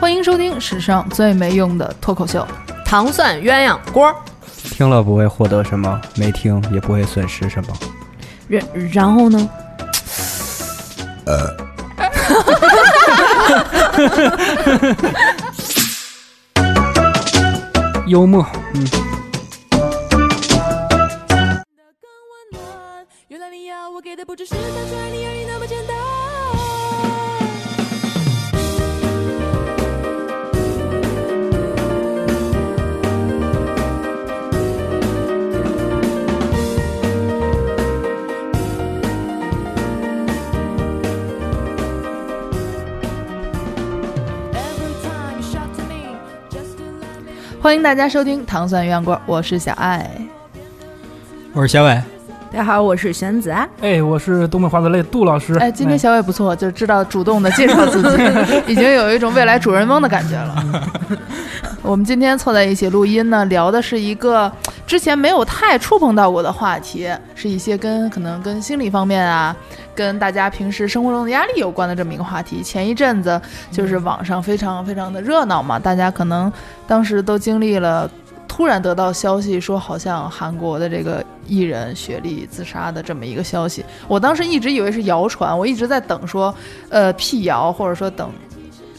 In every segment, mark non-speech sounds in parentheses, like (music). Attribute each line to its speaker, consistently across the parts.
Speaker 1: 欢迎收听史上最没用的脱口秀。
Speaker 2: 糖蒜鸳鸯锅，
Speaker 3: 听了不会获得什么，没听也不会损失什么。
Speaker 2: 然然后呢？
Speaker 3: 呃幽默，嗯，
Speaker 4: 原来你要我给的不只是单纯
Speaker 1: 欢迎大家收听糖蒜鸳鸯锅，我是小爱。
Speaker 3: 我是小伟。
Speaker 2: 大家好，我是玄子啊。
Speaker 5: 哎，我是东北话的类杜老师。
Speaker 1: 哎，今天小伟不错，就知道主动的介绍自己，(laughs) 已经有一种未来主人翁的感觉了。(laughs) 我们今天凑在一起录音呢，聊的是一个之前没有太触碰到过的话题，是一些跟可能跟心理方面啊，跟大家平时生活中的压力有关的这么一个话题。前一阵子就是网上非常非常的热闹嘛，大家可能当时都经历了。突然得到消息说，好像韩国的这个艺人雪莉自杀的这么一个消息，我当时一直以为是谣传，我一直在等说，呃，辟谣或者说等，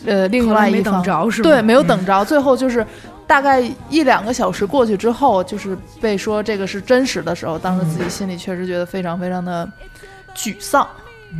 Speaker 1: 呃，另外一方
Speaker 2: 等着是吗？
Speaker 1: 对，没有等着，最后就是大概一两个小时过去之后，就是被说这个是真实的时候，当时自己心里确实觉得非常非常的沮丧，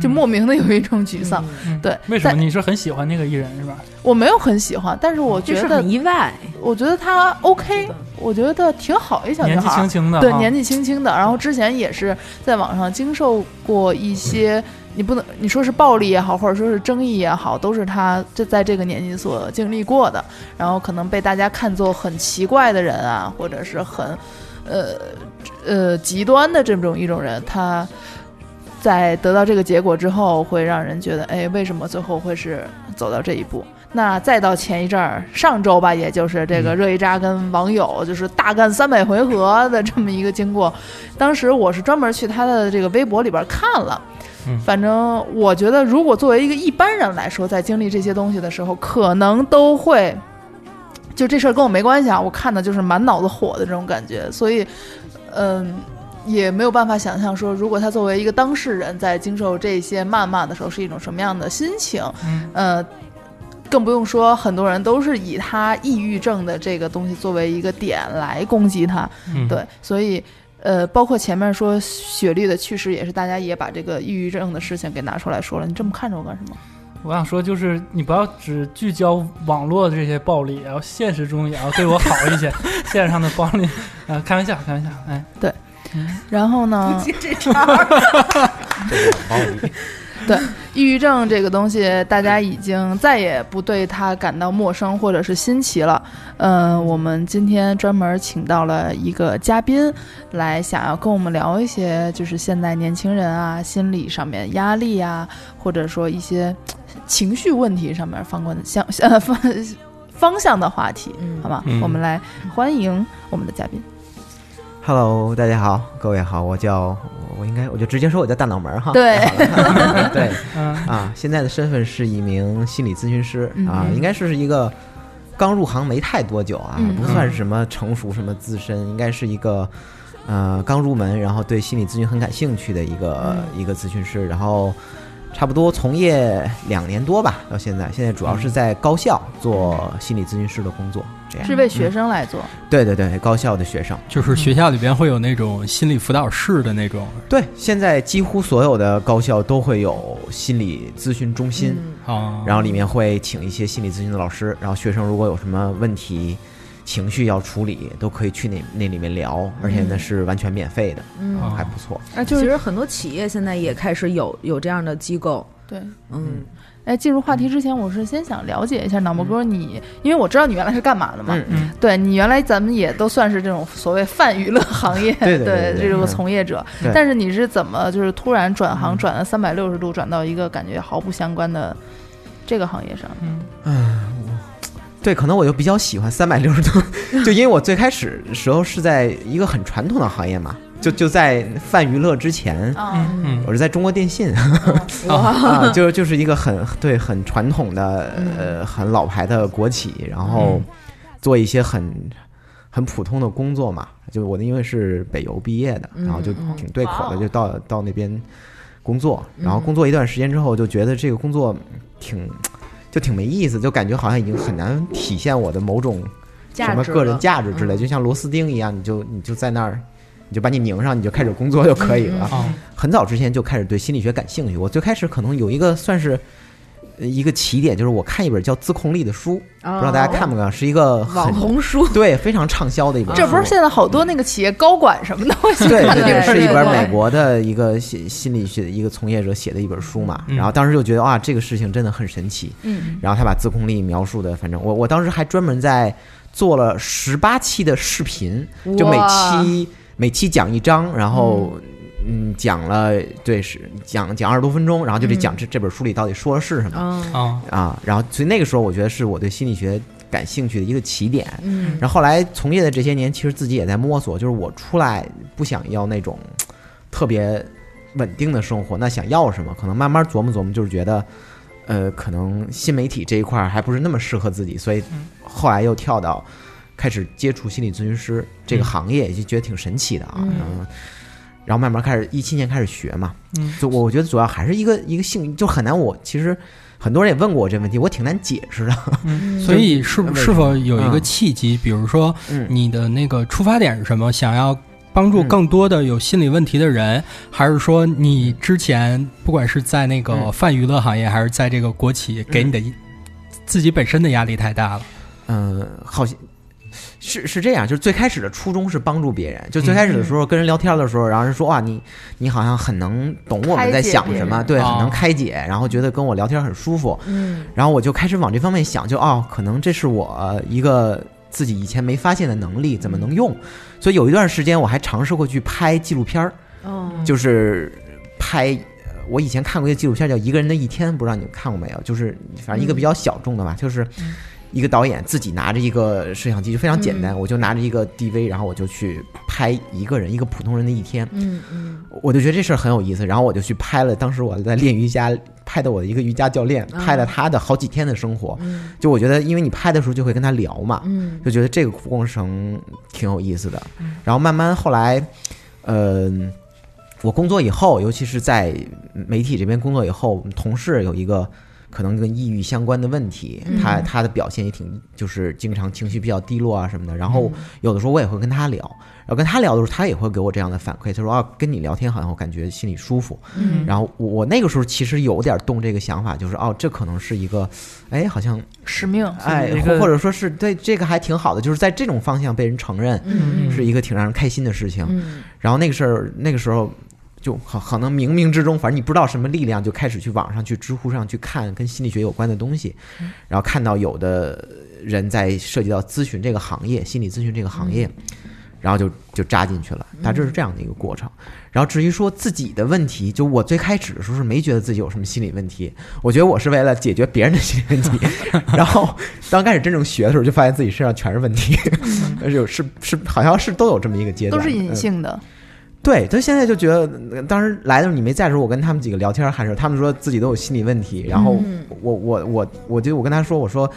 Speaker 1: 就莫名的有一种沮丧。
Speaker 5: 嗯
Speaker 1: 对，
Speaker 5: 为什么你是很喜欢那个艺人是吧？
Speaker 1: 我没有很喜欢，但是我
Speaker 2: 就是
Speaker 1: 觉得
Speaker 2: 很意外。
Speaker 1: 我觉得他 OK，我觉得挺好一小女
Speaker 5: 年纪轻，轻的，
Speaker 1: 对，年纪轻轻的，然后之前也是在网上经受过一些，你不能你说是暴力也好，或者说是争议也好，都是他这在这个年纪所经历过的，然后可能被大家看作很奇怪的人啊，或者是很，呃呃极端的这种一种人，他。在得到这个结果之后，会让人觉得，哎，为什么最后会是走到这一步？那再到前一阵儿，上周吧，也就是这个热依扎跟网友就是大干三百回合的这么一个经过，当时我是专门去他的这个微博里边看了。
Speaker 5: 嗯
Speaker 1: 反正我觉得，如果作为一个一般人来说，在经历这些东西的时候，可能都会，就这事儿跟我没关系啊，我看的就是满脑子火的这种感觉，所以，嗯，也没有办法想象说，如果他作为一个当事人在经受这些谩骂的时候，是一种什么样的心情。
Speaker 5: 嗯
Speaker 1: 呃，更不用说很多人都是以他抑郁症的这个东西作为一个点来攻击他，
Speaker 5: 嗯，
Speaker 1: 对，所以。呃，包括前面说雪莉的去世，也是大家也把这个抑郁症的事情给拿出来说了。你这么看着我干什么？
Speaker 5: 我想说，就是你不要只聚焦网络的这些暴力，然后现实中也要对我好一些。线上的暴力，呃，开玩笑，开玩笑，哎，对
Speaker 1: 然后呢，(laughs)
Speaker 2: 这茬 (laughs)
Speaker 1: 对，抑郁症这个东西，大家已经再也不对它感到陌生或者是新奇了。嗯、我们今天专门请到了一个嘉宾，来想要跟我们聊一些，就是现在年轻人啊心理上面压力啊，或者说一些情绪问题上面方关的相呃方方向的话题，
Speaker 2: 嗯
Speaker 1: 好吗？
Speaker 3: 嗯
Speaker 1: 我们来欢迎我们的嘉宾。
Speaker 6: Hello，大家好，各位好，我叫我我应该我就直接说我叫大脑门儿哈。
Speaker 1: 对。(laughs)
Speaker 6: 对。(laughs)
Speaker 5: 嗯，
Speaker 6: 啊，现在的身份是一名心理咨询师啊，
Speaker 1: 嗯。
Speaker 6: 应该是一个刚入行没太多久啊，
Speaker 1: 嗯。
Speaker 6: 不算是什么成熟什么资深，应该是一个呃刚入门，然后对心理咨询很感兴趣的一个、
Speaker 1: 嗯。
Speaker 6: 一个咨询师，然后。差不多从业两年多吧，到现在，现在主要是在高校做心理咨询师的工作，这样。
Speaker 1: 是为学生来做，
Speaker 6: 对对对，高校的学生。
Speaker 3: 就是学校里边会有那种心理辅导室的那种。
Speaker 6: 对，现在几乎所有的高校都会有心理咨询中心，
Speaker 3: 啊，
Speaker 6: 然后里面会请一些心理咨询的老师，然后学生如果有什么问题、情绪要处理，都可以去那那里面聊，而且呢是完全免费的，
Speaker 2: 嗯
Speaker 6: 啊还不错。
Speaker 1: 啊，就是
Speaker 2: 其实很多企业现在也开始有有这样的机构，
Speaker 1: 对。
Speaker 2: 嗯，
Speaker 1: 哎，进入话题之前，我是先想了解一下脑膜哥你，因为我知道你原来是干嘛的嘛，
Speaker 6: 嗯
Speaker 5: 嗯。
Speaker 1: 对你原来咱们也都算是这种所谓泛娱乐行业
Speaker 6: 对
Speaker 1: 这种
Speaker 6: 嗯。
Speaker 1: 从业者，但是你是怎么就是突然转行
Speaker 6: 嗯。
Speaker 1: 转了三百六十度，转到一个感觉毫不相关的这个行业上？
Speaker 5: 嗯。
Speaker 6: 对，可能我就比较喜欢三百六十度，(laughs) 就因为我最开始时候是在一个很传统的行业嘛，就就在泛娱乐之前，
Speaker 1: 啊，
Speaker 5: 嗯。
Speaker 6: 我是在中国电信 (laughs)
Speaker 2: 哇，
Speaker 6: 啊，就就是一个很对很传统的呃很老牌的国企，然后
Speaker 5: 嗯。
Speaker 6: 做一些很很普通的工作嘛。就我的因为是北邮毕业的，
Speaker 2: 嗯
Speaker 6: 然后就
Speaker 2: 嗯
Speaker 6: 挺对口的，就到到那边工作，
Speaker 2: 嗯。
Speaker 6: 然后工作一段时间之后，就觉得这个工作挺就挺没意思，就感觉好像已经很难体现我的某种什么个人价值之类，
Speaker 2: 嗯。
Speaker 6: 就像螺丝钉一样，你就你就在那儿。你就把你拧上，你就开始工作就可以了。很早之前就开始对心理学感兴趣。我最开始可能有一个算是呃一个起点，就是我看一本叫《自控力》的书，
Speaker 2: 不
Speaker 6: 不知道大家看不看，是一个
Speaker 2: 网红书，
Speaker 6: 对非常畅销的一本书。
Speaker 1: 这不是现在好多那个企业高管什么的，我
Speaker 6: 对对
Speaker 2: 对
Speaker 6: 是一本美国的一个心心理学的一个从业者写的一本书嘛。
Speaker 5: 嗯
Speaker 6: 然后当时就觉得哇，这个事情真的很神奇。
Speaker 1: 嗯，
Speaker 6: 然后他把自控力描述的，反正我我当时还专门在做了十八期的视频，就每期每期讲一章，然后嗯讲了对是讲讲二十多分钟，然后就得讲这这本书里到底说的是什么
Speaker 2: 嗯
Speaker 5: 啊
Speaker 6: 啊。然后所以那个时候我觉得是我对心理学感兴趣的一个起点。
Speaker 2: 嗯
Speaker 6: 然后后来从业的这些年，其实自己也在摸索，就是我出来不想要那种特别稳定的生活，那想要什么？可能慢慢琢磨琢磨，就是觉得，呃，可能新媒体这一块儿还不是那么适合自己，所以
Speaker 5: 嗯
Speaker 6: 后来又跳到开始接触心理咨询师这个行业，就觉得挺神奇的啊。然后慢慢开始一七年开始学嘛，
Speaker 5: 嗯
Speaker 6: 就我觉得主要还是一个一个性，就很难我其实很多人也问过我这个问题，我挺难解释的。
Speaker 5: 嗯 (laughs)
Speaker 7: 所以是是否有一个
Speaker 6: 嗯
Speaker 7: 契机？比如说
Speaker 6: 嗯，
Speaker 7: 你的那个出发点是什么？想要帮助
Speaker 6: 嗯
Speaker 7: 更多的有心理问题的人，还是说你之前不管是在那个
Speaker 6: 嗯
Speaker 7: 泛娱乐行业，还是在这个国企，给你的自己本身的压力太大了？
Speaker 6: 嗯，好像是是这样，就是最开始的初衷是帮助别人，就最开始的时候跟人聊天的时候，然后人说哇你你好像很能懂我们在想什么，对，很能
Speaker 7: 哦
Speaker 6: 开解，然后觉得跟我聊天很舒服，
Speaker 2: 嗯
Speaker 6: 然后我就开始往这方面想，就哦，可能这是我一个自己以前没发现的能力，怎么能用？所以有一段时间我还尝试过去拍纪录片儿，
Speaker 2: 哦
Speaker 6: 就是拍。呃我以前看过一个纪录片叫《一个人的一天》，不知道你们看过没有？就是反正一个比较小众的吧，就是一个导演自己拿着一个摄像机，就非常简单，我就拿着一个 DV，然后我就去拍一个人，一个普通人的一天。
Speaker 2: 嗯嗯
Speaker 6: 我就觉得这事儿很有意思，然后我就去拍了。当时我在练瑜伽，拍的我的一个瑜伽教练，拍了他的好几天的生活。
Speaker 2: 嗯
Speaker 6: 就我觉得，因为你拍的时候就会跟他聊嘛，
Speaker 2: 嗯
Speaker 6: 就觉得这个过程挺有意思的。然后慢慢后来，呃，我工作以后，尤其是在媒体这边工作以后，我们同事有一个可能跟抑郁相关的问题，他
Speaker 2: 嗯
Speaker 6: 他的表现也挺，就是经常情绪比较低落啊什么的。然后
Speaker 2: 嗯
Speaker 6: 有的时候我也会跟他聊，然后跟他聊的时候，他也会给我这样的反馈，他说啊，跟你聊天好像我感觉心里舒服。
Speaker 2: 嗯
Speaker 6: 然后我我那个时候其实有点动这个想法，就是哦，这可能是一个，哎，好像
Speaker 1: 使命，
Speaker 6: 哎或或者说是对这个还挺好的，就是在这种方向被人承认，
Speaker 2: 嗯
Speaker 6: 是一个挺让人开心的事情。
Speaker 2: 嗯
Speaker 6: 然后那个事儿，那个时候就可可能冥冥之中，反正你不知道什么力量，就开始去网上去知乎上去看跟心理学有关的东西，然后看到有的人在涉及到咨询这个行业，心理咨询这个行业。然后就就扎进去了，大致是这样的一个过程。然后至于说自己的问题，就我最开始的时候是没觉得自己有什么心理问题，我觉得我是为了解决别人的心理问题。(laughs) 然后刚开始真正学的时候，就发现自己身上全是问题，(laughs) 而且是是好像是都有这么一个阶段，
Speaker 1: 都是隐
Speaker 6: 嗯
Speaker 1: 性的。
Speaker 6: 对，他现在就觉得，呃当时来的时候你没在的时候，我跟他们几个聊天还是他们说自己都有心理问题，然后
Speaker 2: 嗯。
Speaker 6: 我我我我就我跟他说，我说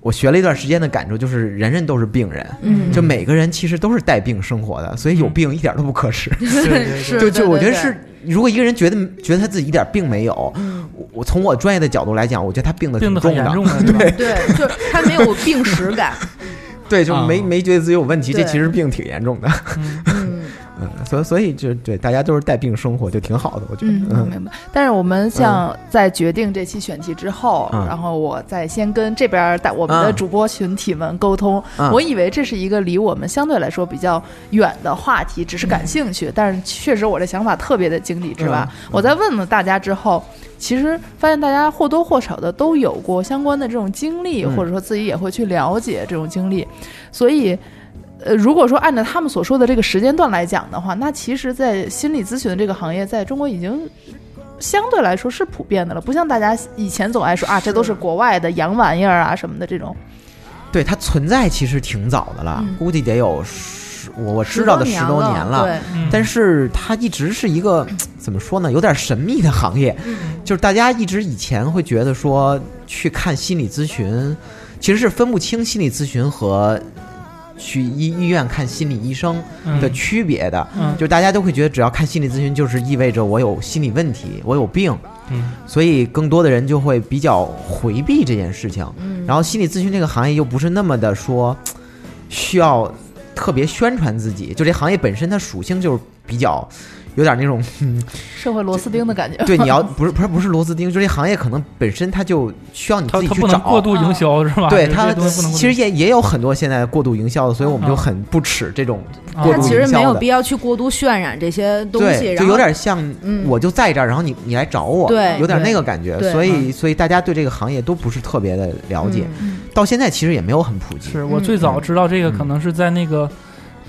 Speaker 6: 我学了一段时间的感受就是人人都是病人，
Speaker 2: 嗯。
Speaker 6: 就每个人其实都是带病生活的，所以有病一点都不可耻。(laughs) (laughs) 就就我觉得是，如果一个人觉得觉得他自己一点病没有，我我从我专业的角度来讲，我觉得他病的挺重的，(laughs)
Speaker 5: 对？
Speaker 2: 对，就他没有病史感，
Speaker 6: 对，就没
Speaker 7: 啊。
Speaker 6: 没觉得自己有问题，这其实病挺严重的。
Speaker 5: 嗯
Speaker 2: 嗯
Speaker 6: 嗯，所以所以就对大家都是带病生活，就挺好的，我觉得。
Speaker 1: 嗯，我明白。但是我们像在决定这期选题之后，
Speaker 6: 嗯
Speaker 1: 然后我再先跟这边儿带我们的
Speaker 6: 嗯
Speaker 1: 主播群体们沟通。
Speaker 6: 嗯
Speaker 1: 我以为这是一个离我们相对来说比较远的话题，只是感兴趣。但是确实我这想法特别的井底之蛙。
Speaker 6: 嗯
Speaker 1: 我在问了大家之后，其实发现大家或多或少的都有过相关的这种经历，
Speaker 6: 嗯
Speaker 1: 或者说自己也会去了解这种经历，所以。呃，如果说按照他们所说的这个时间段来讲的话，那其实，在心理咨询的这个行业，在中国已经相对来说是普遍的了，不像大家以前总爱说啊，这都是国外的洋玩意儿啊什么的这种。
Speaker 6: 对它存在其实挺早的了，
Speaker 1: 嗯
Speaker 6: 估计得有十十我我知道的十多年了，
Speaker 2: 对，
Speaker 5: 嗯
Speaker 6: 但是它一直是一个怎么说呢，有点神秘的行业。就是大家一直以前会觉得说去看心理咨询，其实是分不清心理咨询和去医医院看心理医生
Speaker 5: 嗯
Speaker 6: 的区别的。
Speaker 5: 嗯
Speaker 6: 就大家都会觉得只要看心理咨询，就是意味着我有心理问题，我有病。
Speaker 5: 嗯
Speaker 6: 所以更多的人就会比较回避这件事情。
Speaker 2: 嗯
Speaker 6: 然后心理咨询这个行业又不是那么的说需要特别宣传自己，就这行业本身它属性就是比较有点那种，(laughs) 嗯，
Speaker 1: 社会螺丝钉的感觉。
Speaker 6: 对，你要不是不是不是螺丝钉，就这行业可能本身它就需要你自己去找。
Speaker 5: 过度营销是吧？
Speaker 6: 对它其实也也有很多现在过度营销的，所以我们就
Speaker 5: 嗯。
Speaker 6: 很不耻这种
Speaker 5: 啊。
Speaker 6: 过度
Speaker 2: 它其实
Speaker 6: 营销的
Speaker 2: 没有必要去过度渲染这些东西，
Speaker 6: 对，就有点像
Speaker 2: 嗯。
Speaker 6: 我就在这儿，然后你你来找我，
Speaker 2: 对
Speaker 6: 有点那个感觉。所以所以大家对这个行业都不是特别的了解，
Speaker 2: 嗯。
Speaker 6: 到现在其实也没有很普及。
Speaker 5: 是我最早知道这个，可能是在那个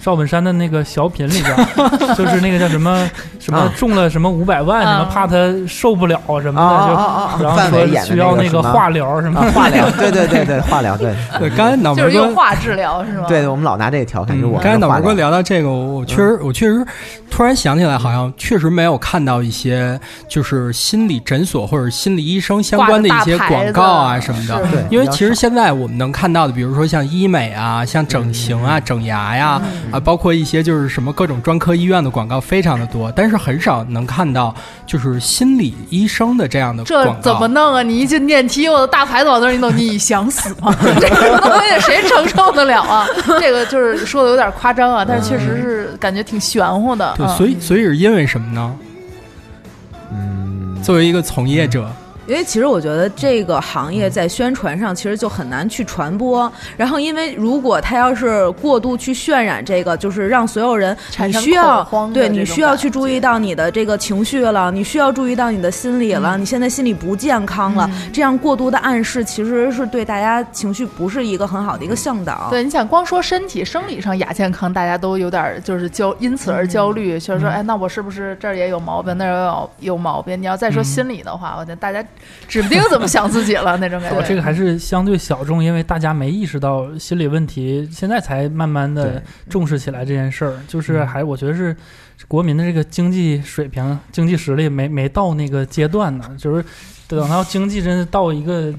Speaker 5: 赵本山的那个小品里边儿，(laughs) 就是那个叫什么什么
Speaker 6: 啊。
Speaker 5: 中了什么五百万，什么
Speaker 1: 啊
Speaker 5: 怕他受不了什么
Speaker 6: 啊
Speaker 5: 的，就然后
Speaker 6: 范伟
Speaker 5: 说需要那个化疗什么
Speaker 6: 啊，化疗，(laughs) 对对对对，化疗，对。
Speaker 7: 对，刚才脑门哥
Speaker 1: 就是用化治疗是吗？
Speaker 6: 对，我们老拿这个调侃，我
Speaker 7: 刚才脑门哥。聊到这个，我我确实，我确实突然想起来，好像确实没有看到一些就是心理诊所或者心理医生相关的一些广告啊什么的。
Speaker 6: 对，
Speaker 7: 因为其实现在我们能看到的，比如说像医美啊、像整形啊、整牙呀啊，包括一些就是什么各种专科医院的广告非常的多，但是很少能看到就是心理医生的这样的
Speaker 1: 这
Speaker 7: 广告。
Speaker 1: 怎么弄啊？你一进电梯，我的大牌子往那儿一弄，你想死吗？(laughs) 这个东西谁承受得了啊？(laughs) 这个就是说的有点夸张啊，但是确实是感觉挺玄乎的。
Speaker 7: 对，
Speaker 1: 嗯
Speaker 7: 所以所以是因为什么呢？
Speaker 6: 嗯，
Speaker 7: 作为一个从业者，
Speaker 2: 因为其实我觉得这个行业在宣传上其实就很难去传播。然后，因为如果他要是过度去渲染这个，就是让所有人
Speaker 1: 产生
Speaker 2: 你需要
Speaker 1: 恐慌
Speaker 2: 对你需要去注意到你的这个情绪了，你需要注意到你的心理了，你现在心理不健康了，这样过度的暗示其实是对大家情绪不是一个很好的一个向导。
Speaker 1: 对，你想光说身体生理上亚健康，大家都有点儿就是焦，因此而焦虑，就是说，哎，那我是不是这儿也有毛病，那儿也有有毛病？你要再说
Speaker 5: 嗯
Speaker 1: 心理的话，我觉得大家指不定怎么想自己了那种感觉。(laughs)
Speaker 5: 这个还是相对小众，因为大家没意识到心理问题，现在才慢慢的重视起来这件事儿。就是还我觉得是国民的这个经济水平、经济实力没没到那个阶段呢，就是等到经济真的到一个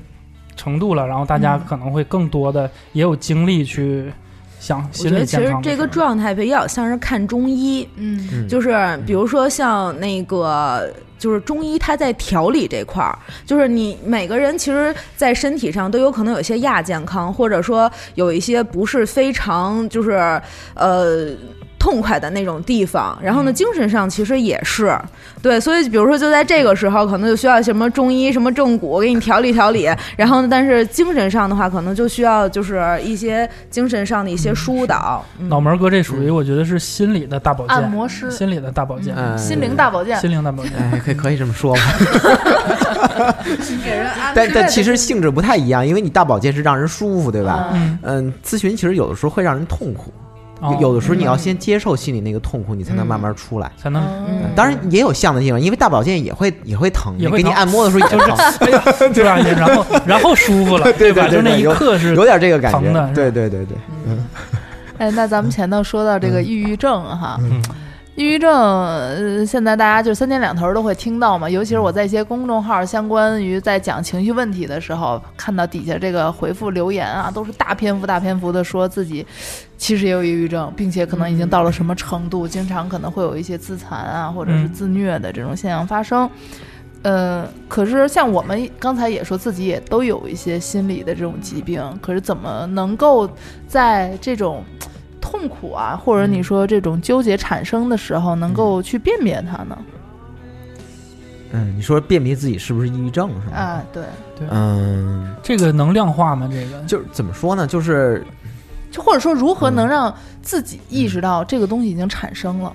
Speaker 5: 程度了，然后大家可能会更多的也有精力去想
Speaker 2: 我
Speaker 5: 心理
Speaker 2: 觉得其实。这个状态比较像是看中医，
Speaker 1: 嗯，
Speaker 6: 嗯
Speaker 2: 就是比如说像那个，就是中医它在调理这块儿，就是你每个人其实，在身体上都有可能有一些亚健康，或者说有一些不是非常就是呃。痛快的那种地方，然后呢，精神上其实也是。对，所以比如说就在这个时候，可能就需要什么中医、什么正骨给你调理调理，然后呢，但是精神上的话，可能就需要就是一些精神上的一些疏导。嗯。
Speaker 5: 脑门哥这属于我觉得是心理的大保健，
Speaker 1: 按摩师。
Speaker 5: 心理的大保健，
Speaker 6: 嗯。
Speaker 1: 心灵大保健，
Speaker 5: 心灵大保健。
Speaker 6: 哎，可以可以这么说吧，(laughs)
Speaker 1: 给人安
Speaker 6: 但但其实性质不太一样，因为你大保健是让人舒服，对吧？
Speaker 5: 嗯，
Speaker 6: 嗯，咨询其实有的时候会让人痛苦，
Speaker 5: 哦。
Speaker 6: 有的时候你要先接受心里那个痛苦，你才能慢慢出来。
Speaker 5: 才能
Speaker 1: 嗯。
Speaker 6: 当然也有像的地方，因为大保健也会也会疼，
Speaker 5: 也会疼。
Speaker 6: 给你按摩的时候也疼，(laughs) (laughs)
Speaker 5: 对吧？然后然后舒服了，(laughs)
Speaker 6: 对
Speaker 5: 吧？就那一刻是
Speaker 6: 有点这个感觉。
Speaker 5: 疼的是吧。
Speaker 6: 对对对嗯，
Speaker 1: 哎，那咱们前头说到这个抑郁症哈，
Speaker 5: 嗯
Speaker 1: 抑郁症，呃，现在大家就三天两头都会听到嘛，尤其是我在一些公众号相关于在讲情绪问题的时候，看到底下这个回复留言啊，都是大篇幅大篇幅的说自己其实也有抑郁症，并且可能已经到了什么程度，经常可能会有一些自残啊或者是
Speaker 5: 嗯。
Speaker 1: 自虐的这种现象发生。呃，可是像我们刚才也说自己也都有一些心理的这种疾病，可是怎么能够在这种痛苦啊，或者你说这种纠结产生的时候，能够去辨别它呢？
Speaker 6: 嗯，你说辨别自己是不是抑郁症是吗？
Speaker 1: 啊，对，对
Speaker 6: 嗯，
Speaker 5: 这个能量化吗？这个
Speaker 6: 就是怎么说呢？就是
Speaker 1: 就或者说如何能让自己意识到这个东西已经产生了？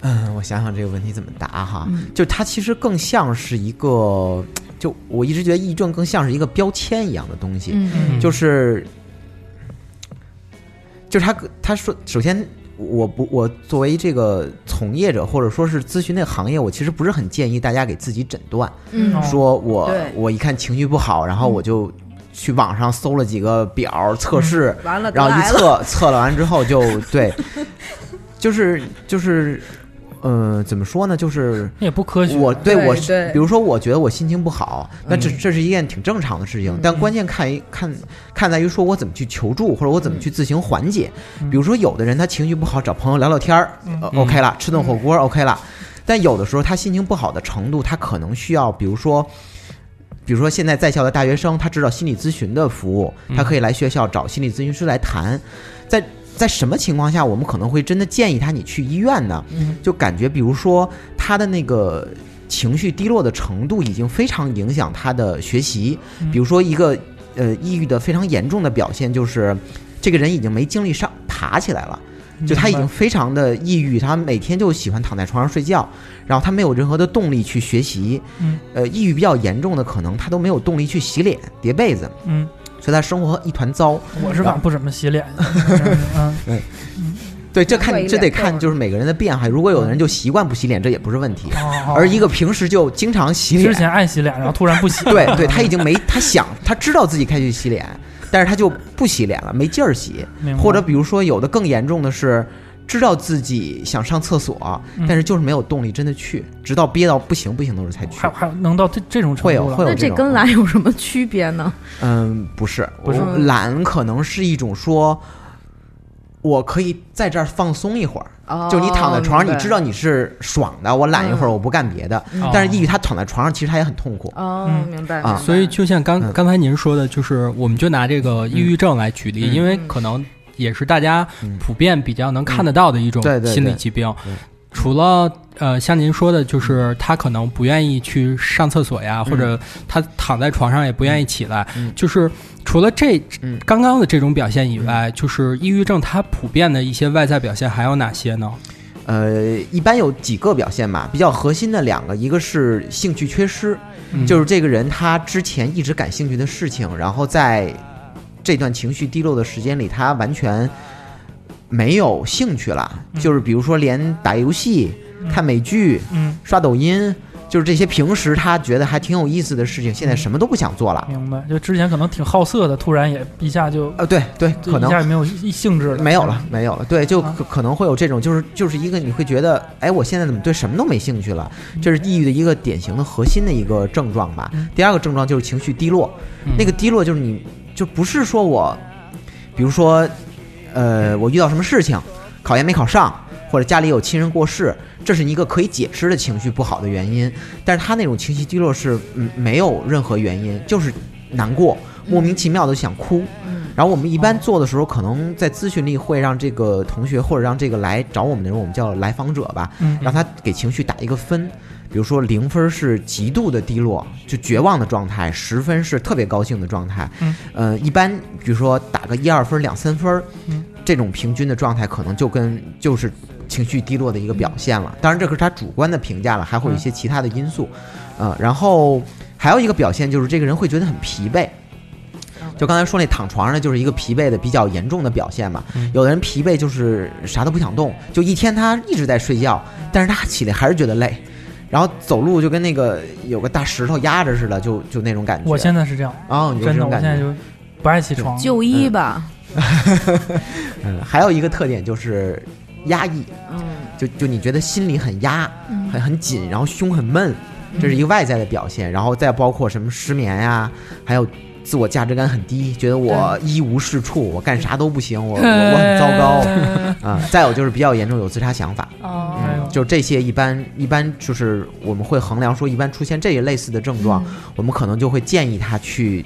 Speaker 6: 嗯，我想想这个问题怎么答哈。
Speaker 1: 嗯
Speaker 6: 就它其实更像是一个，就我一直觉得抑郁症更像是一个标签一样的东西，
Speaker 1: 嗯
Speaker 6: 就是就是他他说，首先我不我作为这个从业者或者说是咨询那个行业，我其实不是很建议大家给自己诊断，
Speaker 1: 嗯
Speaker 5: 哦
Speaker 6: 说我我一看情绪不好，然后我就去网上搜了几个表测试，
Speaker 2: 完了，
Speaker 6: 然后一测测了完之后就对，(laughs) 就是就是，呃，怎么说呢？就是
Speaker 5: 那也不科学。
Speaker 6: 我对我
Speaker 2: 对对
Speaker 6: 比如说我觉得我心情不好，那这
Speaker 7: 嗯
Speaker 6: 这是一件挺正常的事情，但关键看一看看在于说我怎么去求助，或者我怎么去自行缓解。
Speaker 5: 嗯
Speaker 6: 比如说有的人他情绪不好，找朋友聊聊天儿、OK 了，吃顿火锅 OK 了，但有的时候他心情不好的程度，他可能需要，比如说。比如说，现在在校的大学生，他知道心理咨询的服务，他可以来学校找心理咨询师来谈。在在什么情况下，我们可能会真的建议他你去医院呢？
Speaker 5: 嗯
Speaker 6: 就感觉，比如说他的那个情绪低落的程度已经非常影响他的学习。
Speaker 5: 嗯
Speaker 6: 比如说一个呃抑郁的非常严重的表现就是，这个人已经没精力上爬起来了。就他已经非常的抑郁，他每天就喜欢躺在床上睡觉，然后他没有任何的动力去学习。
Speaker 5: 嗯，
Speaker 6: 呃，抑郁比较严重的，可能他都没有动力去洗脸、叠被子，
Speaker 5: 嗯，
Speaker 6: 所以他生活一团糟。
Speaker 5: 我是反正不怎么洗脸，(laughs) 嗯，
Speaker 6: 对，这看这得看就是每个人的变化。如果有的人就习惯不洗脸，这也不是问题。
Speaker 5: 哦
Speaker 6: 而一个平时就经常洗脸，
Speaker 5: 之前爱洗脸，然后突然不洗，
Speaker 6: 对对，(laughs) 他已经没他想他知道自己该去洗脸，但是他就不洗脸了，没劲儿洗。或者比如说有的更严重的是，知道自己想上厕所，
Speaker 5: 嗯。
Speaker 6: 但是就是没有动力真的去，直到憋到不行不行的时候才去。
Speaker 5: 还。还能到这这种程度
Speaker 2: 会有
Speaker 6: 会有那这
Speaker 2: 跟懒有什么区别呢？
Speaker 6: 嗯，不是，
Speaker 5: 不是。
Speaker 6: 懒可能是一种说。我可以在这儿放松一会儿，
Speaker 2: 哦
Speaker 6: 就你躺在床上，你知道你是爽的，我懒一会儿，
Speaker 2: 嗯。
Speaker 6: 我不干别的。
Speaker 5: 哦
Speaker 6: 但是抑郁他躺在床上，其实他也很痛苦。
Speaker 2: 哦，
Speaker 5: 嗯。
Speaker 2: 明白
Speaker 6: 啊。
Speaker 7: 所以就像刚
Speaker 6: 嗯。
Speaker 7: 刚才您说的，就是我们就拿这个抑郁症来举例，
Speaker 6: 嗯。
Speaker 7: 因为可能也是大家
Speaker 6: 嗯。
Speaker 7: 普遍比较能看得到的一种心理疾病。
Speaker 6: 对。
Speaker 7: 除了呃，像您说的，就是他可能不愿意去上厕所呀，或者他躺在床上也不愿意起来，
Speaker 6: 嗯。
Speaker 7: 就是除了这
Speaker 6: 嗯。
Speaker 7: 刚刚的这种表现以外，就是抑郁症它普遍的一些外在表现还有哪些呢？
Speaker 6: 呃，一般有几个表现吧，比较核心的两个，一个是兴趣缺失，
Speaker 7: 嗯。
Speaker 6: 就是这个人他之前一直感兴趣的事情，然后在这段情绪低落的时间里，他完全没有兴趣了。
Speaker 5: 嗯
Speaker 6: 就是比如说，连打游戏、
Speaker 5: 嗯
Speaker 6: 看美剧、
Speaker 5: 嗯，
Speaker 6: 刷抖音，就是这些平时他觉得还挺有意思的事情，现在什么都不想做了。
Speaker 5: 明白。就之前可能挺好色的，突然也一下就
Speaker 6: 呃，对对，可能
Speaker 5: 一下也没有兴致了，
Speaker 6: 没有了，没有了。对，就
Speaker 5: 啊
Speaker 6: 可可能会有这种，就是就是一个你会觉得，哎，我现在怎么对什么都没兴趣了？这是抑郁的一个典型的核心的一个症状吧
Speaker 5: 嗯。
Speaker 6: 第二个症状就是情绪低落，
Speaker 7: 嗯
Speaker 6: 那个低落就是你就不是说我，比如说，呃，我遇到什么事情，考研没考上，或者家里有亲人过世，这是一个可以解释的情绪不好的原因。但是他那种情绪低落是嗯没有任何原因，就是难过，莫名其妙的想哭。
Speaker 2: 嗯
Speaker 6: 然后我们一般做的时候，可能在咨询里会让这个同学或者让这个来找我们的人，我们叫来访者吧，
Speaker 5: 嗯
Speaker 6: 让他给情绪打一个分。比如说零分是极度的低落，就绝望的状态；十分是特别高兴的状态。
Speaker 5: 嗯，
Speaker 6: 呃，一般比如说打个一二分、两三分，
Speaker 5: 嗯，
Speaker 6: 这种平均的状态可能就跟就是情绪低落的一个表现了。当然，这可是他主观的评价了，还会有一些其他的因素。呃，然后还有一个表现就是这个人会觉得很疲惫。就刚才说那躺床上就是一个疲惫的比较严重的表现嘛。
Speaker 7: 嗯
Speaker 6: 有的人疲惫就是啥都不想动，就一天他一直在睡觉，但是他起来还是觉得累，然后走路就跟那个有个大石头压着似的，就就那种感觉。
Speaker 5: 我现在是这样，
Speaker 6: 哦，你就
Speaker 5: 真的，
Speaker 6: 这种感觉。
Speaker 5: 我现在就不爱起床，
Speaker 2: 就医吧，(laughs)
Speaker 6: 嗯，还有一个特点就是压抑，
Speaker 2: 嗯。
Speaker 6: 就就你觉得心里很压，
Speaker 2: 嗯。
Speaker 6: 很很紧，然后胸很闷，这是一个外在的表现。然后再包括什么失眠呀、还有自我价值感很低，觉得我一无是处，我干啥都不行，我我我很 (laughs) 糟糕。啊、再有就是比较严重有自杀想法，
Speaker 1: 哦，
Speaker 6: 就这些一般一般就是我们会衡量说，一般出现这一类似的症状，我们可能就会建议他去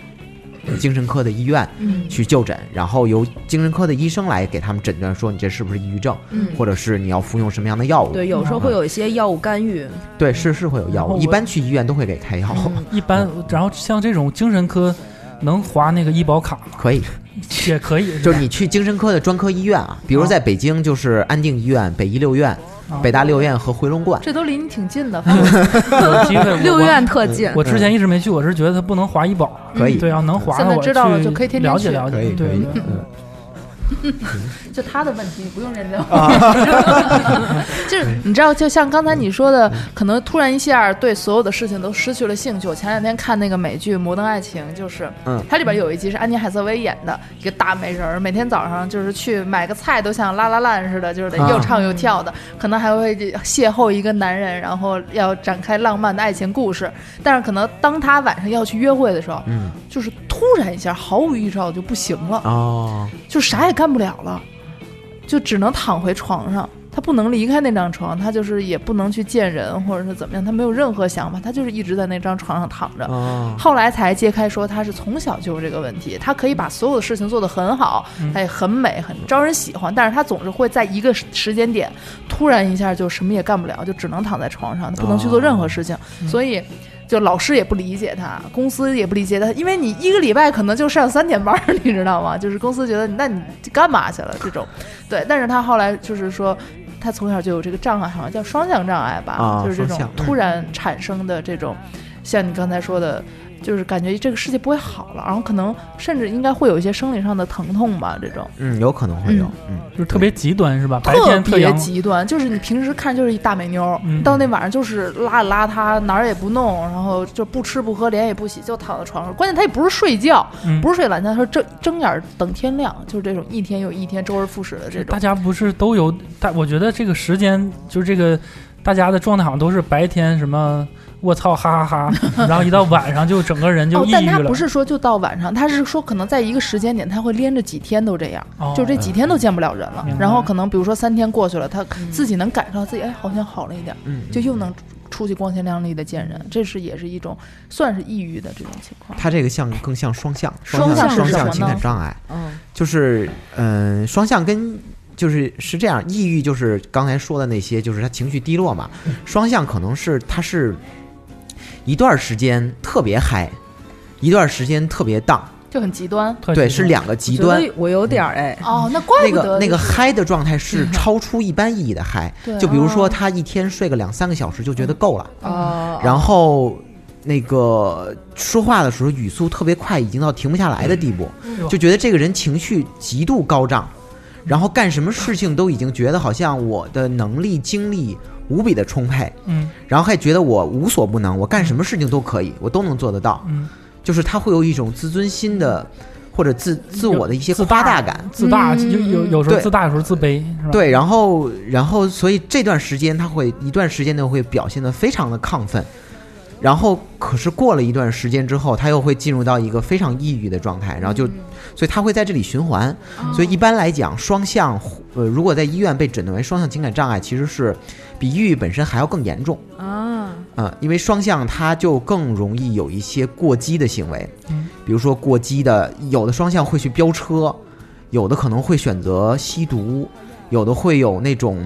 Speaker 6: 精神科的医院
Speaker 2: 嗯。
Speaker 6: 去就诊，然后由精神科的医生来给他们诊断说你这是不是抑郁症，
Speaker 2: 嗯，
Speaker 6: 或者是你要服用什么样的药物。
Speaker 2: 对，有时候会有一些药物干预，
Speaker 6: 对，是是会有药物，一般去医院都会给开药，
Speaker 2: 嗯。
Speaker 5: 一般，然后像这种精神科能划那个医保卡吗？
Speaker 6: 可以。(laughs)
Speaker 5: 也可以，
Speaker 6: 就是你去精神科的专科医院啊，比如在北京就是安定医院、北医六院、
Speaker 5: 啊
Speaker 6: 北大六院和回龙观。
Speaker 1: 这都离你挺近的，(laughs)
Speaker 5: 有机会 (laughs) 我
Speaker 2: 六院特近，
Speaker 5: 我之前一直没去，我是觉得它不能划医保，
Speaker 6: 可以。
Speaker 5: 对，要能划
Speaker 1: 现
Speaker 5: 的我
Speaker 1: 在知道了
Speaker 5: 去
Speaker 1: 就可以天天去
Speaker 5: 了解了解，对对，
Speaker 6: 嗯 (laughs)
Speaker 1: 就他的问题，你不用认真。
Speaker 6: 啊 (laughs)
Speaker 1: 就是你知道，就像刚才你说的，可能突然一下对所有的事情都失去了兴趣。我前两天看那个美剧《摩登爱情》，就是，
Speaker 6: 嗯
Speaker 1: 它里边有一集是安妮海瑟薇演的一个大美人儿，每天早上就是去买个菜都像拉拉烂似的，就是得
Speaker 6: 啊
Speaker 1: 又唱又跳的，可能还会邂逅一个男人，然后要展开浪漫的爱情故事。但是可能当他晚上要去约会的时候，
Speaker 6: 嗯
Speaker 1: 就是突然一下毫无预兆就不行了。
Speaker 6: 哦，
Speaker 1: 就啥也干不了了，就只能躺回床上。他不能离开那张床，他就是也不能去见人，或者是怎么样，他没有任何想法，他就是一直在那张床上躺着。
Speaker 6: 哦，
Speaker 1: 后来才揭开说他是从小就有这个问题，他可以把所有的事情做得很好，
Speaker 5: 嗯
Speaker 1: 他也很美，很招人喜欢，但是他总是会在一个时时间点突然一下就什么也干不了，就只能躺在床上，他不能去做任何事情，
Speaker 5: 嗯
Speaker 1: 所以。就老师也不理解他，公司也不理解他，因为你一个礼拜可能就上三天班儿，你知道吗？就是公司觉得那你干嘛去了这种，对。但是他后来就是说，他从小就有这个障碍，好像叫双向障碍吧，
Speaker 6: 啊
Speaker 1: 就是这种突然产生的这种，像你刚才说的，就是感觉这个世界不会好了，然后可能甚至应该会有一些生理上的疼痛吧，这种
Speaker 6: 嗯，有可能会有，嗯
Speaker 5: 就是特别极端是吧？白
Speaker 1: 特别
Speaker 5: 天特别，
Speaker 1: 极端，就是你平时看就是一大美妞到那晚上就是邋里邋遢，哪儿也不弄，然后就不吃不喝，脸也不洗，就躺在床上。关键他也不是睡觉，
Speaker 5: 嗯
Speaker 1: 不是睡懒觉，他说睁睁眼儿等天亮，就是这种一天又一天，周而复始的这种。
Speaker 5: 大家不是都有？大我觉得这个时间就是这个，大家的状态好像都是白天什么我操哈哈哈，(laughs) 然后一到晚上就整个人就
Speaker 1: 哦，
Speaker 5: 抑郁了。
Speaker 1: 但他不是说就到晚上，他是说可能在一个时间点，他会连着几天都这样，
Speaker 5: 哦。
Speaker 1: 就这几天都见不了人了。然后可能比如说三天过去了，他自己能感受到自己哎好像好了一点，
Speaker 6: 嗯，
Speaker 1: 就又能出去光鲜亮丽的见人，这是也是一种算是抑郁的这种情况。
Speaker 6: 他这个像更像双向，
Speaker 1: 双
Speaker 6: 向
Speaker 1: 向是什么
Speaker 6: 双向情感
Speaker 1: 呢
Speaker 6: 障碍，
Speaker 2: 嗯。
Speaker 6: 就是嗯、呃双向跟就是是这样，抑郁就是刚才说的那些，就是他情绪低落嘛。双向可能是他是一段时间特别嗨，一段时间特别荡，
Speaker 1: 就很极端。
Speaker 6: 对，是两个极端。
Speaker 2: 得我有点儿哎，
Speaker 1: 哦，那怪
Speaker 6: 那
Speaker 1: 不得
Speaker 6: 个那个嗨的状态是超出一般意义的嗨，
Speaker 1: 对。
Speaker 6: 就比如说
Speaker 1: 哦
Speaker 6: 他一天睡个两三个小时就觉得够了，
Speaker 2: 哦，
Speaker 6: 然后那个说话的时候语速特别快，已经到停不下来的地步，就觉得这个人情绪极度高涨，然后干什么事情都已经觉得好像我的能力精力无比的充沛，
Speaker 5: 嗯。
Speaker 6: 然后还觉得我无所不能，我干什么事情都可以，我都能做得到，
Speaker 5: 嗯，
Speaker 6: 就是他会有一种自尊心的或者自自我的一些
Speaker 5: 自
Speaker 6: 夸大感。
Speaker 5: 自大，
Speaker 1: 嗯。
Speaker 5: 就有有时候自大，有时候自卑，
Speaker 6: 对，然后，然后，所以这段时间他会一段时间内会表现的非常的亢奋，然后可是过了一段时间之后，他又会进入到一个非常抑郁的状态，然后就，所以他会在这里循环。所以一般来讲，双向，呃，如果在医院被诊断为双向情感障碍，其实是比抑郁本身还要更严重。
Speaker 2: 啊，
Speaker 6: 啊、因为双向它就更容易有一些过激的行为，
Speaker 5: 嗯。
Speaker 6: 比如说过激的，有的双向会去飙车，有的可能会选择吸毒，有的会有那种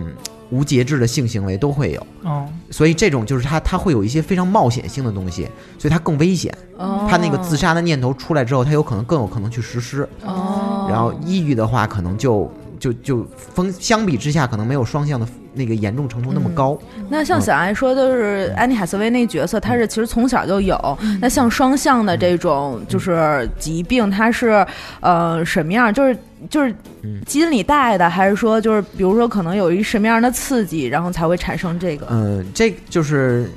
Speaker 6: 无节制的性行为，都会有。
Speaker 5: 哦，
Speaker 6: 所以这种就是他他会有一些非常冒险性的东西，所以他更危险。
Speaker 2: 哦
Speaker 6: 它那个自杀的念头出来之后，他有可能更有可能去实施。
Speaker 2: 哦，
Speaker 6: 然后抑郁的话，可能就就就风相比之下，可能没有双向的那个严重程度那么高。
Speaker 2: 那像小爱说的是安妮海瑟薇那角色，她是其实从小就有。那像双向的这种就是疾病，它是呃什么样？就是就是
Speaker 6: 嗯
Speaker 2: 基因里带的，还是说就是比如说可能有一什么样的刺激，然后才会产生这个？
Speaker 6: 嗯，这就是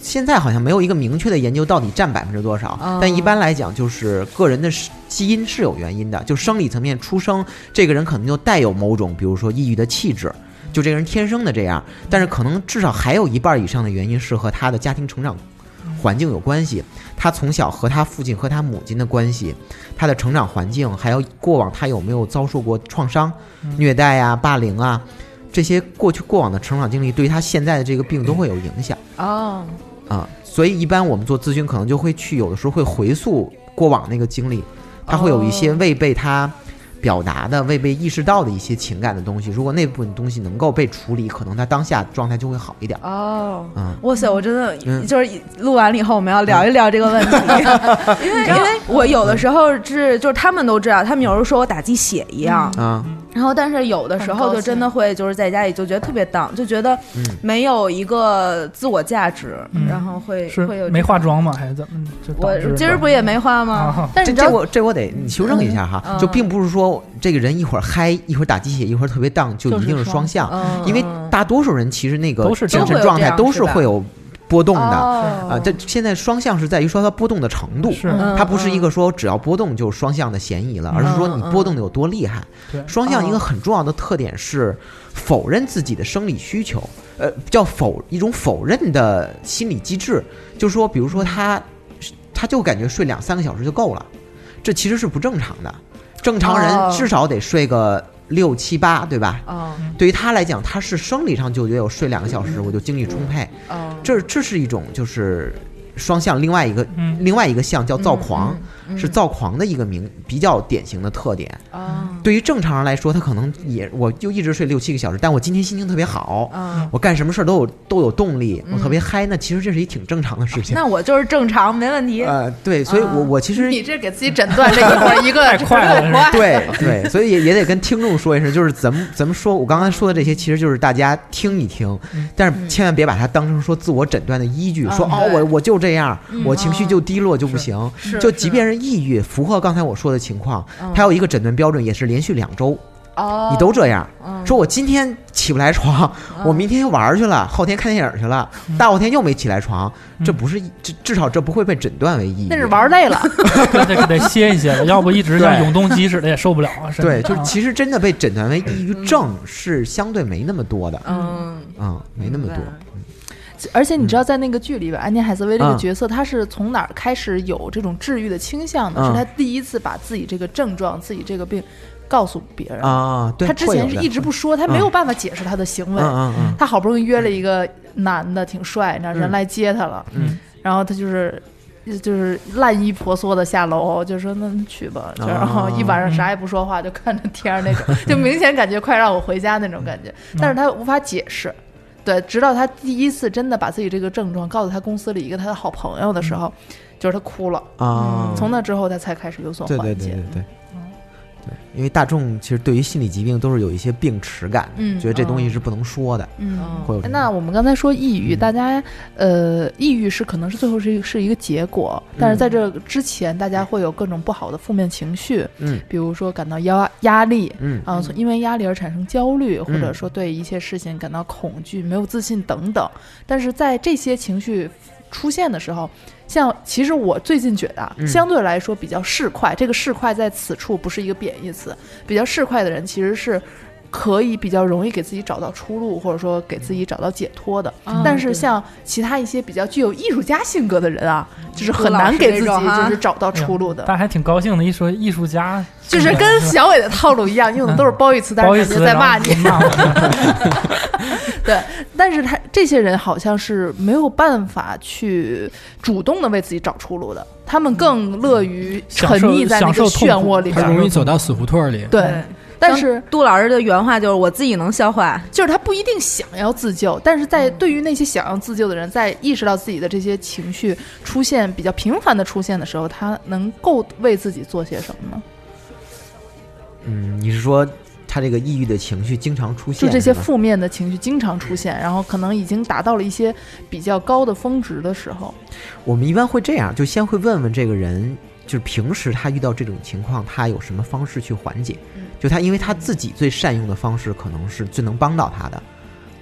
Speaker 6: 现在好像没有一个明确的研究到底占百分之多少，
Speaker 2: 哦
Speaker 6: 但一般来讲，就是个人的基因是有原因的，就生理层面出生，这个人可能就带有某种，比如说抑郁的气质。就这个人天生的这样，但是可能至少还有一半以上的原因是和他的家庭成长环境有关系。他从小和他父亲和他母亲的关系，他的成长环境，还有过往他有没有遭受过创伤、虐待啊、霸凌啊，这些过去过往的成长经历，对于他现在的这个病都会有影响
Speaker 2: 哦，
Speaker 6: 啊。所以一般我们做咨询，可能就会去有的时候会回溯过往那个经历，他会有一些
Speaker 2: 哦
Speaker 6: 未被他表达的、未被意识到的一些情感的东西。如果那部分东西能够被处理，可能他当下状态就会好一点。
Speaker 2: 哦，
Speaker 6: 嗯，
Speaker 2: 哇塞！我真的
Speaker 6: 嗯
Speaker 2: 就是录完了以后，我们要聊一聊这个问题，(laughs) 因为因为我有的时候是就是他们都知道，他们有时候说我打鸡血一样，
Speaker 6: 啊，
Speaker 2: 然后，但是有的时候就真的会就是在家里就觉得特别荡，就觉得
Speaker 6: 嗯。
Speaker 2: 没有一个自我价值，
Speaker 5: 嗯。
Speaker 2: 然后会
Speaker 5: 是
Speaker 2: 会有
Speaker 5: 没化妆吗？还是怎么？就导
Speaker 2: 我今儿不也没化吗？
Speaker 5: 啊？
Speaker 1: 但是
Speaker 6: 这我这我得你修正一下哈，
Speaker 2: 嗯。
Speaker 6: 就并不是说这个人一会儿嗨，一会儿打鸡血，一会儿特别荡，就一定是双向，
Speaker 2: 嗯，
Speaker 6: 因为大多数人其实那个
Speaker 5: 都是
Speaker 6: 精神状态都是会有波动的。
Speaker 2: 哦。
Speaker 6: 啊。这现在双向是在于说它波动的程度，它不是一个说只要波动就双向的嫌疑了，而是说你波动的有多厉害。
Speaker 5: 对。
Speaker 6: 双向一个很重要的特点是否认自己的生理需求，呃，叫否一种否认的心理机制，就是说，比如说他他就感觉睡两三个小时就够了，这其实是不正常的，正常
Speaker 2: 哦。
Speaker 6: 人至少得睡个六七八，对吧？
Speaker 2: 哦。
Speaker 6: 对于他来讲，他是生理上就觉得我睡两个小时我就精力充沛，
Speaker 2: 哦，
Speaker 6: 这这是一种就是双向，另外一个
Speaker 5: 嗯，
Speaker 6: 另外一个项叫躁狂，
Speaker 2: 嗯
Speaker 6: 是躁狂的一个名比较典型的特点。
Speaker 2: 哦。
Speaker 6: 对于正常人来说，他可能也我就一直睡六七个小时，但我今天心情特别好，
Speaker 2: 哦，
Speaker 6: 我干什么事儿都有都有动力，我
Speaker 2: 嗯
Speaker 6: 特别嗨，那其实这是一挺正常的事情。
Speaker 2: 那我就是正常，没问题。
Speaker 6: 呃，对，所以我
Speaker 2: 啊
Speaker 6: 我其实 (laughs)
Speaker 1: 你这给自己诊断这一会儿 (laughs) 一个
Speaker 5: 太快了
Speaker 6: 对对，所以也也得跟听众说一声，就是咱们咱们说，我刚才说的这些，其实就是大家听一听，
Speaker 5: 嗯。
Speaker 6: 但是千万别把它当成说自我诊断的依据，说哦，我我就这样，
Speaker 2: 嗯
Speaker 6: 我情绪就低落就不行。就即便是抑郁，符合刚才我说的情况，
Speaker 2: 嗯
Speaker 6: 它有一个诊断标准，也是连续两周，
Speaker 2: 哦，
Speaker 6: 你都这样，
Speaker 2: 嗯
Speaker 6: 说我今天起不来床，我明天玩去了，后天看电影去了，大后天又没起来床，这不是至至少这不会被诊断为抑郁。
Speaker 1: 那是玩累了，(laughs)
Speaker 5: 得得得歇一歇了，要不一直像
Speaker 6: 对
Speaker 5: 永动机似的也受不了啊。
Speaker 6: 对，就
Speaker 5: 是
Speaker 6: 其实真的被诊断为抑郁症是相对没那么多的，
Speaker 2: 嗯
Speaker 6: 嗯，没那么多。
Speaker 1: 而且你知道，在那个剧里边，安妮海瑟薇这个
Speaker 6: 嗯
Speaker 1: 角色，她是从哪儿开始有这种治愈的倾向的？
Speaker 6: 嗯
Speaker 1: 是她第一次把自己这个症状、自己这个病告诉别人。
Speaker 6: 啊，对，
Speaker 1: 她之前是一直不说，她没有办法解释她的行为。
Speaker 6: 嗯嗯嗯
Speaker 1: 她好不容易约了一个男的，挺帅，你知道人
Speaker 6: 嗯
Speaker 1: 来接她了，
Speaker 6: 嗯
Speaker 1: 然后她就是。就是烂衣婆娑的下楼，就说那去吧，就然后一晚上啥也不说话，就看着天儿那种，就明显感觉快让我回家那种感觉。但是她无法解释，对，直到他第一次真的把自己这个症状告诉他公司里一个他的好朋友的时候，就是他哭了。
Speaker 6: 啊，
Speaker 1: 从那之后，他才开始有所缓解。
Speaker 6: 对对对对。对，因为大众其实对于心理疾病都是有一些病耻感的，
Speaker 1: 嗯
Speaker 6: 觉得这东西是不能说的，
Speaker 1: 嗯，
Speaker 6: 会有
Speaker 1: 那我们刚才说抑郁，
Speaker 6: 嗯
Speaker 1: 大家呃，抑郁是可能是最后是一个是一个结果，但是在这之前，大家会有各种不好的负面情绪，
Speaker 6: 嗯
Speaker 1: 比如说感到压压力。
Speaker 6: 嗯
Speaker 1: 啊，因为压力而产生焦虑，或者
Speaker 6: 嗯
Speaker 1: 说对一些事情感到恐惧、没有自信等等。但是在这些情绪出现的时候，像其实我最近觉得相对来说比较市侩，这个市侩在此处不是一个贬义词，比较市侩的人其实是。可以比较容易给自己找到出路，或者说给自己找到解脱的。
Speaker 2: 嗯
Speaker 1: 但是像其他一些比较具有艺术家性格的人啊，就是很难给自己就是找到出路的。
Speaker 5: 但还挺高兴的，一说艺术家，
Speaker 1: 就是跟小伟的套路一样，用的都是褒义词，但是感觉在骂你。
Speaker 5: 骂。(laughs)
Speaker 1: 对，但是他这些人好像是没有办法去主动的为自己找出路的，他们更乐于沉溺在那个漩涡里
Speaker 7: 他
Speaker 1: 边。
Speaker 7: 容易走到死胡同里。
Speaker 1: 对，但是
Speaker 2: 杜老师的原话就是我自己能消化，
Speaker 1: 就是他不一定想要自救，但是在对于那些想要自救的人，在意识到自己的这些情绪出现比较频繁的出现的时候，他能够为自己做些什么呢？
Speaker 6: 嗯，你是说他这个抑郁的情绪经常出现，
Speaker 1: 就这些负面的情绪经常出现，然后可能已经达到了一些比较高的峰值的时候，
Speaker 6: 我们一般会这样，就先会问问这个人，就是平时他遇到这种情况，他有什么方式去缓解？就他，因为他自己最善用的方式，可能是最能帮到他的。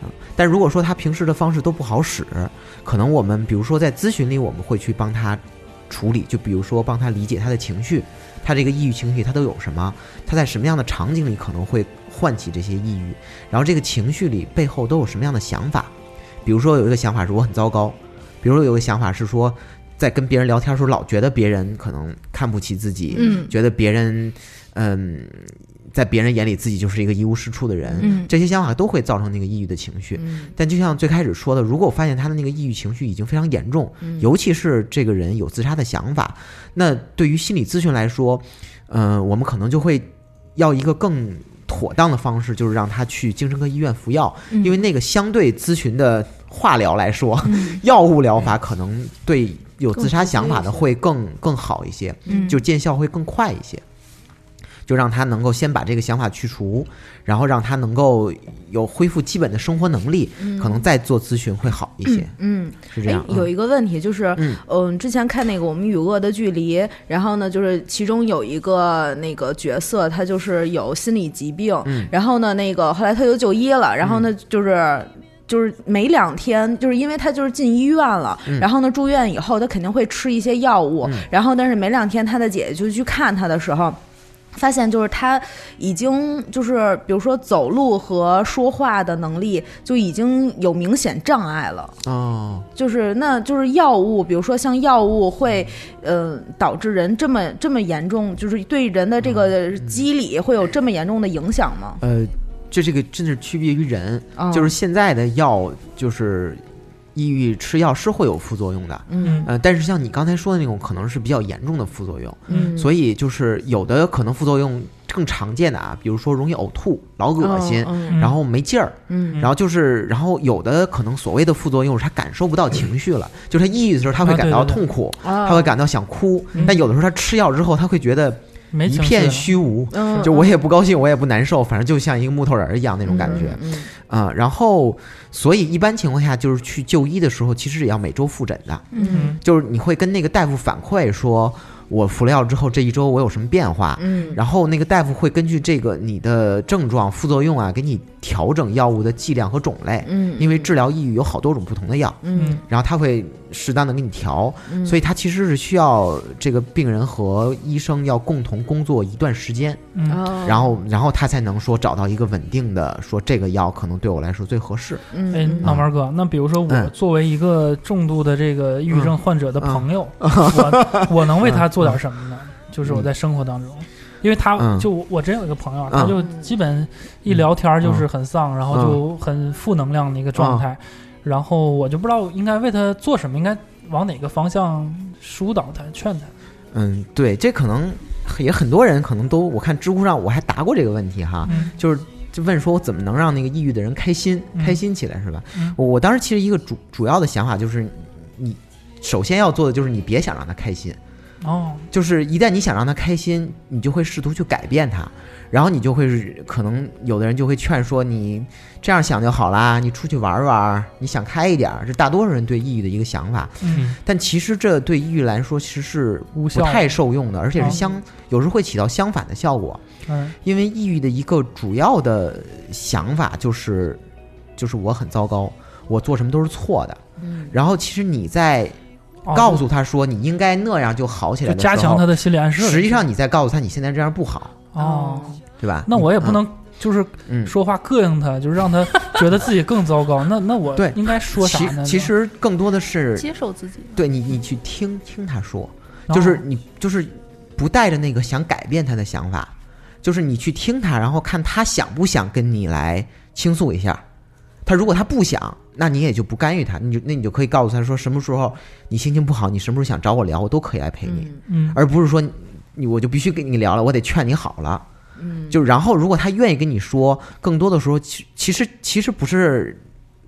Speaker 6: 嗯，但如果说他平时的方式都不好使，可能我们比如说在咨询里，我们会去帮他处理，就比如说帮他理解他的情绪，他这个抑郁情绪他都有什么，他在什么样的场景里可能会唤起这些抑郁，然后这个情绪里背后都有什么样的想法。比如说有一个想法是我很糟糕，比如说有个想法是说，在跟别人聊天的时候老觉得别人可能看不起自己，
Speaker 1: 嗯。
Speaker 6: 觉得别人，嗯，在别人眼里自己就是一个一无是处的人，
Speaker 1: 嗯。
Speaker 6: 这些想法都会造成那个抑郁的情绪。
Speaker 2: 嗯。
Speaker 6: 但就像最开始说的，如果我发现他的那个抑郁情绪已经非常严重，尤其是这个人有自杀的想法，那对于心理咨询来说，呃，我们可能就会要一个更妥当的方式，就是让他去精神科医院服药，
Speaker 1: 嗯。
Speaker 6: 因为那个相对咨询的化疗来说，
Speaker 1: 嗯。
Speaker 6: 药物疗法可能对有自杀想法的会更更好一些，
Speaker 1: 嗯
Speaker 6: 就见效会更快一些。就让他能够先把这个想法去除，然后让他能够有恢复基本的生活能力，可能再做咨询会好一些，
Speaker 2: 嗯，哎
Speaker 6: 是这样。，
Speaker 2: 有一个问题就是，
Speaker 6: 嗯
Speaker 2: 嗯、之前看那个《我们与恶的距离》，然后呢，就是其中有一个那个角色，他就是有心理疾病，
Speaker 6: 嗯
Speaker 2: 然后呢，那个后来他就就医了，然后呢，就是。就是没两天，就是因为他就是进医院了，
Speaker 6: 嗯
Speaker 2: 然后呢住院以后，他肯定会吃一些药物，
Speaker 6: 嗯
Speaker 2: 然后但是没两天，他的姐姐就去看他的时候，发现就是他已经就是比如说走路和说话的能力就已经有明显障碍了。
Speaker 6: 哦，
Speaker 2: 就是那就是药物，比如说像药物会，呃，导致人这么这么严重，就是对人的这个机理会有这么严重的影响吗？
Speaker 6: 呃，这这个真是区别于人，
Speaker 2: 啊
Speaker 6: 就是现在的药就是抑郁吃药是会有副作用的，
Speaker 2: 嗯。
Speaker 6: 呃，但是像你刚才说的那种，可能是比较严重的副作用，
Speaker 2: 嗯，
Speaker 6: 所以就是有的可能副作用更常见的啊，比如说容易呕吐、老恶心，
Speaker 2: 嗯
Speaker 6: 然后没劲儿，
Speaker 2: 嗯。
Speaker 6: 然后就是，然后有的可能所谓的副作用是他感受不到情绪了，就是他抑郁的时候他会感到
Speaker 5: 啊对对对。
Speaker 6: 痛苦，
Speaker 2: 啊。
Speaker 6: 他会感到想哭，
Speaker 5: 嗯。
Speaker 6: 但有的时候他吃药之后他会觉得
Speaker 5: 没
Speaker 6: 一片虚无，
Speaker 2: 嗯 (laughs)
Speaker 6: 就我也不高兴，我也不难受，反正就像一个木头人儿一样那种感觉。
Speaker 2: 嗯。
Speaker 6: 啊、然后所以一般情况下就是去就医的时候，其实也要每周复诊的，
Speaker 2: 嗯。
Speaker 6: 就是你会跟那个大夫反馈说，我服了药之后这一周我有什么变化，
Speaker 2: 嗯。
Speaker 6: 然后那个大夫会根据这个你的症状、副作用啊，给你调整药物的剂量和种类，
Speaker 2: 嗯，
Speaker 6: 因为治疗抑郁有好多种不同的药，
Speaker 2: 嗯。
Speaker 6: 然后他会适当的给你调，
Speaker 2: 嗯，
Speaker 6: 所以他其实是需要这个病人和医生要共同工作一段时间，
Speaker 5: 嗯，
Speaker 2: 哦。
Speaker 6: 然后然后他才能说找到一个稳定的，说这个药可能对我来说最合适。
Speaker 2: 嗯。
Speaker 5: 哎，
Speaker 2: 嗯
Speaker 5: 脑门哥，那比如说我
Speaker 6: 嗯。
Speaker 5: 作为一个重度的这个抑郁症患者的朋友，
Speaker 6: 嗯 (laughs)
Speaker 5: 我我能为他做点什么呢？就是我在生活当中，因为他
Speaker 6: 嗯。
Speaker 5: 就我真有一个朋友，
Speaker 6: 嗯
Speaker 5: 他就基本一聊天就是很丧，然后就很负能量的一个状态，然后我就不知道应该为他做什么，应该往哪个方向疏导他、劝他。
Speaker 6: 嗯，对，这可能也很多人可能都，我看知乎上我还答过这个问题哈，
Speaker 5: 嗯。
Speaker 6: 就是就问说我怎么能让那个抑郁的人开心，
Speaker 5: 嗯。
Speaker 6: 开心起来是吧？
Speaker 5: 嗯。
Speaker 6: 我我当时其实一个主主要的想法就是，你首先要做的就是你别想让他开心，
Speaker 5: 哦，
Speaker 6: 就是一旦你想让他开心，你就会试图去改变他，然后你就会可能有的人就会劝说你这样想就好啦，你出去玩玩，你想开一点儿，这大多数人对抑郁的一个想法。
Speaker 5: 嗯
Speaker 6: 但其实这对抑郁来说其实是不太受用的，而且
Speaker 5: 哦
Speaker 6: 是相有时候会起到相反的效果。
Speaker 5: 嗯
Speaker 6: 因为抑郁的一个主要的想法就是，就是我很糟糕，我做什么都是错的。
Speaker 2: 嗯
Speaker 6: 然后其实你在
Speaker 5: 哦
Speaker 6: 告诉他说你应该那样就好起来的时候，
Speaker 5: 加强他的心理暗示。
Speaker 6: 实际上你在告诉他你现在这样不好，
Speaker 5: 哦，
Speaker 6: 对吧？
Speaker 5: 那我也不
Speaker 6: 嗯
Speaker 5: 能就是
Speaker 6: 嗯。
Speaker 5: 说话膈应他，就是让他 (laughs) 觉得自己更糟糕。那那我
Speaker 6: 对
Speaker 5: 应该说啥
Speaker 6: 其
Speaker 5: 呢？
Speaker 6: 其实更多的是
Speaker 1: 接受自己。
Speaker 6: 对你，你去听听他说，
Speaker 5: 哦
Speaker 6: 就是你就是不带着那个想改变他的想法，就是你去听他，然后看他想不想跟你来倾诉一下。他如果他不想，那你也就不干预他，你就那你就可以告诉他说，什么时候你心情不好，你什么时候想找我聊，我都可以来陪你，
Speaker 2: 嗯。
Speaker 5: 嗯，
Speaker 6: 而不是说你你我就必须跟你聊了，我得劝你好了。
Speaker 2: 嗯，
Speaker 6: 就然后如果他愿意跟你说，更多的时候其其实其实不是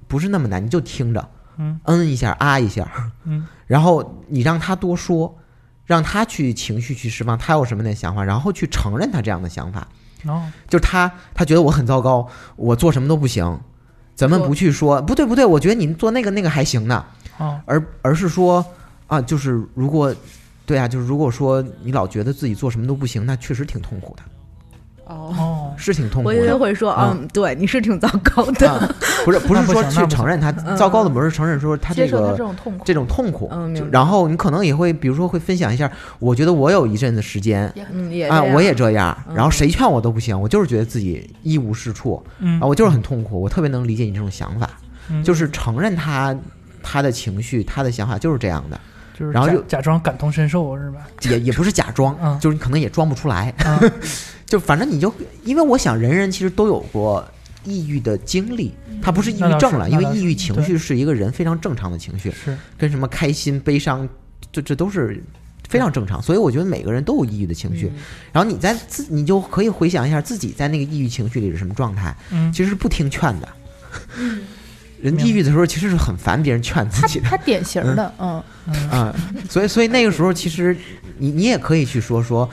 Speaker 6: 不是那么难，你就听着，
Speaker 5: 嗯。
Speaker 6: 嗯一下啊一下，
Speaker 5: 嗯，
Speaker 6: 然后你让他多说，让他去情绪去释放，他有什么样的想法，然后去承认他这样的想法。
Speaker 5: 哦，
Speaker 6: 就是他他觉得我很糟糕，我做什么都不行，咱们不去说不对不对，我觉得你做那个那个还行呢，
Speaker 5: 哦，
Speaker 6: 而而是说啊，就是如果对啊，就是如果说你老觉得自己做什么都不行，那确实挺痛苦的，
Speaker 2: 哦，
Speaker 5: 哦，
Speaker 6: 是挺痛苦
Speaker 2: 我以为
Speaker 6: 的。
Speaker 2: 会说，
Speaker 6: 嗯。
Speaker 2: 嗯，对，你是挺糟糕的，
Speaker 6: 啊，不是不是说去承认他
Speaker 2: 嗯
Speaker 6: 糟糕的，不是承认说他这
Speaker 1: 接受他这
Speaker 6: 个
Speaker 1: 种痛苦，
Speaker 6: 这种痛苦，然后你可能也会比如说会分享一下，我觉得我有一阵子时间
Speaker 2: 嗯，也
Speaker 6: 啊，我也这样，
Speaker 2: 嗯。
Speaker 6: 然后谁劝我都不行，我就是觉得自己一无是处
Speaker 5: 嗯。
Speaker 6: 啊，我就是很痛苦，我特别能理解你这种想法，
Speaker 5: 嗯。
Speaker 6: 就是承认他他的情绪，他的想法就是这样的，
Speaker 5: 就是
Speaker 6: 然后就
Speaker 5: 假假装感同身受是吧？
Speaker 6: 也也不是假装，
Speaker 5: 嗯。
Speaker 6: 就是你可能也装不出来，
Speaker 5: 啊，(laughs)
Speaker 6: 就反正你就因为我想人人其实都有过。抑郁的经历，他不是抑郁症了，因为抑郁情绪是一个人非常正常的情绪，
Speaker 5: 是，
Speaker 6: 跟什么开心、悲伤，这这都是非常正常。所以我觉得每个人都有抑郁的情绪，然后你在自你就可以回想一下自己在那个抑郁情绪里是什么状态，
Speaker 5: 嗯，
Speaker 6: 其实是不听劝的。人抑郁的时候其实是很烦别人劝自己的。
Speaker 1: 他典型的，嗯，
Speaker 5: 嗯。
Speaker 6: 啊、所以所以那个时候其实你你也可以去说说，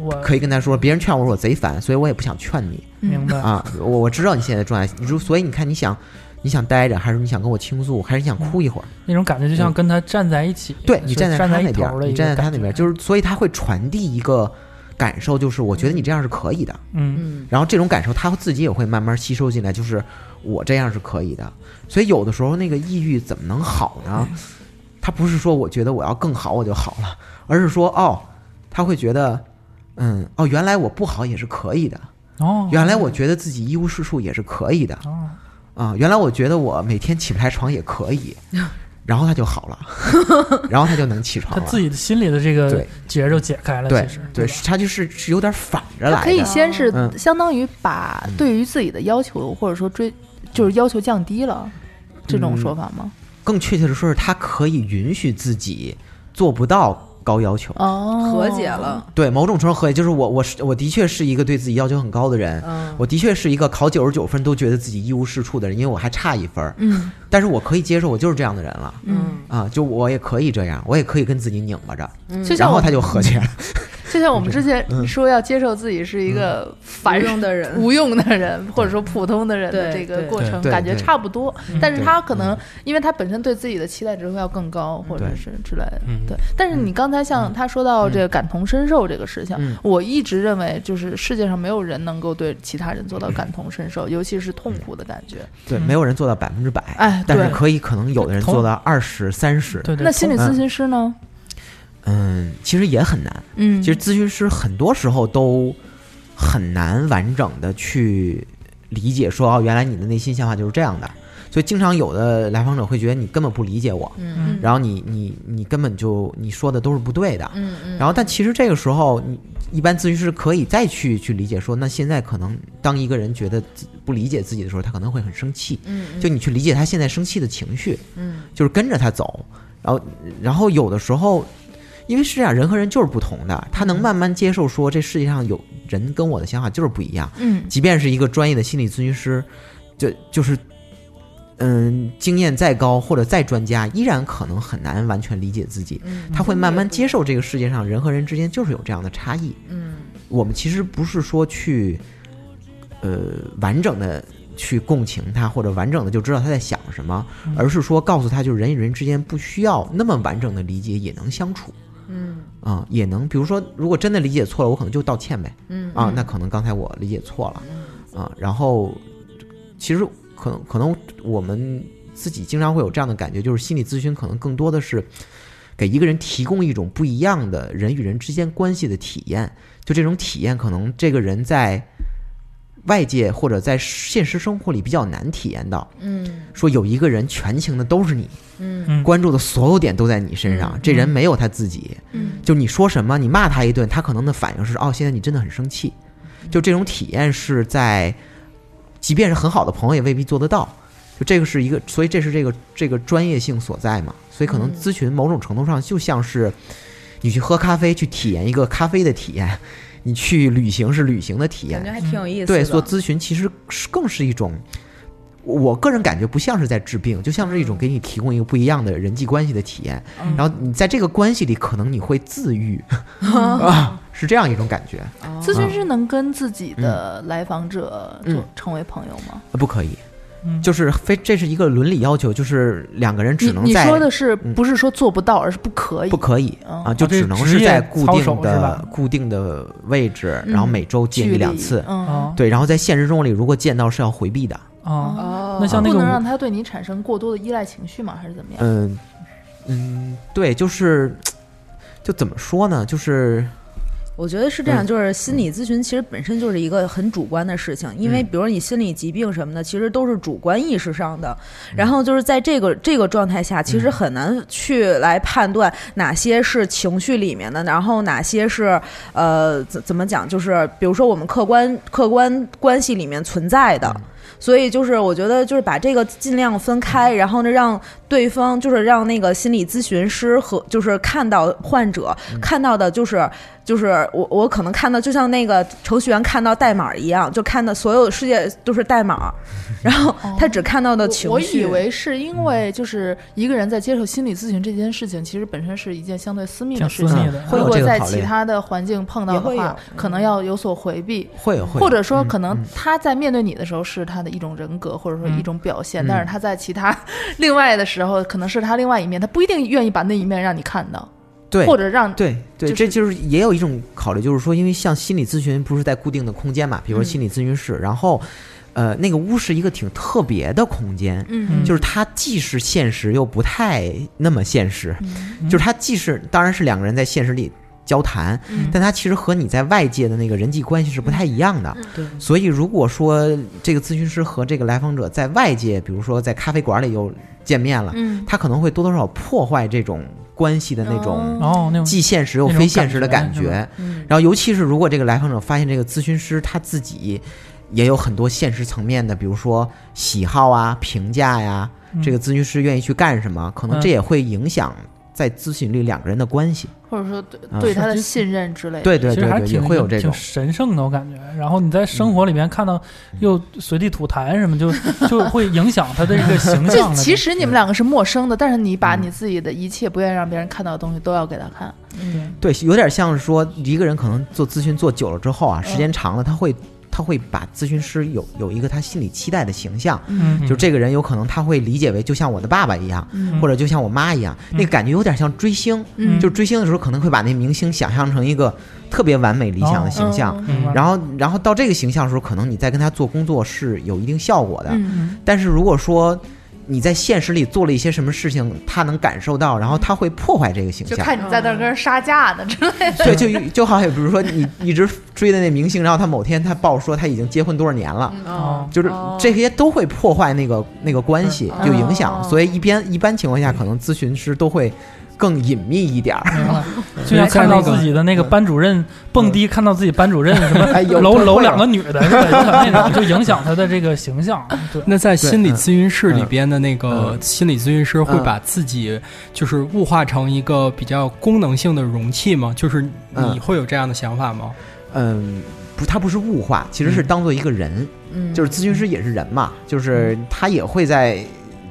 Speaker 5: 我
Speaker 6: 可以跟他说，别人劝我说我贼烦，所以我也不想劝你
Speaker 5: 明白。
Speaker 6: 啊。我我知道你现在的状态，你说所以你看你想你想待着，还是你想跟我倾诉，还是你想哭一会儿？
Speaker 5: 那种感觉就像跟他站在一起，是
Speaker 6: 对你站在他那边你站在他那边儿，就是所以他会传递一个感受，就是我觉得你这样是可以的。
Speaker 5: 嗯
Speaker 2: 嗯
Speaker 6: 然后这种感受他自己也会慢慢吸收进来，就是我这样是可以的。所以有的时候那个抑郁怎么能好呢？他不是说我觉得我要更好我就好了，而是说哦，他会觉得，嗯，哦，原来我不好也是可以的，
Speaker 5: 哦，
Speaker 6: 原来我觉得自己一无是处也是可以的。
Speaker 5: 哦。
Speaker 6: 啊，原来我觉得我每天起不来床也可以，(laughs) 然后他就好了，(laughs) 然后他就能起床了。
Speaker 5: 他自己的心里的这个
Speaker 6: 对
Speaker 5: 结就解开了，
Speaker 6: 对
Speaker 5: 其实
Speaker 6: 对，他就是是有点反着来
Speaker 1: 可以。先是
Speaker 6: 嗯。
Speaker 1: 相当于把对于自己的要求或者说追就是要求降低了，这种
Speaker 6: 嗯。
Speaker 1: 说法吗？
Speaker 6: 更确切的说是，他可以允许自己做不到高要求。
Speaker 1: 哦，
Speaker 2: 和解了，
Speaker 6: 对，某种程度和解，就是我我是我的确是一个对自己要求很高的人，
Speaker 2: 嗯。
Speaker 6: 我的确是一个考九十九分都觉得自己一无是处的人，因为我还差一分儿，
Speaker 1: 嗯。
Speaker 6: 但是我可以接受我就是这样的人了。
Speaker 1: 嗯，
Speaker 6: 啊，就我也可以这样，我也可以跟自己拧巴着，
Speaker 1: 嗯。
Speaker 6: 然后他就和解了。
Speaker 1: 就像我们之前
Speaker 6: 嗯。
Speaker 1: 说要接受自己是一个凡
Speaker 2: 无
Speaker 1: 人
Speaker 2: 用的人，
Speaker 1: 无用的人，或者说普通的人的这个过程，感觉差不多。
Speaker 5: 嗯。
Speaker 1: 但是他可能因为他本身对自己的期待值会要更高，或者是之类的。
Speaker 7: 嗯。
Speaker 1: 对，但是你刚才像他说到这个感同身受这个事情
Speaker 6: 嗯，
Speaker 1: 我一直认为就是世界上没有人能够对其他人做到感同身受，尤其是痛苦的感觉。
Speaker 6: 对，
Speaker 5: 嗯。
Speaker 6: 没有人做到百分之百，
Speaker 1: 哎，
Speaker 6: 但是。可以可能有的人做到二十三十，
Speaker 5: 对对，
Speaker 1: 那心理咨询师呢？
Speaker 6: 嗯，其实也很难。
Speaker 1: 嗯，
Speaker 6: 其实咨询师很多时候都很难完整的去理解说哦，原来你的内心想法就是这样的。所以经常有的来访者会觉得你根本不理解我，
Speaker 2: 嗯
Speaker 6: 然后你你你根本就你说的都是不对的。
Speaker 2: 嗯嗯，
Speaker 6: 然后但其实这个时候，你一般咨询师可以再去去理解说，那现在可能当一个人觉得自不理解自己的时候，他可能会很生气。
Speaker 2: 嗯
Speaker 6: 就你去理解他现在生气的情绪，
Speaker 2: 嗯
Speaker 6: 就是跟着他走，然后然后有的时候，因为是这样，人和人就是不同的，他能慢慢接受说这世界上有人跟我的想法就是不一样，
Speaker 1: 嗯
Speaker 6: 即便是一个专业的心理咨询师，就就是。嗯，经验再高或者再专家，依然可能很难完全理解自己。
Speaker 2: 嗯
Speaker 6: 他会慢慢接受这个世界上人和人之间就是有这样的差异。
Speaker 2: 嗯
Speaker 6: 我们其实不是说去，呃，完整的去共情他，或者完整的就知道他在想什么，
Speaker 5: 嗯
Speaker 6: 而是说告诉他，就是人与人之间不需要那么完整的理解也能相处
Speaker 2: 嗯。
Speaker 6: 啊、也能，比如说，如果真的理解错了，我可能就道歉呗
Speaker 2: 嗯。
Speaker 6: 啊，那可能刚才我理解错了啊，然后其实可能可能我们自己经常会有这样的感觉，就是心理咨询可能更多的是给一个人提供一种不一样的人与人之间关系的体验，就这种体验，可能这个人在外界或者在现实生活里比较难体验到。
Speaker 2: 嗯
Speaker 6: 说有一个人全情的都是你，
Speaker 2: 嗯
Speaker 5: 嗯
Speaker 6: 关注的所有点都在你身上，这人没有他自己。
Speaker 1: 嗯
Speaker 6: 就你说什么，你骂他一顿，他可能的反应是哦，现在你真的很生气。就这种体验是在，即便是很好的朋友也未必做得到。就这个是一个，所以这是这个这个专业性所在嘛。所以可能
Speaker 2: 嗯
Speaker 6: 咨询某种程度上就像是你去喝咖啡，去体验一个咖啡的体验；你去旅行是旅行的体验
Speaker 2: 感觉。还挺有意思的。
Speaker 6: 对，做咨询其实是更是一种，我个人感觉不像是在治病，就像是一种给你提供一个不一样的人际关系的体验。
Speaker 2: 嗯
Speaker 6: 然后你在这个关系里，可能你会自愈 (laughs) 啊，是这样一种感觉。
Speaker 2: 哦
Speaker 1: 咨询师能跟自己的来访者
Speaker 6: 嗯
Speaker 1: 就成为朋友吗？
Speaker 6: 呃不可以，
Speaker 5: 嗯
Speaker 6: 就是非这是一个伦理要求，就是两个人只
Speaker 1: 你你
Speaker 6: 能在
Speaker 1: 说的是
Speaker 6: 嗯
Speaker 1: 不是说做不到，而是不可以？
Speaker 6: 不可以
Speaker 1: 嗯
Speaker 6: 啊，就只能是在固定的固定的位置，然后
Speaker 1: 嗯
Speaker 6: 每周见一两次。对，然后在现实生活里，如果见到是要回避的。
Speaker 5: 啊，
Speaker 2: 哦，
Speaker 5: 那像那个
Speaker 1: 不能让他对你产生过多的依赖情绪吗？还是怎么样？
Speaker 6: 嗯嗯，对，就是就怎么说呢？就是
Speaker 2: 我觉得是这样，
Speaker 6: 嗯
Speaker 2: 就是心理咨询其实本身就是一个很主观的事情，因为
Speaker 6: 嗯
Speaker 2: 比如你心理疾病什么的，其实都是主观意识上的。然后就是在这个这个状态下，其实很难去来判断哪些是情绪里面的，然后哪些是呃怎怎么讲，就是比如说我们客观客观关系里面存在的。所以就是我觉得就是把这个尽量分开，然后呢让对方就是让那个心理咨询师和就是看到患者、看到的就是就是我我可能看到就像那个程序员看到代码一样，就看到所有世界都是代码，(laughs) 然后他只看到的情绪。
Speaker 1: 我我以为是因为就是一个人在接受心理咨询这件事情，其实本身是一件相对私密的事情。
Speaker 5: 会不。
Speaker 6: 会有
Speaker 1: 如果在其他的环境碰到的话
Speaker 2: 也会，
Speaker 1: 可能要有所回避，
Speaker 6: 会有会，
Speaker 1: 或者说可
Speaker 6: 嗯
Speaker 1: 能他在面对你的时候是他的一种人格，或者说一种表现，
Speaker 6: 嗯。
Speaker 1: 但是他在其他 (laughs) 另外的时候，可能是他另外一面，他不一定愿意把那一面让你看到，
Speaker 6: 对
Speaker 1: 或者让
Speaker 6: 对对，
Speaker 1: 就是
Speaker 6: 这就是也有一种考虑，就是说，因为像心理咨询不是在固定的空间嘛，比如说
Speaker 1: 嗯。
Speaker 6: 心理咨询室，然后，呃，那个屋是一个挺特别的空间，
Speaker 1: 嗯。
Speaker 6: 就是它既是现实又不太那么现实，
Speaker 1: 嗯。
Speaker 6: 就是它既是当然是两个人在现实里交谈，
Speaker 1: 嗯。
Speaker 6: 但它其实和你在外界的那个人际关系是不太一样的。
Speaker 5: 对，
Speaker 6: 所以如果说这个咨询师和这个来访者在外界，比如说在咖啡馆里又见面了，
Speaker 1: 嗯。
Speaker 6: 他可能会多多少少破坏这种关系的那种既现实又非现实的感
Speaker 5: 感觉
Speaker 6: 然后，尤其是如果这个来访者发现这个咨询师他自己也有很多现实层面的，比如说喜好啊、评价呀，
Speaker 5: 嗯。
Speaker 6: 这个咨询师愿意去干什么，可能这也会影响在咨询里两个人的关系。
Speaker 1: 或者说对
Speaker 6: 啊
Speaker 1: 对他的信任之类的。
Speaker 6: 对对对对，
Speaker 5: 其实还挺
Speaker 6: 也会有这种
Speaker 5: 挺。神圣的，我感觉。然后你在生活里面看到又随地吐痰什么，就 (laughs) 就会影响他的一个形象的。
Speaker 1: 其实你们两个是陌生的，但是你把
Speaker 6: 嗯
Speaker 1: 你自己的一切不愿意让别人看到的东西都要给他看。
Speaker 2: 嗯
Speaker 6: 对，有点像是说一个人可能做咨询做久了之后啊，时间长了，他会他会把咨询师有有一个他心里期待的形象，
Speaker 5: 嗯，
Speaker 6: 就这个人有可能他会理解为就像我的爸爸一样，
Speaker 1: 嗯。
Speaker 6: 或者就像我妈一样，那个感觉有点像追星。
Speaker 1: 嗯。
Speaker 6: 就追星的时候，可能会把那明星想象成一个特别完美理想的形象，
Speaker 1: 嗯。
Speaker 6: 然后，然后到这个形象的时候，可能你再跟他做工作是有一定效果的。
Speaker 1: 嗯。
Speaker 6: 但是如果说你在现实里做了一些什么事情，他能感受到，然后他会破坏这个形象。
Speaker 1: 就看你在那儿跟人杀价呢之类的。
Speaker 6: 对，就就好像比如说你一直追的那明星，然后他某天他报说他已经结婚多少年了，
Speaker 5: 哦，
Speaker 6: 就是这些都会破坏那个那个关系，
Speaker 1: 嗯
Speaker 6: 就影响。
Speaker 1: 哦
Speaker 6: 所以一边一般情况下，可能咨询师都会更隐秘一点儿。(laughs)
Speaker 5: 就像看到自己的那个班主任蹦迪，看到自己班主任什么
Speaker 6: 哎
Speaker 5: 搂搂两个女的，是吧？就那种就影响他的这个形象。(laughs)
Speaker 7: 那在心理咨询室里边的那个
Speaker 6: 嗯
Speaker 7: 心理咨询师会
Speaker 6: 嗯
Speaker 7: 把自己就是物化成一个比较功能性的容器吗？就是你
Speaker 6: 嗯
Speaker 7: 会有这样的想法吗？
Speaker 6: 嗯，不，他不是物化，其实是当做一个人，
Speaker 2: 嗯
Speaker 6: 就是咨询师也是人嘛，就是他也会在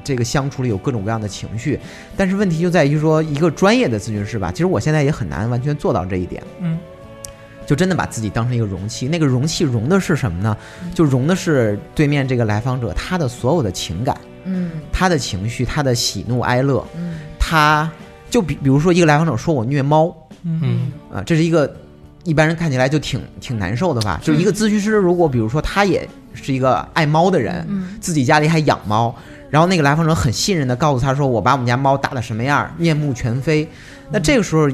Speaker 6: 这个相处里有各种各样的情绪，但是问题就在于说，一个专业的咨询师吧，其实我现在也很难完全做到这一点。
Speaker 5: 嗯，
Speaker 6: 就真的把自己当成一个容器，那个容器容的是什么呢？就容的是对面这个来访者他的所有的情感，
Speaker 2: 嗯。
Speaker 6: 他的情绪，他的喜怒哀乐，
Speaker 2: 嗯。
Speaker 6: 他就比比如说一个来访者说我虐猫，
Speaker 5: 嗯。
Speaker 6: 啊，这是一个一般人看起来就挺挺难受的吧？就是一个咨询师，如果比如说他也是一个爱猫的人，
Speaker 1: 嗯。
Speaker 6: 自己家里还养猫，然后那个来访者很信任的告诉他说：“我把我们家猫打得什么样，面目全非。”那这个时候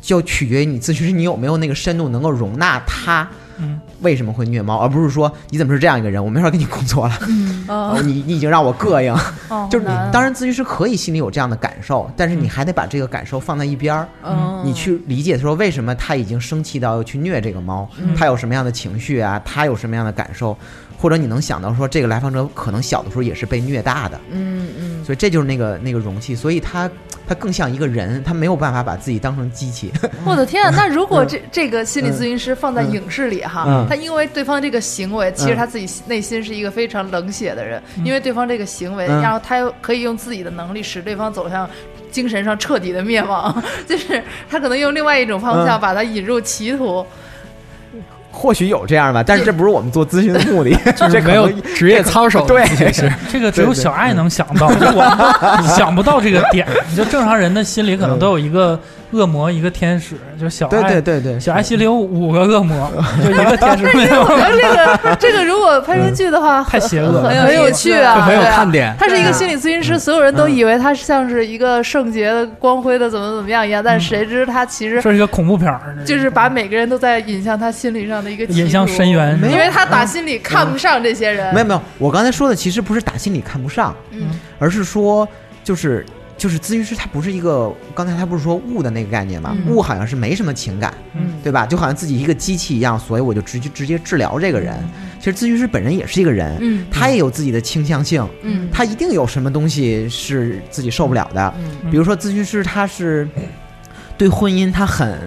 Speaker 6: 就取决于你咨询师你有没有那个深度能够容纳他
Speaker 5: 嗯
Speaker 6: 为什么会虐猫，而不是说你怎么是这样一个人，我没法跟你工作了，
Speaker 1: 嗯
Speaker 6: 哦你你已经让我膈应。
Speaker 1: 哦
Speaker 6: 就是当然咨询师可以心里有这样的感受，但是你还得把这个感受放在一边儿。
Speaker 2: 嗯，
Speaker 6: 你去理解说为什么他已经生气到要去虐这个猫，他有什么样的情绪啊，他有什么样的感受，或者你能想到说这个来访者可能小的时候也是被虐大的，
Speaker 2: 嗯嗯。
Speaker 6: 所以这就是那个那个容器，所以他他更像一个人，他没有办法把自己当成机器。(laughs)
Speaker 1: 我的天啊！那如果这这个心理咨询师放在
Speaker 6: 嗯。
Speaker 1: 影视里哈
Speaker 6: 嗯，
Speaker 1: 他因为对方这个行为，其实
Speaker 6: 嗯
Speaker 1: 他自己内心是一个非常冷血的人，因为对方这个行为，
Speaker 6: 嗯。
Speaker 1: 然后他又可以用自己的能力使对方走向。精神上彻底的灭亡，(laughs) 就是他可能用另外一种方向
Speaker 6: 嗯。
Speaker 1: 把他引入歧途。
Speaker 6: 或许有这样吧，但是这不是我们做咨询的目的，(laughs)
Speaker 7: 就是没有职业操守的
Speaker 6: 对
Speaker 7: 咨询师。
Speaker 5: 这个只有小爱能想到，就我想不到这个点。就正常人的心里可能都有一个恶魔，一个天使。就小
Speaker 6: 对
Speaker 5: 爱，
Speaker 6: 对对对，
Speaker 5: 小爱心里有五个恶魔，(laughs) 就一个天使。(laughs) 没有
Speaker 1: 我。觉得这个 (laughs) 这个如果拍成剧的话，
Speaker 5: 太邪恶了
Speaker 1: 很很有趣啊，
Speaker 7: 很有看点。
Speaker 1: 他是一个心理咨询师，所有人都以为他像是一个圣洁的、光辉的，怎么怎么样一样，但是谁知他其实
Speaker 5: 这是一个恐怖片儿，
Speaker 1: 就是把每个人都在引向他心理上的一个
Speaker 5: 引向深渊。
Speaker 1: 因为他打心里看不上这些人。
Speaker 6: 没有没有，我刚才说的其实不是打心里看不上，
Speaker 1: 嗯。
Speaker 6: 而是说就是就是咨询师他不是一个，刚才他不是说物的那个概念吗？
Speaker 2: 嗯
Speaker 6: 物好像是没什么情感，
Speaker 2: 嗯
Speaker 6: 对吧？就好像自己一个机器一样，所以我就直接直接治疗这个人。其实咨询师本人也是一个人，
Speaker 2: 嗯
Speaker 6: 他也有自己的倾向性，
Speaker 2: 嗯
Speaker 6: 他一定有什么东西是自己受不了的。
Speaker 2: 嗯
Speaker 6: 比如说咨询师他是对婚姻他很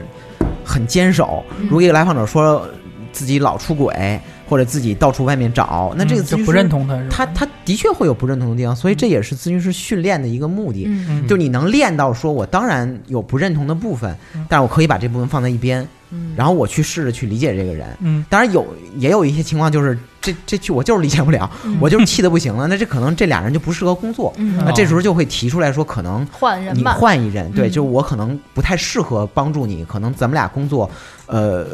Speaker 6: 很坚守，
Speaker 2: 嗯
Speaker 6: 如果一个来访者说自己老出轨或者自己到处外面找，那这个咨询师
Speaker 5: 嗯就不认同他？
Speaker 6: 他他的确会有不认同的地方，所以这也是咨询师训练的一个目的。就你能练到说，我当然有不认同的部分
Speaker 5: 嗯，
Speaker 6: 但是我可以把这部分放在一边，
Speaker 2: 嗯
Speaker 6: 然后我去试着去理解这个人。
Speaker 5: 嗯
Speaker 6: 当然有也有一些情况就是这这句我就是理解不了，我就是气的不行了，那这可能这俩人就不适合工作。
Speaker 2: 嗯
Speaker 6: 那这时候就会提出来说，可能你
Speaker 1: 换人你，
Speaker 6: 换一人，对，
Speaker 2: 嗯
Speaker 6: 就我可能不太适合帮助你，可能咱们俩工作，呃，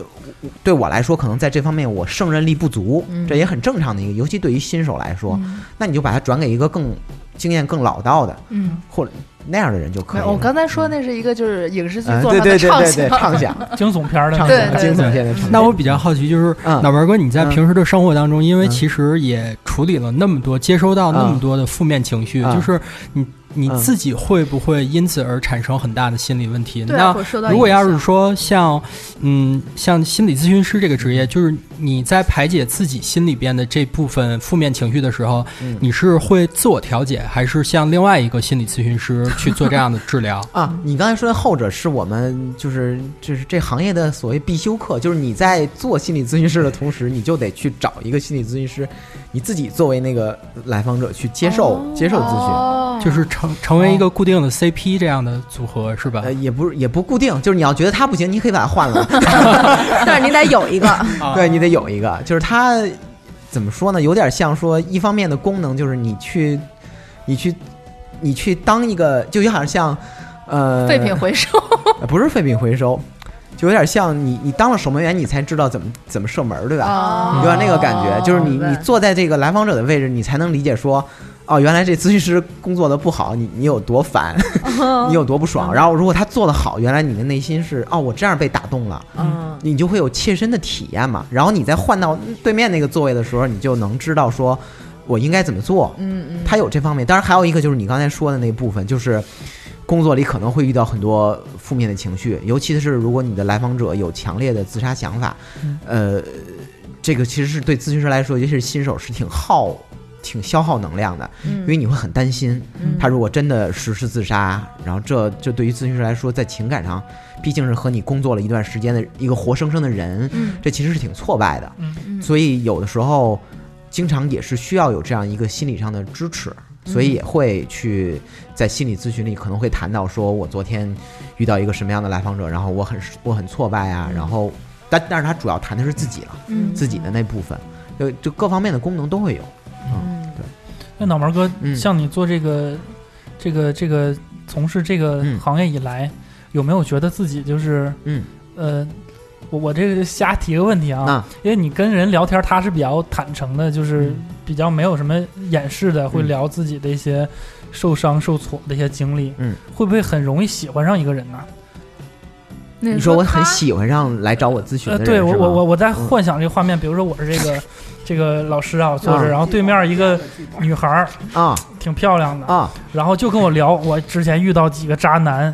Speaker 6: 对我来说，可能在这方面我胜任力不足，
Speaker 2: 嗯。
Speaker 6: 这也很正常的一个，尤其对于新手来说，
Speaker 1: 嗯。
Speaker 6: 那你就把它转给一个更经验更老道的，
Speaker 2: 嗯。
Speaker 6: 或者那样的人就可以，
Speaker 1: 我。刚才说那是一个就是影视剧
Speaker 6: 嗯，
Speaker 1: 做
Speaker 6: 对
Speaker 1: 上的畅想，
Speaker 6: 对对对对，畅想，(laughs)
Speaker 5: 惊悚片儿的
Speaker 6: 畅想，惊悚片的畅想。
Speaker 7: 那我比较好奇，就是
Speaker 6: 嗯。
Speaker 7: 脑门哥，你在
Speaker 6: 嗯
Speaker 7: 平时的生活当中，因为
Speaker 6: 嗯。
Speaker 7: 其实也处理了那么多，接收到那么多的负面情绪，
Speaker 6: 嗯。
Speaker 7: 就是你你
Speaker 6: 嗯
Speaker 7: 自己会不会因此而产生很大的心理问题？那如果要是说像，嗯，像心理咨询师这个职业，就是你在排解自己心里边的这部分负面情绪的时候，
Speaker 6: 嗯
Speaker 7: 你是会自我调节，还是像另外一个心理咨询师去做这样的治疗？(laughs)
Speaker 6: 啊，你刚才说的后者是我们就是就是这行业的所谓必修课，就是你在做心理咨询师的同时，你就得去找一个心理咨询师，你自己作为那个来访者去接受、接受咨询。
Speaker 1: 哦
Speaker 7: 就是成成为一个固定的 CP 这样的组合是吧？
Speaker 6: 呃，也不也不固定，就是你要觉得他不行，你可以把他换了。(laughs)
Speaker 2: 但是你得有一个，(laughs)
Speaker 6: 对你得有一个，就是他怎么说呢？有点像说，一方面的功能就是你去，你去，你去当一个，就有点像，呃，
Speaker 1: 废品回收，
Speaker 6: 呃不是废品回收，就有点像你你当了守门员，你才知道怎么怎么射门，对吧？
Speaker 1: 你
Speaker 6: 有点那个感觉，就是你你坐在这个来访者的位置，你才能理解说。哦，原来这咨询师工作的不好，你你有多烦，(laughs) 你有多不爽。然后如果他做的好，原来你的内心是哦，我这样被打动了，
Speaker 2: 嗯
Speaker 6: 你就会有切身的体验嘛。然后你再换到对面那个座位的时候，你就能知道说我应该怎么做。
Speaker 2: 嗯嗯，
Speaker 6: 他有这方面，当然还有一个就是你刚才说的那部分，就是工作里可能会遇到很多负面的情绪，尤其是如果你的来访者有强烈的自杀想法，呃，这个其实是对咨询师来说，尤其是新手是挺耗。挺消耗能量的，
Speaker 2: 因
Speaker 6: 因为你会很担心，
Speaker 2: 嗯。
Speaker 6: 他如果真的实施自杀，然后这这对于咨询师来说，在情感上，毕竟是和你工作了一段时间的一个活生生的人，
Speaker 2: 嗯。
Speaker 6: 这其实是挺挫败的。
Speaker 2: 嗯。
Speaker 6: 所以有的时候，经常也是需要有这样一个心理上的支持，所以也会去在心理咨询里可能会谈到说，我昨天遇到一个什么样的来访者，然后我很我很挫败啊，然后但但是他主要谈的是自己了，
Speaker 2: 嗯
Speaker 6: 自己的那部分，就就各方面的功能都会有。
Speaker 2: 嗯对
Speaker 5: 那脑门哥，
Speaker 6: 嗯
Speaker 5: 像你做这个、这个、这个从事这个
Speaker 6: 嗯
Speaker 5: 行业以来，有没有觉得自己就是
Speaker 6: 嗯
Speaker 5: 呃，我我这个就瞎提个问题啊，
Speaker 6: 啊，
Speaker 5: 因为你跟人聊天，他是比较坦诚的，就是比较没有什么掩饰的，会
Speaker 6: 嗯
Speaker 5: 聊自己的一些受伤、受挫的一些经历，
Speaker 6: 嗯，
Speaker 5: 会不会很容易喜欢上一个人呢？
Speaker 6: 你说我很喜欢上来找我咨询
Speaker 5: 呃，
Speaker 6: 的人，
Speaker 5: 对我我我我在
Speaker 6: 嗯。
Speaker 5: 幻想这个画面，比如说我是这个 (laughs) 这个老师啊，我坐
Speaker 6: 啊。
Speaker 5: 着，然后对面一个女孩儿
Speaker 6: 啊。
Speaker 5: 挺漂亮的，
Speaker 6: 啊。
Speaker 5: 然后就跟我聊 (laughs) 我之前遇到几个渣男，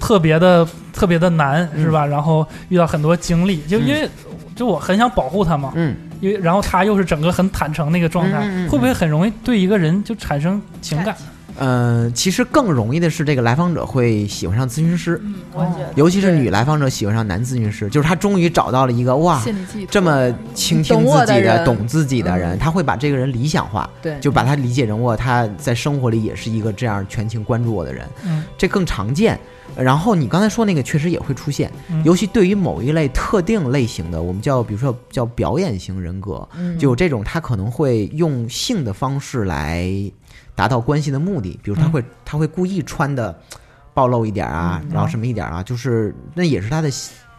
Speaker 5: 特别的特别的难，
Speaker 6: 嗯
Speaker 5: 是吧？然后遇到很多经历，就
Speaker 6: 嗯
Speaker 5: 因为、就我很想保护他嘛，
Speaker 6: 嗯，
Speaker 5: 因为然后他又是整个很坦诚那个状态，
Speaker 6: 嗯嗯嗯
Speaker 5: 会不会很容易对一个人就产生情感？
Speaker 6: 呃，其实更容易的是这个来访者会喜欢上咨询师，
Speaker 1: 嗯，我觉得
Speaker 6: 尤其是女来访者喜欢上男咨询师，就是他终于找到了一个哇。这么倾听自己的、
Speaker 2: 的
Speaker 6: 懂自己的人，
Speaker 2: 嗯
Speaker 6: 他会把这个人理想化，
Speaker 2: 对
Speaker 6: 就把他理解成我他在生活里也是一个这样全情关注我的人，
Speaker 5: 嗯
Speaker 6: 这更常见。然后你刚才说那个确实也会出现，
Speaker 5: 嗯。
Speaker 6: 尤其对于某一类特定类型的，我们叫比如说叫表演型人格，
Speaker 2: 嗯。
Speaker 6: 就有这种他可能会用性的方式来达到关系的目的，比如他
Speaker 5: 嗯。
Speaker 6: 会、他会故意穿的暴露一点啊，
Speaker 2: 嗯
Speaker 6: 然后什么一点啊，就是那也是他的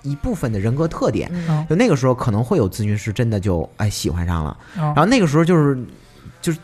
Speaker 6: 一部分的人格特点。
Speaker 2: 嗯。
Speaker 6: 就那个时候可能会有咨询师真的就哎喜欢上了，
Speaker 5: 然
Speaker 6: 然后那个时候就是就是。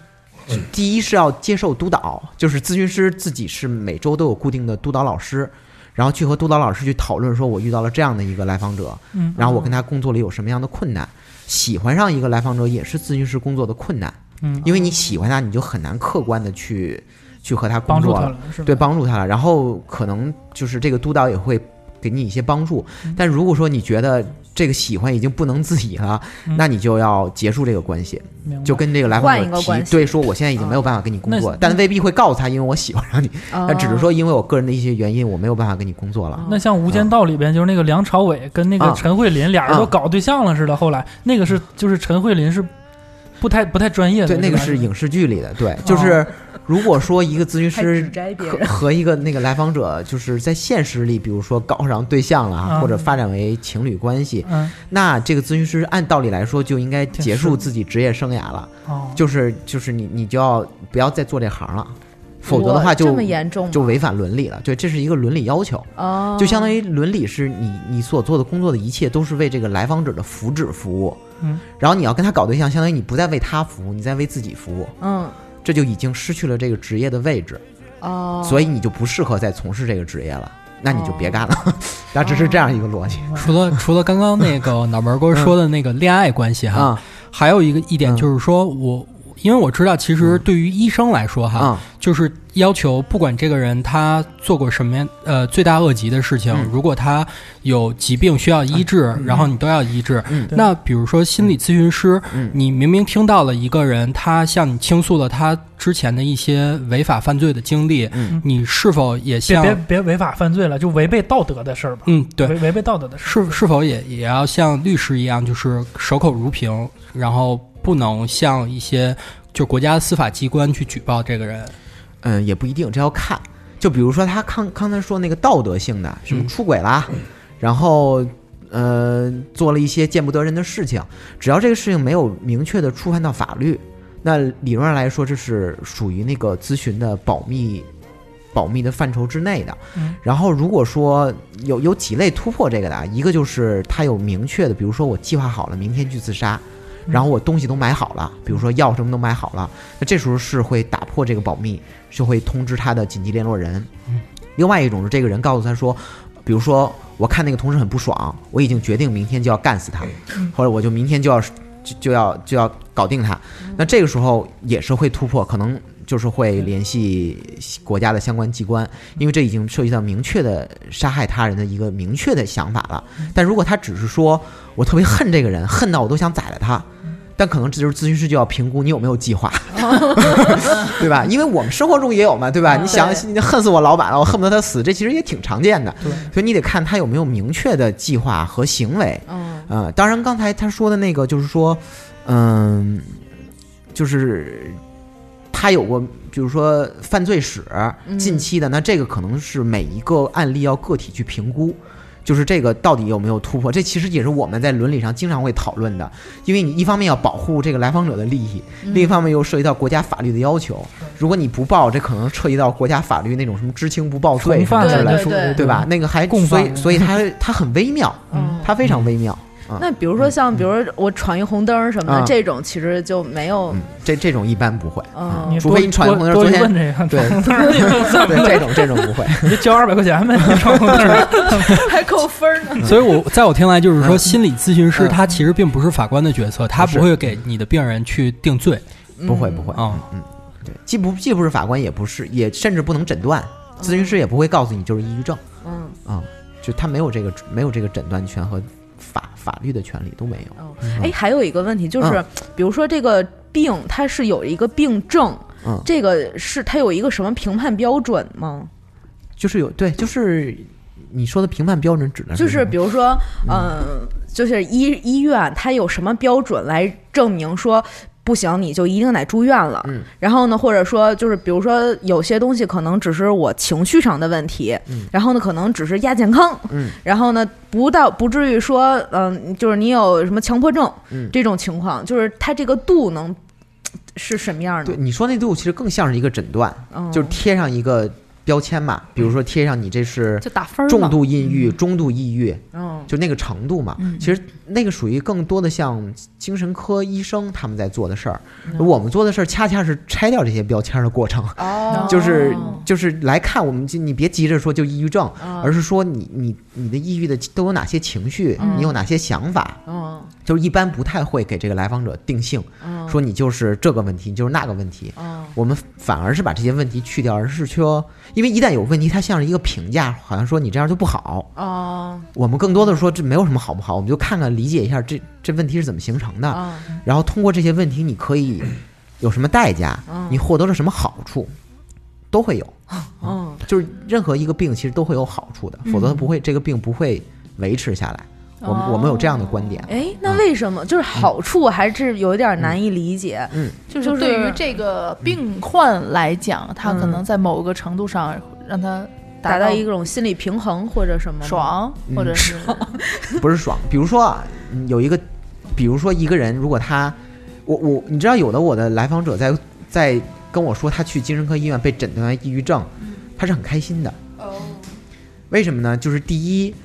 Speaker 6: 就第一是要接受督导，就是咨询师自己是每周都有固定的督导老师，然后去和督导老师去讨论，说我遇到了这样的一个来访者，
Speaker 5: 嗯
Speaker 6: 然后我跟他工作里有什么样的困难，喜欢上一个来访者也是咨询师工作的困难，
Speaker 5: 嗯，
Speaker 6: 因为你喜欢他，你就很难客观的去去和他工作了，
Speaker 5: 了？
Speaker 6: 对，帮助他了。然后可能就是这个督导也会给你一些帮助。
Speaker 5: 嗯
Speaker 6: 但如果说你觉得这个喜欢已经不能自已了，
Speaker 5: 嗯。
Speaker 6: 那你就要结束这个关系，就跟这个来
Speaker 2: 换
Speaker 6: 访者提，对，说我现在已经没有办法跟你工作，
Speaker 5: 那
Speaker 6: 但未必会告诉他，因为我喜欢上你，
Speaker 2: 哦。
Speaker 6: 但只是说因为我个人的一些原因，我没有办法跟你工作了。
Speaker 5: 那像《无间道》里边，就是那个梁朝伟跟那个
Speaker 6: 啊。
Speaker 5: 陈慧琳俩人都
Speaker 6: 啊。
Speaker 5: 搞对象了似的。后来那个是就是陈慧琳是不太不太专业的，
Speaker 6: 对，那个是影视剧里的，对，就是如果说一个咨询师和和一个那个来访者，就是在现实里，比如说搞上对象了啊，
Speaker 5: 啊
Speaker 6: 或者发展为情侣关系，
Speaker 5: 嗯。
Speaker 6: 那这个咨询师按道理来说就应该结束自己职业生涯了，
Speaker 5: 哦，
Speaker 6: 就是就是你你就要不要再做这行了，否则的话就
Speaker 2: 么严重
Speaker 6: 就违反伦理了。对，这是一个伦理要求，
Speaker 2: 哦，
Speaker 6: 就相当于伦理是你你所做的工作的一切都是为这个来访者的福祉服务，
Speaker 5: 嗯，
Speaker 6: 然后你要跟他搞对象，相当于你不再为他服务，你在为自己服务，
Speaker 2: 嗯
Speaker 6: 这就已经失去了这个职业的位置，
Speaker 2: 哦，
Speaker 6: 所以你就不适合再从事这个职业了。那你就别干了，
Speaker 2: 哦。(laughs)
Speaker 6: 大致是这样一个逻辑。
Speaker 7: 除了除了刚刚那个脑门儿哥说的那个恋爱关系哈，
Speaker 6: 啊
Speaker 7: 还有一个一点
Speaker 6: 嗯。
Speaker 7: 就是说我。因为我知道，其实对于医生来说，哈，
Speaker 6: 啊
Speaker 7: 就是要求不管这个人他做过什么样呃罪大恶极的事情，
Speaker 6: 嗯
Speaker 7: 如果他有疾病需要医治，然后你都要医治。
Speaker 6: 嗯
Speaker 7: 那比如说心理咨询师，
Speaker 6: 嗯
Speaker 7: 你明明听到了一个人他向你倾诉了他之前的一些违法犯罪的经历，
Speaker 6: 嗯
Speaker 7: 你是否也
Speaker 5: 别
Speaker 7: 像
Speaker 5: 别别违法犯罪了，就违背道德的事儿吧。
Speaker 7: 嗯对
Speaker 5: 违违背道德的事儿。
Speaker 7: 是是否也也要像律师一样，就是守口如瓶，然后不能向一些就国家司法机关去举报这个人？
Speaker 6: 嗯，也不一定，这要看。就比如说他刚刚才说那个道德性的，什么
Speaker 7: 嗯
Speaker 6: 出轨啦，然后呃做了一些见不得人的事情，只要这个事情没有明确的触犯到法律，那理论上来说这是属于那个咨询的保密。保密的范畴之内的，
Speaker 5: 嗯
Speaker 6: 然后如果说有有几类突破这个的啊，一个就是他有明确的，比如说我计划好了明天去自杀，然后我东西都买好了，比如说药什么都买好了，那这时候是会打破这个保密，就会通知他的紧急联络人。
Speaker 7: 嗯
Speaker 6: 另外一种是这个人告诉他说，比如说我看那个同事很不爽，我已经决定明天就要干死他，或者我就明天就要就就要就要搞定他。那这个时候也是会突破，可能就是会联系国家的相关机关，因为这已经涉及到明确的杀害他人的一个明确的想法了。但如果他只是说我特别恨这个人，恨到我都想宰了他。但可能这就是咨询师就要评估你有没有计划，(laughs) 对吧？因为我们生活中也有嘛，对吧？你想，你恨死我老板了，我恨不得他死，这其实也挺常见的。
Speaker 5: 对
Speaker 6: 所以你得看他有没有明确的计划和行为。
Speaker 2: 嗯
Speaker 6: 呃，当然，刚才他说的那个就是说，嗯，就是他有过，比如说犯罪史
Speaker 2: 嗯
Speaker 6: 近期的，那这个可能是每一个案例要个体去评估。就是这个到底有没有突破？这其实也是我们在伦理上经常会讨论的，因为你一方面要保护这个来访者的利益，
Speaker 2: 嗯
Speaker 6: 另一方面又涉及到国家法律的要求。如果你不报，这可能涉及到国家法律那种什么知情不报罪
Speaker 2: 对
Speaker 6: 吧？那个还
Speaker 5: 共
Speaker 6: 所以所以它它 (laughs) 很微妙，
Speaker 2: 嗯
Speaker 6: 它非常微妙。
Speaker 2: 那比如说像，比如说我闯一红灯什么的，
Speaker 6: 啊
Speaker 2: 这种其实就没有
Speaker 6: 嗯，这这种一般不会，
Speaker 2: 嗯。
Speaker 6: 除非你闯红灯昨天
Speaker 5: 问这个，
Speaker 6: 对 (laughs) 这种这种不会。
Speaker 5: 你就交二百块钱呗，你闯红灯。(laughs)
Speaker 2: 还扣分呢。
Speaker 7: 所以我在我听来，就是说，心理咨询师
Speaker 6: 嗯。
Speaker 7: 他其实并不是法官的角色，他
Speaker 6: 不
Speaker 7: 会给你的病人去定罪。
Speaker 6: 不会不会。
Speaker 7: 啊。
Speaker 6: 对，既不既不是法官，也不是，也甚至不能诊断，咨询师也不会告诉你就是抑郁症。
Speaker 2: 嗯。
Speaker 6: 啊、就他没有这个没有这个诊断权和法法律的权利都没有。
Speaker 2: 哦，哎，还有一个问题就是，
Speaker 6: 嗯。
Speaker 2: 比如说这个病它是有一个病症，
Speaker 6: 嗯，
Speaker 2: 这个是它有一个什么评判标准吗？
Speaker 6: 就是有对，就是你说的评判标准指的
Speaker 2: 是
Speaker 6: 就是
Speaker 2: 比如说，嗯，就是医医院它有什么标准来证明说不行，你就一定得住院了。
Speaker 6: 嗯
Speaker 2: 然后呢，或者说就是比如说有些东西可能只是我情绪上的问题，
Speaker 6: 嗯
Speaker 2: 然后呢可能只是亚健康，
Speaker 6: 嗯
Speaker 2: 然后呢不到不至于说嗯、就是你有什么强迫症、
Speaker 6: 嗯
Speaker 2: 这种情况，就是它这个度能是什么样的
Speaker 6: 对？你说那度其实更像是一个诊断，
Speaker 2: 嗯，
Speaker 6: 就是贴上一个标签嘛，比如说贴上你这是
Speaker 1: 就打分嘛。
Speaker 6: 重度抑郁、中度抑郁，
Speaker 2: 嗯。
Speaker 6: 就那个程度嘛。
Speaker 2: 嗯。
Speaker 6: 其实那个属于更多的像精神科医生他们在做的事儿，
Speaker 2: 嗯。
Speaker 6: 我们做的事儿恰恰是拆掉这些标签的过程，
Speaker 2: 哦，
Speaker 6: 就是就是来看我们，就你别急着说就抑郁症，
Speaker 2: 哦
Speaker 6: 而是说你你你的抑郁的都有哪些情绪，
Speaker 2: 嗯。
Speaker 6: 你有哪些想法，
Speaker 2: 嗯。
Speaker 6: 就是一般不太会给这个来访者定性，
Speaker 2: 嗯。
Speaker 6: 说你就是这个问题，你就是那个问题。
Speaker 2: 哦
Speaker 6: 我们反而是把这些问题去掉，而是说，因为一旦有问题，它像是一个评价，好像说你这样就不好。
Speaker 2: 哦。
Speaker 6: 我们更多的说这没有什么好不好，我们就看看理解一下这这问题是怎么形成的，
Speaker 2: 哦
Speaker 6: 然后通过这些问题，你可以有什么代价，
Speaker 2: 嗯。
Speaker 6: 你获得了什么好处，都会有。
Speaker 2: 嗯
Speaker 6: 就是任何一个病其实都会有好处的，否则不会这个病不会维持下来。我们我们有这样的观点。
Speaker 2: 哎，那为什么就是好处还是有点难以理解？
Speaker 1: 嗯就是对于这个病患来讲，他可能在某个程度上让他
Speaker 2: 达
Speaker 1: 到
Speaker 2: 到一种心理平衡或者什么
Speaker 1: 爽，
Speaker 6: 嗯
Speaker 1: 或者是 (laughs)
Speaker 6: 不是爽。比如说啊，嗯有一个，比如说一个人，如果他，我我，你知道有的我的来访者在在跟我说他去精神科医院被诊断为抑郁症，他是很开心的。哦为什么呢？就是第一，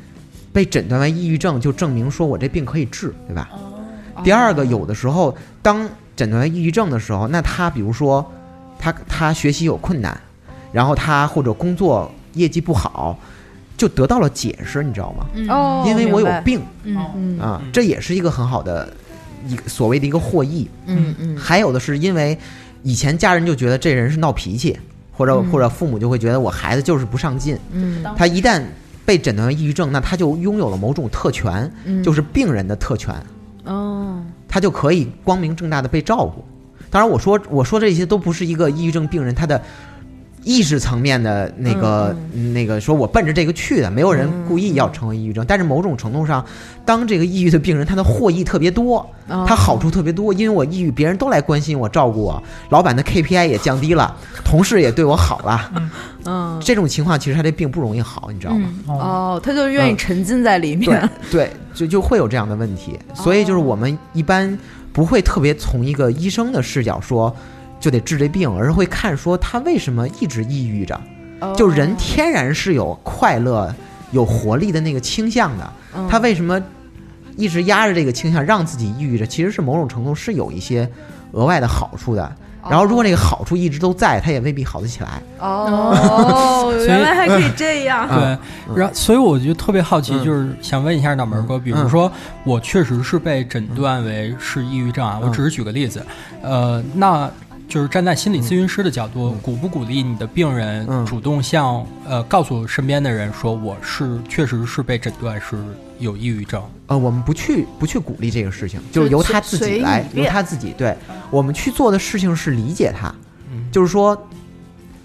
Speaker 6: 被诊断为抑郁症就证明说我这病可以治，对吧？第二个，有的时候当诊断为抑郁症的时候，那他比如说他他学习有困难，然后他或者工作业绩不好，就得到了解释，你知道吗？
Speaker 2: 哦，
Speaker 6: 因为我有，病
Speaker 1: 嗯
Speaker 2: 嗯
Speaker 6: 啊，这也是一个很好的一所谓的一个获益。
Speaker 2: 嗯嗯
Speaker 6: 还有的是因为以前家人就觉得这人是闹脾气，或者、
Speaker 2: 嗯。
Speaker 6: 或者父母就会觉得我孩子就是不上进。
Speaker 2: 嗯
Speaker 6: 他一旦被诊断为抑郁症，那他就拥有了某种特权，
Speaker 2: 嗯，
Speaker 6: 就是病人的特权，
Speaker 2: 哦，
Speaker 6: 他就可以光明正大的被照顾。当然，我说我说这些都不是一个抑郁症病人他的意识层面的那个、那个，说我奔着这个去的，没有人故意要成为抑郁症。但是某种程度上，当这个抑郁的病人他的获益特别多，
Speaker 2: 哦。
Speaker 6: 他好处特别多，因为我抑郁，别人都来关心我、照顾我，老板的 KPI 也降低了，(laughs) 同事也对我好了。
Speaker 2: 嗯
Speaker 6: 这种情况其实他这病不容易好，你知道吗？
Speaker 1: 嗯。
Speaker 5: 哦，
Speaker 2: 哦，他就愿意
Speaker 6: 嗯
Speaker 2: 沉浸在里
Speaker 6: 对
Speaker 2: 面，
Speaker 6: 对，(laughs) 就就会有这样的问题，所以就是我们一般不会特别从一个医生的视角说就得治这病，而是会看说他为什么一直抑郁着。
Speaker 2: 哦。
Speaker 6: 就人天然是有快乐、有活力的那个倾向的，
Speaker 2: 嗯。
Speaker 6: 他为什么一直压着这个倾向，让自己抑郁着？其实是某种程度是有一些额外的好处的。然后如果那个好处一直都在，他也未必好得起来。
Speaker 2: 哦，原来还可以这样，
Speaker 7: 对，
Speaker 6: 嗯。
Speaker 7: 然后所以我就特别好奇，
Speaker 6: 嗯。
Speaker 7: 就是想问一下脑门哥，比如
Speaker 6: 嗯。
Speaker 7: 说我确实是被诊断为是抑郁症啊，我
Speaker 6: 嗯。
Speaker 7: 只是举个例子，呃，那就是站在心理咨询师的角度，鼓不鼓励你的病人
Speaker 6: 嗯
Speaker 7: 主动向呃告诉身边的人说我是确实是被诊断是有抑郁症？
Speaker 6: 呃，我们不去不去鼓励这个事情，就是由他自己来，由他自己。对我们去做的事情是理解他，
Speaker 7: 嗯
Speaker 6: 就是说，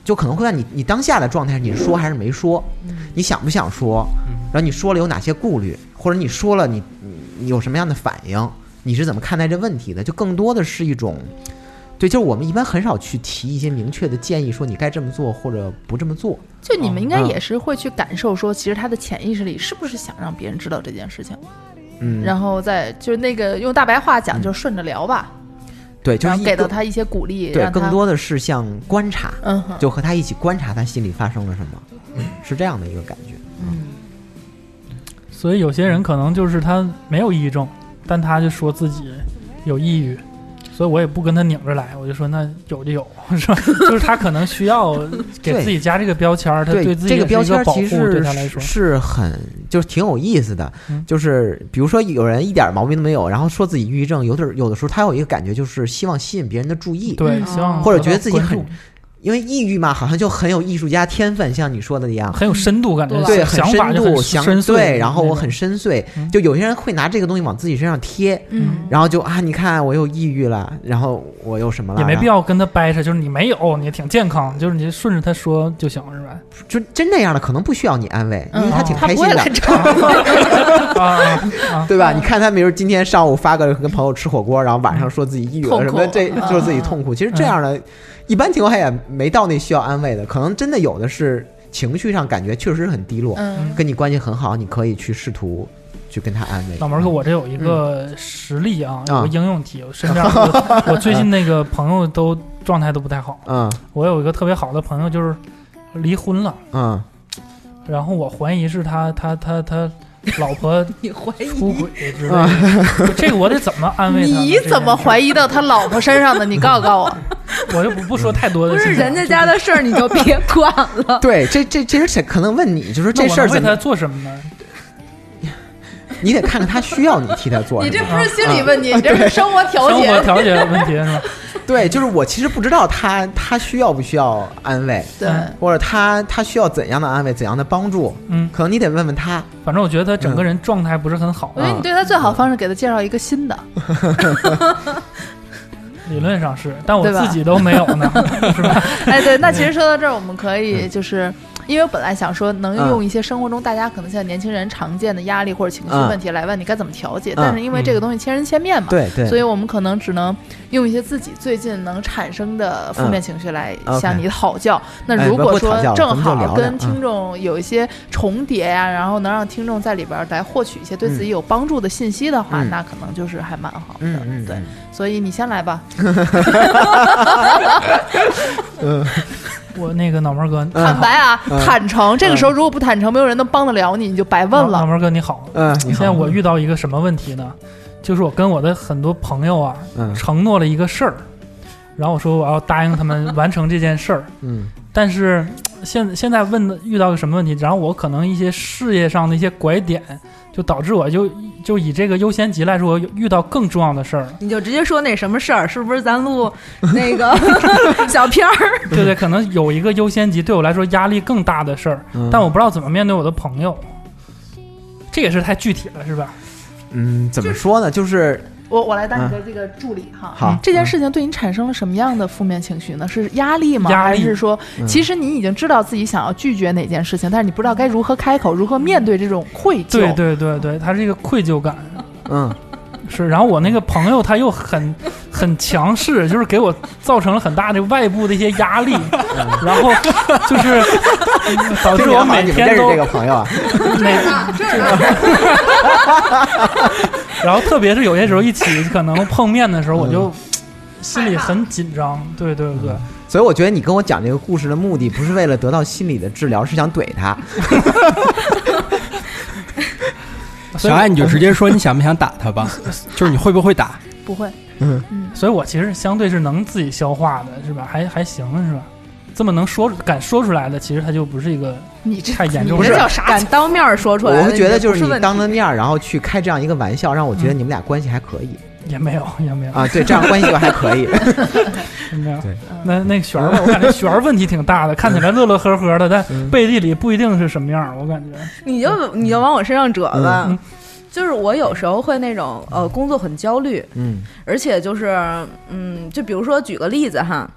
Speaker 6: 就可能会在你你当下的状态，你是说还是没说？
Speaker 2: 嗯
Speaker 6: 你想不想说？
Speaker 7: 嗯
Speaker 6: 然后你说了有哪些顾虑，或者你说了你你你有什么样的反应？你是怎么看待这问题的？就更多的是一种，对，就是我们一般很少去提一些明确的建议，说你该这么做或者不这么做。
Speaker 1: 就你们应该
Speaker 6: 嗯
Speaker 1: 也是会去感受说，其实他的潜意识里是不是想让别人知道这件事情，
Speaker 6: 嗯，
Speaker 1: 然后再就是那个用大白话讲，就顺着聊吧，
Speaker 6: 对，就是
Speaker 1: 给到他一些鼓励，
Speaker 6: 对，更多的是像观察，
Speaker 1: 嗯哼，
Speaker 6: 就和他一起观察他心里发生了什么，是这样的一个感觉。
Speaker 5: 嗯所以有些人可能就是他没有抑郁症，但他就说自己有抑郁，所以我也不跟他拧着来，我就说那有就有，(laughs) 是吧？(laughs) 就是他可能需要给自己加这个标签儿，他
Speaker 6: 对
Speaker 5: 自己
Speaker 6: 这个标签
Speaker 5: 一个保护，
Speaker 6: 其实
Speaker 5: 对他来说。
Speaker 6: 是，很就是挺有意思的，
Speaker 5: 嗯。
Speaker 6: 就是比如说有人一点毛病都没有，然后说自己抑郁症，有点有的时候他有一个感觉就是希望吸引别人的注意，
Speaker 5: 对，
Speaker 1: 嗯。
Speaker 5: 希望
Speaker 6: 或者觉得自己很因为抑郁嘛，好像就很有艺术家天分，像你说的一样。
Speaker 5: 很有深度感觉，
Speaker 6: 对，很
Speaker 5: 想法就很
Speaker 6: 深度，想
Speaker 5: 深邃，
Speaker 6: 对，然后我很深邃，
Speaker 5: 嗯
Speaker 6: 就有些人会拿这个东西往自己身上贴，
Speaker 1: 嗯，
Speaker 6: 然后就啊，你看我又抑郁了，然后我又什么了，
Speaker 5: 也没必要跟他掰扯，就是你没有，你挺健康，就是你顺着他说就行，是吧？
Speaker 6: 就真那样的，可能不需要你安慰，因为他挺开心的！(laughs) 对吧？你看他，比如今天上午发个跟朋友吃火锅，然后晚上说自己抑郁了什么，这就是自己痛苦。其实这样的，一般情况下也没到那需要安慰的，可能真的有的是情绪上感觉确实很低落，
Speaker 1: 嗯
Speaker 6: 跟你关系很好，你可以去试图去跟他安慰。
Speaker 5: 老门哥，我这有一个实例啊，
Speaker 6: 嗯
Speaker 5: 有个应用题。我身边 (laughs) 我我最近那个朋友都状态都不太好。
Speaker 6: 嗯
Speaker 5: 我有一个特别好的朋友，就是离婚了，
Speaker 6: 嗯
Speaker 5: 然后我怀疑是他他他他老婆 (laughs)
Speaker 2: 你怀疑
Speaker 5: 出轨之类的。这个我得怎么安慰他呢？
Speaker 1: 你怎么怀疑到他老婆身上的？你告诉告我，
Speaker 5: 这件事？我就不不说太多的
Speaker 2: 不是。人家家的事儿你就别管了。
Speaker 6: 对，这这这而且可能问你，就是这事儿怎么
Speaker 5: 我能为他做什么呢？(laughs)
Speaker 6: 你得看看他需要你替他做什么。
Speaker 1: 你这不是心理问题，你这是生活调节
Speaker 5: 生活调节问题是吧？(laughs)
Speaker 6: 对，就是我其实不知道他他需要不需要安慰，
Speaker 1: 对，
Speaker 6: 或者他他需要怎样的安慰，怎样的帮助，
Speaker 5: 嗯，
Speaker 6: 可能你得问问他。
Speaker 5: 反正我觉得他整个人状态不是很好
Speaker 1: 我，觉得你对他最好的方式给他介绍一个新的，(laughs)
Speaker 5: 理论上是，但我自己都没有呢，是吧？
Speaker 1: 哎，对，那其实说到这儿，我们可以就是。因为我本来想说，能用一些生活中大家可能现在年轻人常见的压力或者情绪问题来问你该怎么调节，但是因为这个东西千人千面嘛，
Speaker 6: 对对，
Speaker 1: 所以我们可能只能用一些自己最近能产生的负面情绪来向你讨教。那如果说正好跟听众有一些重叠呀、然后能让听众在里边来获取一些对自己有帮助的信息的话，
Speaker 6: 嗯。
Speaker 1: 那可能就是还蛮好的。对，所以你先来吧。(laughs) (laughs) (laughs)
Speaker 6: 嗯，
Speaker 5: 我那个脑门哥，
Speaker 1: 坦白啊，
Speaker 6: 嗯。
Speaker 1: 坦诚。这个时候如果不坦诚，没有人能帮得了你，你就白问了。
Speaker 5: 脑门哥你好，
Speaker 6: 嗯，
Speaker 5: 现在我遇到一个什么问题呢？就是我跟我的很多朋友啊，
Speaker 6: 嗯。
Speaker 5: 承诺了一个事儿，然后我说我要答应他们完成这件事儿，
Speaker 6: 嗯
Speaker 5: 但是现现在问的遇到个什么问题？然后我可能一些事业上的一些拐点，就导致我就就以这个优先级来说，我遇到更重要的事儿了。
Speaker 2: 你就直接说那什么事儿，是不是咱录那个 (laughs) 小片儿？
Speaker 5: 对对，可能有一个优先级对我来说压力更大的事儿，
Speaker 6: 嗯
Speaker 5: 但我不知道怎么面对我的朋友。这也是太具体了，是吧？
Speaker 6: 嗯，怎么说呢？就是
Speaker 1: 我我来当你的这个助理哈。
Speaker 6: 好
Speaker 1: 这件事情对你产生了什么样的负面情绪呢？是压力吗？
Speaker 5: 压力
Speaker 1: 还是说，
Speaker 6: 嗯
Speaker 1: 其实你已经知道自己想要拒绝哪件事情，但是你不知道该如何开口，如何面对这种愧疚？
Speaker 5: 对对对对，他是一个愧疚感。(laughs)
Speaker 6: 嗯
Speaker 5: 是，然后我那个朋友他又很很强势，就是给我造成了很大的外部的一些压力，(laughs) 然后就是 (laughs) 导致我每天都
Speaker 6: 这个朋友啊？
Speaker 5: 每然后特别是有些时候一起 (laughs) 可能碰面的时候，我就心里很紧张。对对对，
Speaker 6: 所以我觉得你跟我讲这个故事的目的不是为了得到心理的治疗，是想怼他。(laughs)
Speaker 7: 小爱你就直接说 (laughs) 你想不想打他吧，就是你会不会打？
Speaker 1: 不会。
Speaker 6: 嗯
Speaker 1: 嗯，
Speaker 5: 所以我其实相对是能自己消化的，是吧？还还行，是吧？这么能说敢说出来的，其实他就不是一个
Speaker 1: 你这
Speaker 5: 太严重
Speaker 1: 你
Speaker 5: 了
Speaker 1: 这叫啥
Speaker 2: 敢当面说出来的，
Speaker 6: 我会觉得就是你当着面，然后去开这样一个玩笑，让我觉得你们俩关系还可以
Speaker 5: 也没有也没有
Speaker 6: 啊。对，这样关系就还可以。(laughs)
Speaker 5: 没有。
Speaker 6: 对
Speaker 5: 那那个璇儿吧，我感觉璇儿问题挺大的，看起来乐乐呵呵的，但
Speaker 6: 嗯
Speaker 5: 背地里不一定是什么样。我感觉，
Speaker 2: 你就你就往我身上折吧。
Speaker 5: 嗯
Speaker 2: 就是我有时候会那种呃工作很焦虑，
Speaker 6: 嗯
Speaker 2: 而且就是嗯，就比如说举个例子哈，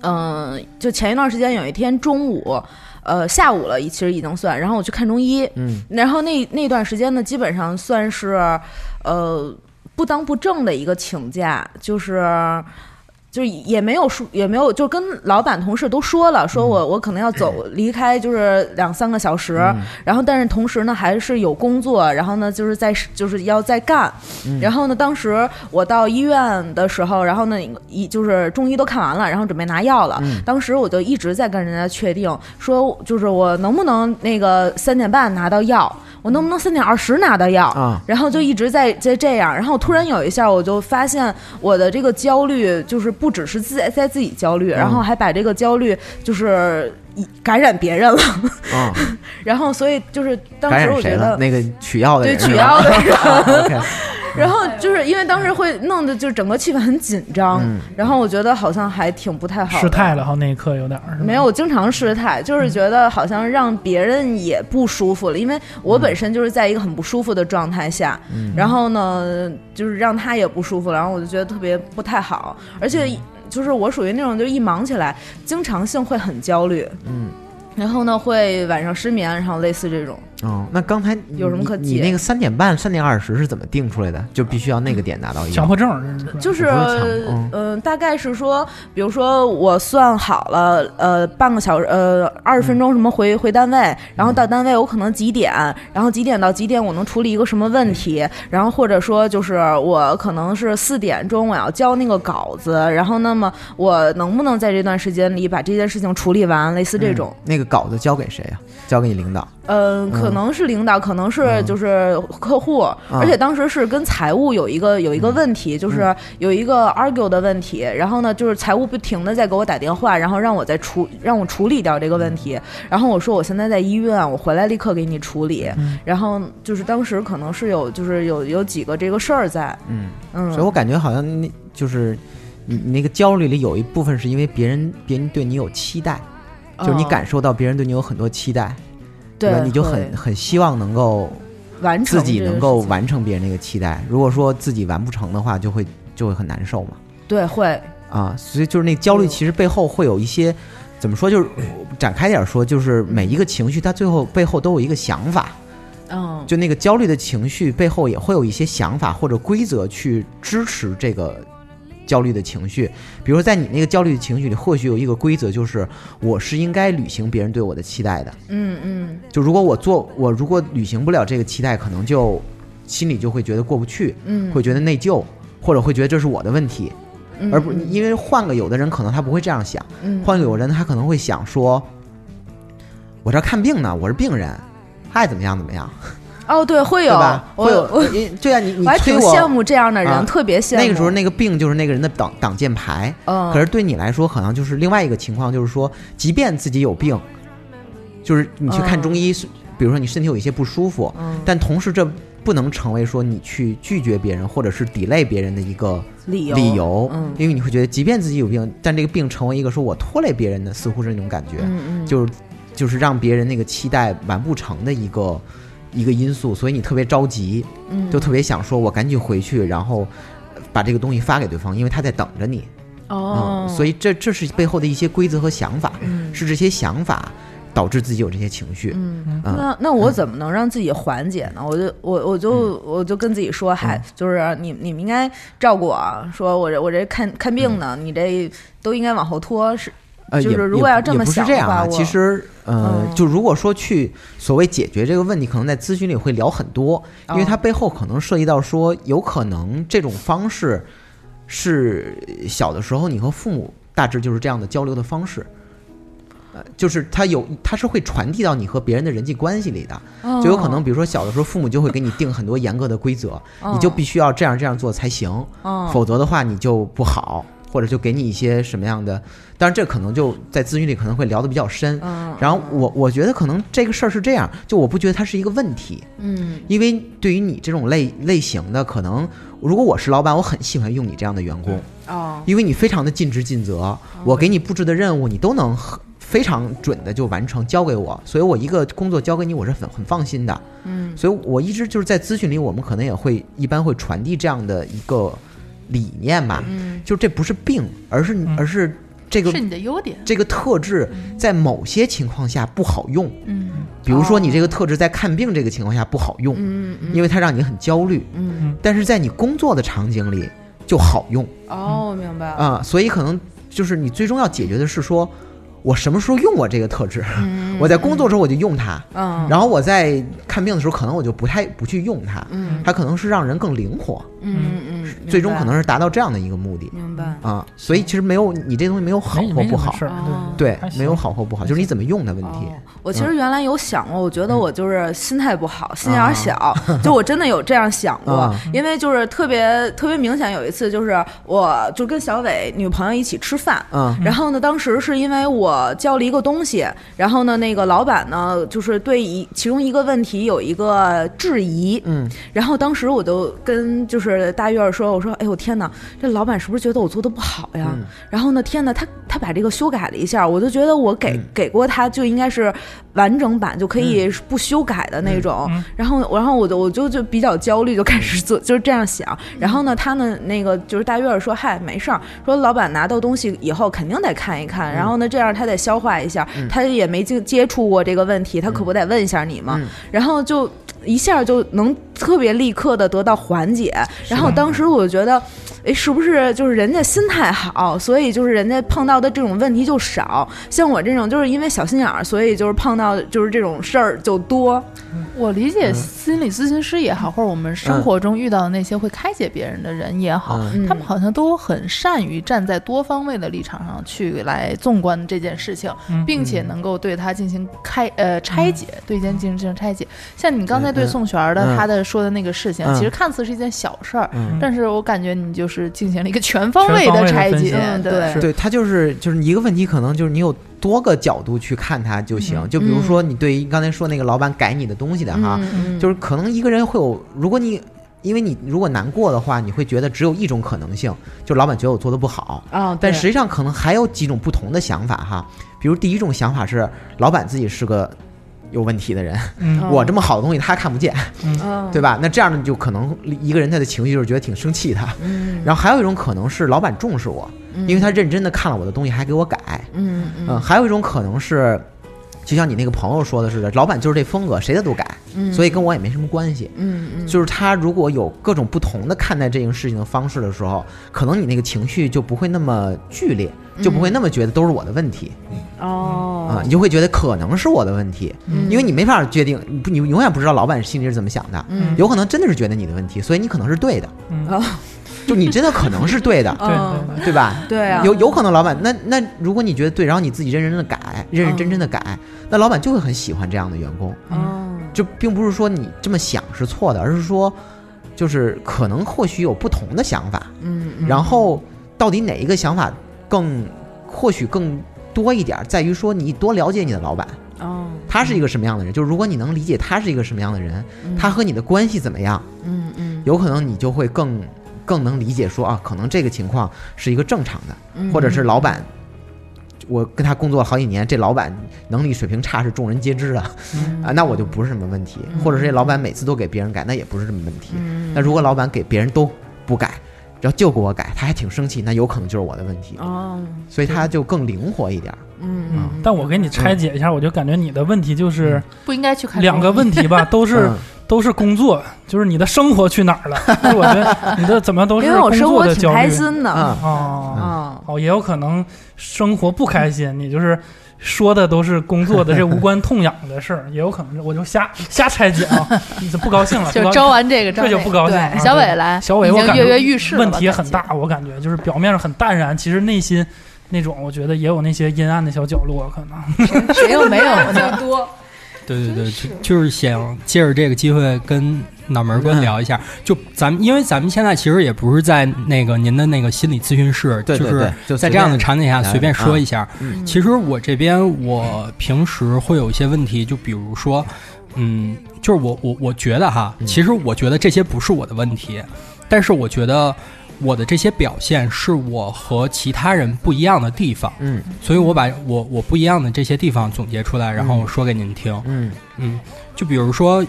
Speaker 2: 嗯、就前一段时间有一天中午，呃下午了，其实已经算，然后我去看中医，
Speaker 6: 嗯
Speaker 2: 然后那那段时间呢，基本上算是呃不当不正的一个请假，就是。就是也没有说，也没有，就跟老板、同事都说了，说我我可能要走离开，就是两三个小时，然后但是同时呢还是有工作，然后呢就是在就是要再干，然后呢当时我到医院的时候，然后呢一就是中医都看完了，然后准备拿药了，当时我就一直在跟人家确定说，就是我能不能那个三点半拿到药，我能不能三点二十拿到药，
Speaker 6: 啊。
Speaker 2: 然后就一直在在这样，然后突然有一下，我就发现我的这个焦虑就是不只是自在自己焦虑，然后还把这个焦虑就是感染别人了，
Speaker 6: 啊，(laughs)
Speaker 2: 然后所以就是当时我觉？得。
Speaker 6: 那个取药的
Speaker 2: 对取药的人，(laughs) 然后就是因为当时会弄得就整个气氛很紧张，
Speaker 6: 嗯
Speaker 2: 然后我觉得好像还挺不太好。
Speaker 5: 失态了哈，那一刻有点儿。
Speaker 2: 没有，我经常失态，就是觉得好像让别人也不舒服了，因为我本身就是在一个很不舒服的状态下，然后呢，就是让他也不舒服，然后我就觉得特别不太好，而且就是我属于那种就一忙起来，经常性会很焦虑，
Speaker 6: 嗯。
Speaker 2: 然后呢，会晚上失眠，然后类似这种。
Speaker 6: 哦，那刚才
Speaker 2: 有什么可解
Speaker 6: 你你那个三点半、三点二十是怎么定出来的？就必须要那个点拿到药
Speaker 5: 强迫症儿
Speaker 2: 就是
Speaker 6: 嗯
Speaker 2: 嗯、大概是说，比如说我算好了，呃，半个小时，呃，二十分钟什么回回单位，然后到单位我可能几点，然后几点到几点我能处理一个什么问题，然后或者说就是我可能是四点钟我要交那个稿子，然后那么我能不能在这段时间里把这件事情处理完，类似这种。
Speaker 6: 嗯那个稿子交给谁呀？交给你领导。
Speaker 2: 嗯，可能是领导，可能是
Speaker 6: 嗯。
Speaker 2: 就是客户，而且当时是跟财务有一个有一个问题，就是有一个 argue 的问题，然后呢，就是财务不停的在给我打电话，然后让我再处让我处理掉这个问题，然后我说我现在在医院，我回来立刻给你处理，然后就是当时可能是有就是有有几个这个事儿在，
Speaker 6: 嗯，
Speaker 2: 嗯，
Speaker 6: 所以我感觉好像那就是你你那个焦虑里有一部分是因为别人别人对你有期待，就是你
Speaker 2: 嗯
Speaker 6: 感受到别人对你有很多期待，吧？
Speaker 2: 对，
Speaker 6: 你就很很希望能够
Speaker 2: 完成
Speaker 6: 自己能够完成别人那个期待。如果说自己完不成的话，就会就会很难受嘛。
Speaker 2: 对会
Speaker 6: 啊，所以就是那焦虑，其实背后会有一些怎么说？就是展开点儿说，就是每一个情绪，它最后背后都有一个想法。
Speaker 2: 嗯
Speaker 6: 就那个焦虑的情绪背后也会有一些想法或者规则去支持这个焦虑的情绪。比如说，在你那个焦虑的情绪里，或许有一个规则，就是我是应该履行别人对我的期待的。
Speaker 2: 嗯嗯
Speaker 6: 就如果我做，我如果履行不了这个期待，可能就心里就会觉得过不去，
Speaker 2: 嗯，
Speaker 6: 会觉得内疚，或者会觉得这是我的问题。
Speaker 2: 嗯
Speaker 6: 而不因为换个有的人可能他不会这样想，
Speaker 2: 嗯
Speaker 6: 换个有的人他可能会想说，我这看病呢，我是病人，爱怎么样怎么样，
Speaker 2: 哦对会有
Speaker 6: 对吧？
Speaker 2: 我
Speaker 6: 会有对啊，你你
Speaker 2: 我还
Speaker 6: 催我
Speaker 2: 挺羡慕这样的人，
Speaker 6: 啊
Speaker 2: 特别羡慕。
Speaker 6: 那个时候那个病就是那个人的挡挡箭牌，
Speaker 2: 嗯，
Speaker 6: 可是对你来说，好像就是另外一个情况，就是说，即便自己有病，就是你去看中医，比如说你身体有一些不舒服，
Speaker 2: 嗯
Speaker 6: 但同时这不能成为说你去拒绝别人或者是 delay 别人的一个
Speaker 2: 理由
Speaker 6: 理由，
Speaker 2: 嗯
Speaker 6: 因为你会觉得，即便自己有病，但这个病成为一个说我拖累别人的，似乎是那种感觉，就是就是让别人那个期待完不成的一个一个因素，所以你特别着急，
Speaker 2: 嗯
Speaker 6: 就特别想说，我赶紧回去，然后把这个东西发给对方，因为他在等着你。
Speaker 2: 哦
Speaker 6: 嗯，，所以这这是背后的一些规则和想法，
Speaker 2: 嗯
Speaker 6: 是这些想法导致自己有这些情绪。
Speaker 2: 嗯。
Speaker 6: 嗯
Speaker 2: 那那我怎么能让自己缓解呢？我就我我就
Speaker 6: 嗯
Speaker 2: 我就跟自己说，嗨，就是你你们应该照顾我，说我这我这看看病呢，你这都应该往后拖，是
Speaker 6: 呃，
Speaker 2: 就是
Speaker 6: 也
Speaker 2: 如果要这么
Speaker 6: 也不是
Speaker 2: 想的话，
Speaker 6: 这样啊，其实呃，
Speaker 2: 嗯
Speaker 6: 就如果说去所谓解决这个问题，可能在咨询里会聊很多，因为
Speaker 2: 哦
Speaker 6: 它背后可能涉及到说，有可能这种方式是小的时候你和父母大致就是这样的交流的方式。呃，就是它有，它是会传递到你和别人的人际关系里的，就有可能，比如说小的时候，父母就会给你定很多严格的规则，你就必须要这样这样做才行，
Speaker 2: 嗯
Speaker 6: 否则的话你就不好，或者就给你一些什么样的，当然这可能就在咨询里可能会聊得比较深。
Speaker 2: 嗯。
Speaker 6: 然后我我觉得可能这个事儿是这样，就我不觉得它是一个问题，
Speaker 2: 嗯。
Speaker 6: 因为对于你这种类类型的，可能如果我是老板，我很喜欢用你这样的员工，
Speaker 2: 哦。
Speaker 6: 因为你非常的尽职尽责，我给你布置的任务你都能非常准的就完成交给我，所以我一个工作交给你，我是很很放心的。
Speaker 2: 嗯。
Speaker 6: 所以我一直就是在咨询里，我们可能也会一般会传递这样的一个理念吧，
Speaker 2: 嗯。
Speaker 6: 就这不是病，而是而是这个
Speaker 1: 是你的优点。
Speaker 6: 这个特质在某些情况下不好用，
Speaker 1: 嗯。
Speaker 6: 比如说你这个特质在看病这个情况下不好用，
Speaker 2: 嗯嗯。
Speaker 6: 因为它让你很焦虑，
Speaker 2: 嗯。
Speaker 6: 但是在你工作的场景里就好用。
Speaker 2: 哦，我明白。了，
Speaker 6: 啊、所以可能就是你最终要解决的是说。我什么时候用我这个特质？
Speaker 2: 嗯。
Speaker 6: 我在工作的时候我就用它，
Speaker 2: 嗯。
Speaker 6: 然后我在看病的时候可能我就不太不去用它，
Speaker 2: 嗯。
Speaker 6: 它可能是让人更灵活，
Speaker 2: 嗯嗯，
Speaker 6: 最终可能是达到这样的一个目的。
Speaker 2: 明白。
Speaker 6: 啊。所以其实没有你这东西没有好或不好，对没有好或不好，就是你怎么用的问题。
Speaker 2: 哦，我其实原来有想过，我觉得我就是心态不好，心眼儿小，就我真的有这样想过
Speaker 6: 啊，
Speaker 2: 因为就是特别特别明显，有一次就是我就跟小伟女朋友一起吃饭，
Speaker 6: 嗯。
Speaker 2: 然后呢，当时是因为我交了一个东西，然后呢，那个老板呢，就是对一其中一个问题有一个质疑，
Speaker 6: 嗯，
Speaker 2: 然后当时我就跟就是大院儿说，我说，哎呦天哪，这老板是不是觉得我做的不好呀？
Speaker 6: 嗯
Speaker 2: 然后呢，天哪，他他把这个修改了一下，我就觉得我给、
Speaker 6: 嗯
Speaker 2: 给过他就应该是完整版，就可以不修改的那种。
Speaker 5: 嗯
Speaker 2: 然后，然后我就我就就比较焦虑，就开始做，就是这样想。然后呢，他呢那个就是大月儿说，嗨，没事儿，说老板拿到东西以后肯定得看一看，然后呢这样他得消化一下，他也没接接触过这个问题，他可不得问一下你吗？
Speaker 6: 嗯
Speaker 2: 然后就一下就能特别立刻的得到缓解。然后当时我觉得，哎，是不是就是人家心态好，所以就是人家碰到的这种问题就少。像我这种就是因为小心眼儿，所以就是碰到就是这种事儿就多。
Speaker 1: 我理解
Speaker 6: 嗯
Speaker 1: 心理咨询师也好，或者我们生活中遇到的那些会开解别人的人也好，
Speaker 6: 嗯。
Speaker 1: 他们好像都很善于站在多方位的立场上去来纵观这件事情，
Speaker 5: 嗯。
Speaker 1: 并且能够对它进行开呃拆解，对一件进行进行拆解。像你刚才对
Speaker 6: 嗯。
Speaker 1: 宋璇儿的
Speaker 6: 嗯。
Speaker 1: 他的说的那个事情，
Speaker 6: 嗯。
Speaker 1: 其实看似是一件小事儿，
Speaker 6: 嗯。
Speaker 1: 但是我感觉你就是进行了一个全方位
Speaker 5: 的
Speaker 1: 拆解
Speaker 2: 对。
Speaker 6: 对他就是就是一个问题，可能就是你有多个角度去看它就行。
Speaker 1: 嗯。
Speaker 6: 就比如说你对于刚才说那个老板改你的东西的哈，
Speaker 2: 嗯
Speaker 6: 就是可能一个人会有，如果你因为你如果难过的话，你会觉得只有一种可能性，就老板觉得我做的不好。
Speaker 2: 哦，
Speaker 6: 但实际上可能还有几种不同的想法哈，比如第一种想法是老板自己是个有问题的人，(laughs) 我这么好的东西他看不见，
Speaker 2: 嗯。
Speaker 6: 对吧？那这样呢，就可能一个人他的情绪就是觉得挺生气的。
Speaker 2: 嗯。
Speaker 6: 然后还有一种可能是老板重视我，因为他认真的看了我的东西，还给我改。
Speaker 2: 嗯。
Speaker 6: 嗯，还有一种可能是，就像你那个朋友说的似的，老板就是这风格，谁的都改，
Speaker 2: 嗯。
Speaker 6: 所以跟我也没什么关系。
Speaker 2: 嗯嗯。
Speaker 6: 就是他如果有各种不同的看待这件事情的方式的时候，可能你那个情绪就不会那么剧烈，就不会那么觉得都是我的问题啊、
Speaker 2: 哦。
Speaker 6: 你就会觉得可能是我的问题，
Speaker 2: 嗯。
Speaker 6: 因为你没法决定，你不你永远不知道老板心里是怎么想的，
Speaker 2: 嗯。
Speaker 6: 有可能真的是觉得你的问题，所以你可能是对的，
Speaker 5: 嗯。
Speaker 2: 哦
Speaker 6: 就你真的可能是对的，(laughs)
Speaker 5: 对对
Speaker 6: 吧？
Speaker 2: 对啊，
Speaker 6: 有有可能老板那那如果你觉得对，然后你自己认认真的改，认认真真的改，那老板就会很喜欢这样的员工。
Speaker 2: 哦
Speaker 6: 就并不是说你这么想是错的，而是说就是可能或许有不同的想法，
Speaker 2: 嗯嗯。
Speaker 6: 然后到底哪一个想法更或许更多一点儿，在于说你多了解你的老板，
Speaker 2: 哦。
Speaker 6: 他是一个什么样的人。就是如果你能理解他是一个什么样的人，他和你的关系怎么样，
Speaker 2: 嗯嗯。
Speaker 6: 有可能你就会更更能理解说啊，可能这个情况是一个正常的，
Speaker 2: 嗯
Speaker 6: 或者是老板。我跟他工作好几年，这老板能力水平差是众人皆知的
Speaker 2: 嗯
Speaker 6: 啊，那我就不是什么问题。或者是这老板每次都给别人改，那也不是什么问题。
Speaker 2: 嗯
Speaker 6: 那如果老板给别人都不改，然后就给我改，他还挺生气，那有可能就是我的问题。
Speaker 2: 哦
Speaker 6: 所以他就更灵活一点儿。
Speaker 2: 嗯嗯，
Speaker 5: 但我给你拆解一下，我就感觉你的问题就是
Speaker 1: 不应该去看
Speaker 5: 两个问题吧，(laughs) 都是
Speaker 6: 嗯
Speaker 5: 都是工作，就是你的生活去哪儿了？(laughs) 就是我觉得你的怎么都是
Speaker 2: 因为我
Speaker 5: 工
Speaker 2: 生活挺
Speaker 5: 作的焦虑。
Speaker 2: 开心的。
Speaker 6: 啊。
Speaker 5: 哦。
Speaker 2: 啊
Speaker 5: 哦，也有可能生活不开心，你就是说的都是工作的这无关痛痒的事儿，也有可能是我就瞎 (laughs) 瞎拆解啊，(laughs) 你就不高兴了，
Speaker 1: 就招完这个招
Speaker 5: 这就不高兴
Speaker 1: 小伟来，
Speaker 5: 小伟，我感觉
Speaker 1: 跃跃欲试
Speaker 5: 问题很大，我感觉就是表面上很淡然，其实内心那种我觉得也有那些阴暗的小角落，可能。
Speaker 1: 谁又没有呢？
Speaker 2: 多
Speaker 7: 对对对，就就是想借着这个机会跟脑门儿哥聊一下，就咱们因为咱们现在其实也不是在那个您的那个心理咨询室，
Speaker 6: 对对对
Speaker 7: 就是在这样的场景下随便说一下。
Speaker 6: 嗯。
Speaker 7: 其实我这边我平时会有一些问题，就比如说，嗯，就是我我我觉得哈，
Speaker 6: 嗯。
Speaker 7: 其实我觉得这些不是我的问题，但是我觉得我的这些表现是我和其他人不一样的地方，
Speaker 6: 嗯。
Speaker 7: 所以我把我我不一样的这些地方总结出来，然后
Speaker 6: 嗯
Speaker 7: 说给您听。
Speaker 6: 嗯。
Speaker 7: 嗯，就比如说，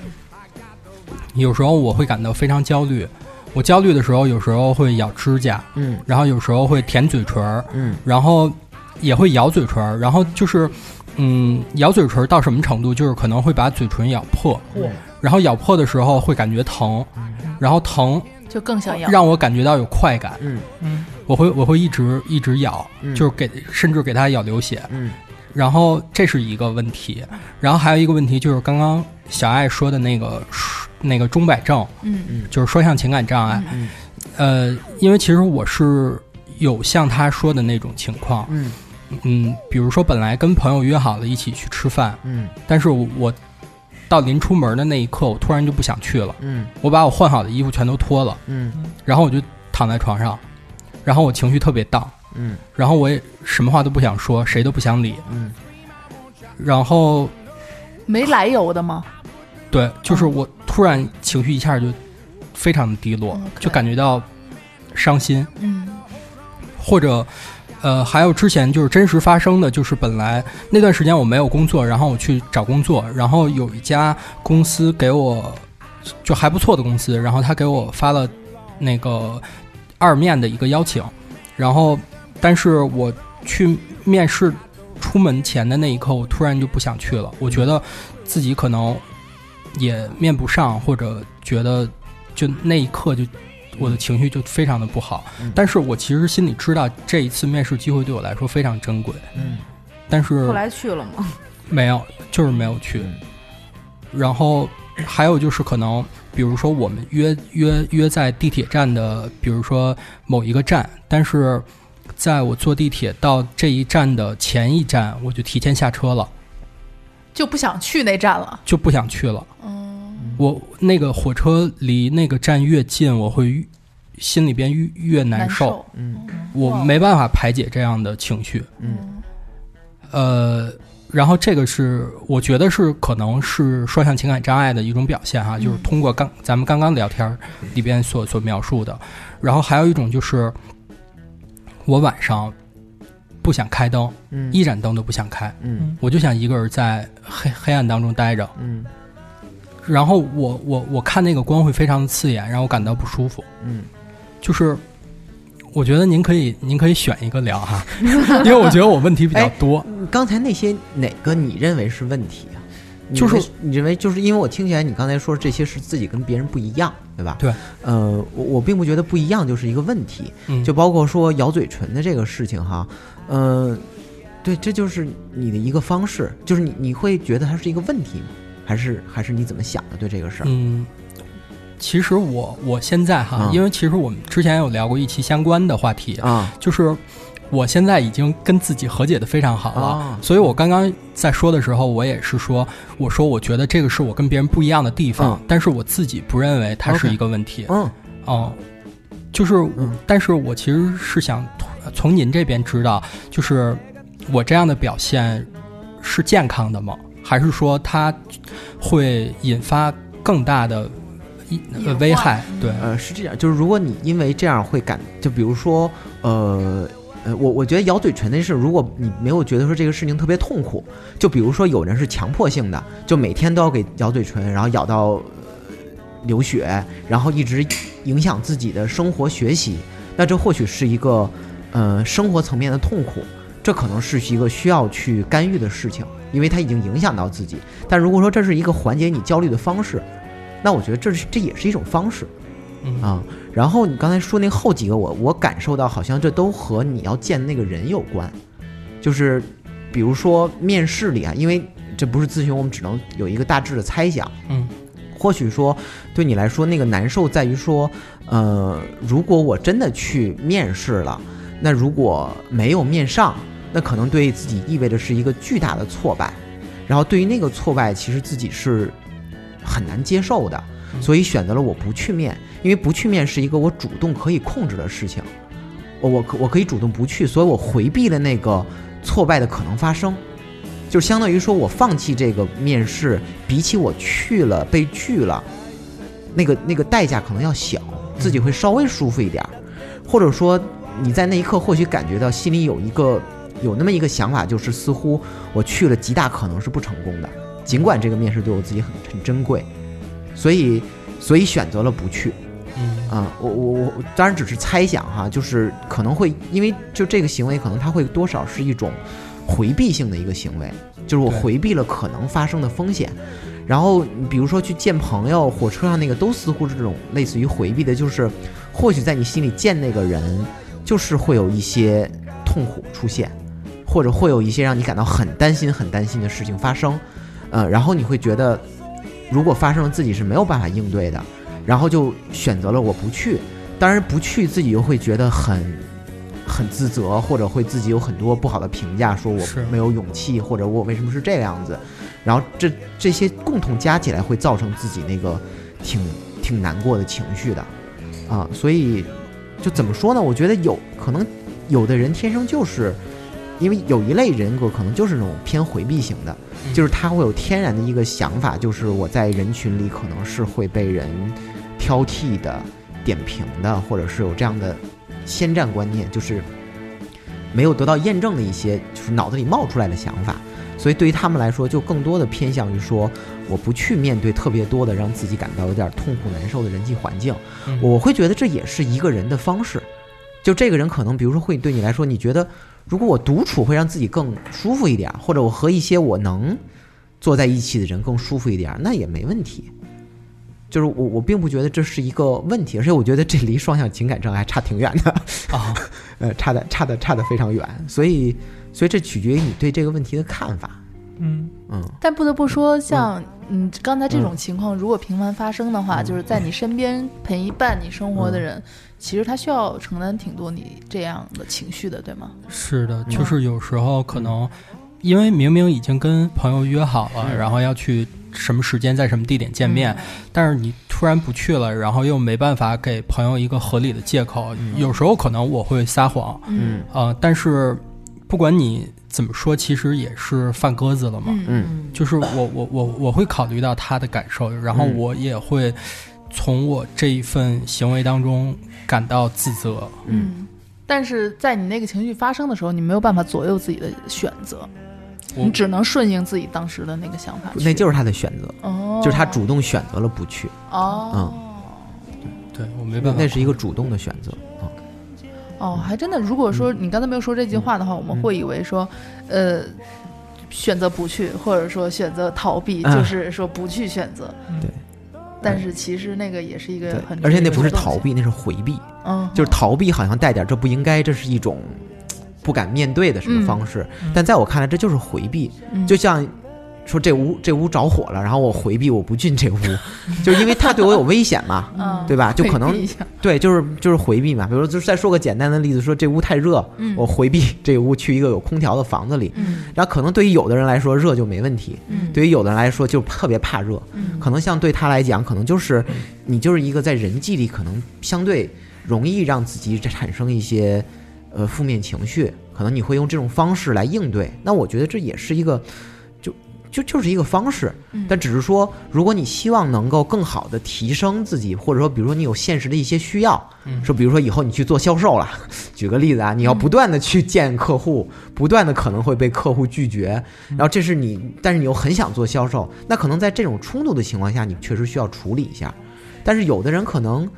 Speaker 7: 有时候我会感到非常焦虑。我焦虑的时候，有时候会咬指甲，
Speaker 6: 嗯。
Speaker 7: 然后有时候会舔嘴唇儿，
Speaker 6: 嗯。
Speaker 7: 然后也会咬嘴唇儿，然后就是，嗯，咬嘴唇儿到什么程度？就是可能会把嘴唇咬破，
Speaker 6: 嗯。
Speaker 7: 然后咬破的时候会感觉疼，然后疼
Speaker 1: 就更想要。
Speaker 7: 让我感觉到有快感，
Speaker 6: 嗯。
Speaker 5: 嗯。
Speaker 7: 我会我会一直一直咬，
Speaker 6: 嗯。
Speaker 7: 就是给甚至给它咬流血，
Speaker 6: 嗯。
Speaker 7: 然后这是一个问题，然后还有一个问题就是刚刚小爱说的那个那个钟摆症，
Speaker 1: 嗯。
Speaker 7: 就是双向情感障碍。
Speaker 6: 嗯。
Speaker 7: 呃，因为其实我是有像他说的那种情况，
Speaker 6: 嗯。
Speaker 7: 嗯，比如说本来跟朋友约好了一起去吃饭，
Speaker 6: 嗯。
Speaker 7: 但是我我到临出门的那一刻，我突然就不想去了，
Speaker 6: 嗯。
Speaker 7: 我把我换好的衣服全都脱了，
Speaker 6: 嗯。
Speaker 7: 然后我就躺在床上，然后我情绪特别荡，
Speaker 6: 嗯。
Speaker 7: 然后我也什么话都不想说，谁都不想理，
Speaker 6: 嗯。
Speaker 7: 然后
Speaker 1: 没来由的吗？
Speaker 7: 对，就是我突然情绪一下就非常的低落，
Speaker 1: 嗯
Speaker 7: 就感觉到伤心，
Speaker 1: 嗯。
Speaker 7: 或者呃，还有之前就是真实发生的，就是本来那段时间我没有工作，然后我去找工作，然后有一家公司给我就还不错的公司，然后他给我发了那个二面的一个邀请，然后但是我去面试出门前的那一刻，我突然就不想去了，我觉得自己可能也面不上，或者觉得就那一刻就我的情绪就非常的不好。
Speaker 6: 嗯
Speaker 7: 但是我其实心里知道这一次面试机会对我来说非常珍贵，
Speaker 6: 嗯
Speaker 7: 但是
Speaker 2: 后来去了吗？
Speaker 7: 没有，就是没有去。然后还有就是可能，比如说我们约约约在地铁站的，比如说某一个站，但是在我坐地铁到这一站的前一站，我就提前下车了，
Speaker 1: 就不想去那站了。
Speaker 7: 就不想去了。
Speaker 1: 嗯，
Speaker 7: 我那个火车离那个站越近，我会越心里边越越难受，
Speaker 1: 受。
Speaker 6: 嗯
Speaker 7: 我没办法排解这样的情绪。
Speaker 6: 嗯
Speaker 7: 呃，然后这个是我觉得是可能是双向情感障碍的一种表现哈，就是通过刚咱们刚刚聊天里边所所描述的。然后还有一种就是我晚上不想开灯，
Speaker 6: 嗯
Speaker 7: 一盏灯都不想开，
Speaker 6: 嗯
Speaker 7: 我就想一个人在黑黑暗当中待着。
Speaker 6: 嗯
Speaker 7: 然后我我我看那个光会非常的刺眼，让我感到不舒服。
Speaker 6: 嗯
Speaker 7: 就是我觉得您可以您可以选一个聊哈，(laughs) 因为我觉得我问题比较多。
Speaker 6: 嗯，刚才那些哪个你认为是问题啊？
Speaker 7: 就是
Speaker 6: 你认为就是因为我听起来你刚才说这些是自己跟别人不一样，对吧？
Speaker 7: 对。
Speaker 6: 呃，我我并不觉得不一样就是一个问题，
Speaker 7: 嗯，
Speaker 6: 就包括说咬嘴唇的这个事情哈，嗯、对，这就是你的一个方式，就是你你会觉得它是一个问题吗？还是还是你怎么想的对这个事儿？
Speaker 7: 嗯，其实我我现在哈，
Speaker 6: 嗯
Speaker 7: 因为其实我们之前有聊过一期相关的话题，
Speaker 6: 啊
Speaker 7: 就是我现在已经跟自己和解的非常好了。
Speaker 6: 啊
Speaker 7: 所以我刚刚在说的时候，我也是说，我说我觉得这个是我跟别人不一样的地方，
Speaker 6: 嗯
Speaker 7: 但是我自己不认为它是一个问题。
Speaker 6: 嗯
Speaker 7: 哦，就是，
Speaker 6: 嗯
Speaker 7: 但是我其实是想从您这边知道，就是我这样的表现是健康的吗？还是说它会引发更大的一呃危害？对，
Speaker 6: 呃，是这样，就是如果你因为这样会感，就比如说，呃，呃，我我觉得咬嘴唇那事，如果你没有觉得说这个事情特别痛苦，就比如说有人是强迫性的，就每天都要给咬嘴唇，然后咬到、呃流血，然后一直影响自己的生活学习，那这或许是一个呃生活层面的痛苦，这可能是一个需要去干预的事情，因为它已经影响到自己。但如果说这是一个缓解你焦虑的方式，那我觉得这是这也是一种方式。
Speaker 7: 嗯
Speaker 6: 啊。然后你刚才说那后几个我，我感受到好像这都和你要见那个人有关，就是比如说面试里啊，因为这不是咨询，我们只能有一个大致的猜想。
Speaker 7: 嗯
Speaker 6: 或许说对你来说那个难受在于说，呃，如果我真的去面试了，那如果没有面上，那可能对自己意味着是一个巨大的挫败。然后对于那个挫败，其实自己是很难接受的，所以选择了我不去面，因为不去面是一个我主动可以控制的事情，我我可我可以主动不去，所以我回避了那个挫败的可能发生，就相当于说我放弃这个面试，比起我去了被拒了，那个那个代价可能要小，自己会稍微舒服一点儿，或者说你在那一刻或许感觉到心里有一个有那么一个想法，就是似乎我去了极大可能是不成功的，尽管这个面试对我自己很很珍贵，所以所以选择了不去。
Speaker 7: 嗯
Speaker 6: 啊、我我我当然只是猜想哈，就是可能会因为就这个行为，可能它会多少是一种回避性的一个行为，就是我回避了可能发生的风险。然后比如说去见朋友，火车上那个都似乎是这种类似于回避的，就是或许在你心里见那个人，就是会有一些痛苦出现，或者会有一些让你感到很担心、很担心的事情发生，呃，然后你会觉得，如果发生了自己是没有办法应对的，然后就选择了我不去。当然不去，自己又会觉得很很自责，或者会自己有很多不好的评价，说我
Speaker 7: 是
Speaker 6: 没有勇气，或者我为什么是这个样子。然后这这些共同加起来，会造成自己那个挺挺难过的情绪的啊。所以就怎么说呢？我觉得有可能有的人天生就是。因为有一类人格可能就是那种偏回避型的，
Speaker 7: 嗯
Speaker 6: 就是他会有天然的一个想法，就是我在人群里可能是会被人挑剔的、点评的，或者是有这样的先占观念，就是没有得到验证的一些，就是脑子里冒出来的想法。所以对于他们来说，就更多的偏向于说，我不去面对特别多的让自己感到有点痛苦难受的人际环境。
Speaker 7: 嗯
Speaker 6: 我会觉得这也是一个人的方式。就这个人可能，比如说会对你来说，你觉得如果我独处会让自己更舒服一点，或者我和一些我能坐在一起的人更舒服一点，那也没问题。就是我我并不觉得这是一个问题，而且我觉得这离双向情感障碍差挺远的，
Speaker 7: 啊，(laughs)
Speaker 6: 呃，差的差的差的非常远，所以所以这取决于你对这个问题的看法，
Speaker 5: 嗯，
Speaker 6: 嗯。
Speaker 1: 但不得不说，像嗯刚才这种情况，如果频繁发生的话，就是在你身边陪伴你生活的人，其实他需要承担挺多你这样的情绪的，对吗？
Speaker 7: 是的，就是有时候可能因为明明已经跟朋友约好了，
Speaker 6: 嗯。
Speaker 7: 然后要去什么时间在什么地点见面，但是你突然不去了，然后又没办法给朋友一个合理的借口，有时候可能我会撒谎，
Speaker 6: 嗯。
Speaker 7: 呃，但是不管你怎么说，其实也是犯鸽子了嘛。
Speaker 6: 嗯
Speaker 7: 就是我我我我会考虑到他的感受，然后
Speaker 6: 嗯
Speaker 7: 我也会从我这一份行为当中感到自责。
Speaker 6: 嗯，
Speaker 1: 但是在你那个情绪发生的时候，你没有办法左右自己的选择，你只能顺应自己当时的那个想法。
Speaker 6: 那就是他的选择，
Speaker 1: 哦，
Speaker 6: 就是他主动选择了不去，
Speaker 1: 哦。
Speaker 7: 对我没办法，
Speaker 6: 那是一个主动的选择啊，
Speaker 1: 哦，还真的。如果说你刚才没有说这句话的话，我们会以为说，呃，选择不去，或者说选择逃避，
Speaker 6: 啊。
Speaker 1: 就是说不去选择。
Speaker 6: 对。
Speaker 1: 但是其实那个也是一个很，
Speaker 6: 而且那不是逃避，那是回避，
Speaker 1: 嗯，
Speaker 6: 就是逃避好像带点这不应该，这是一种不敢面对的什么方式，但在我看来这就是回避，
Speaker 1: 嗯。
Speaker 6: 就像。说这屋这屋着火了，然后我回避，我不进这屋，(laughs) 就是因为他对我有危险嘛，
Speaker 1: 嗯，
Speaker 6: 对吧？就可能对，就是就是回避嘛。比如说，就是再说个简单的例子，说这屋太热，
Speaker 1: 嗯
Speaker 6: 我回避这屋去一个有空调的房子里。
Speaker 1: 嗯
Speaker 6: 然后可能对于有的人来说热就没问题，
Speaker 1: 嗯，
Speaker 6: 对于有的人来说就特别怕热。
Speaker 1: 嗯
Speaker 6: 可能像对他来讲，可能就是你就是一个在人际里可能相对容易让自己产生一些呃负面情绪，可能你会用这种方式来应对。那我觉得这也是一个就就就是一个方式，
Speaker 1: 嗯。
Speaker 6: 但只是说，如果你希望能够更好的提升自己，或者说比如说你有现实的一些需要，
Speaker 7: 嗯
Speaker 6: 说比如说以后你去做销售了，举个例子啊，你要不断的去见客户，不断的可能会被客户拒绝，然后这是你，但是你又很想做销售，那可能在这种冲突的情况下，你确实需要处理一下。但是有的人可能，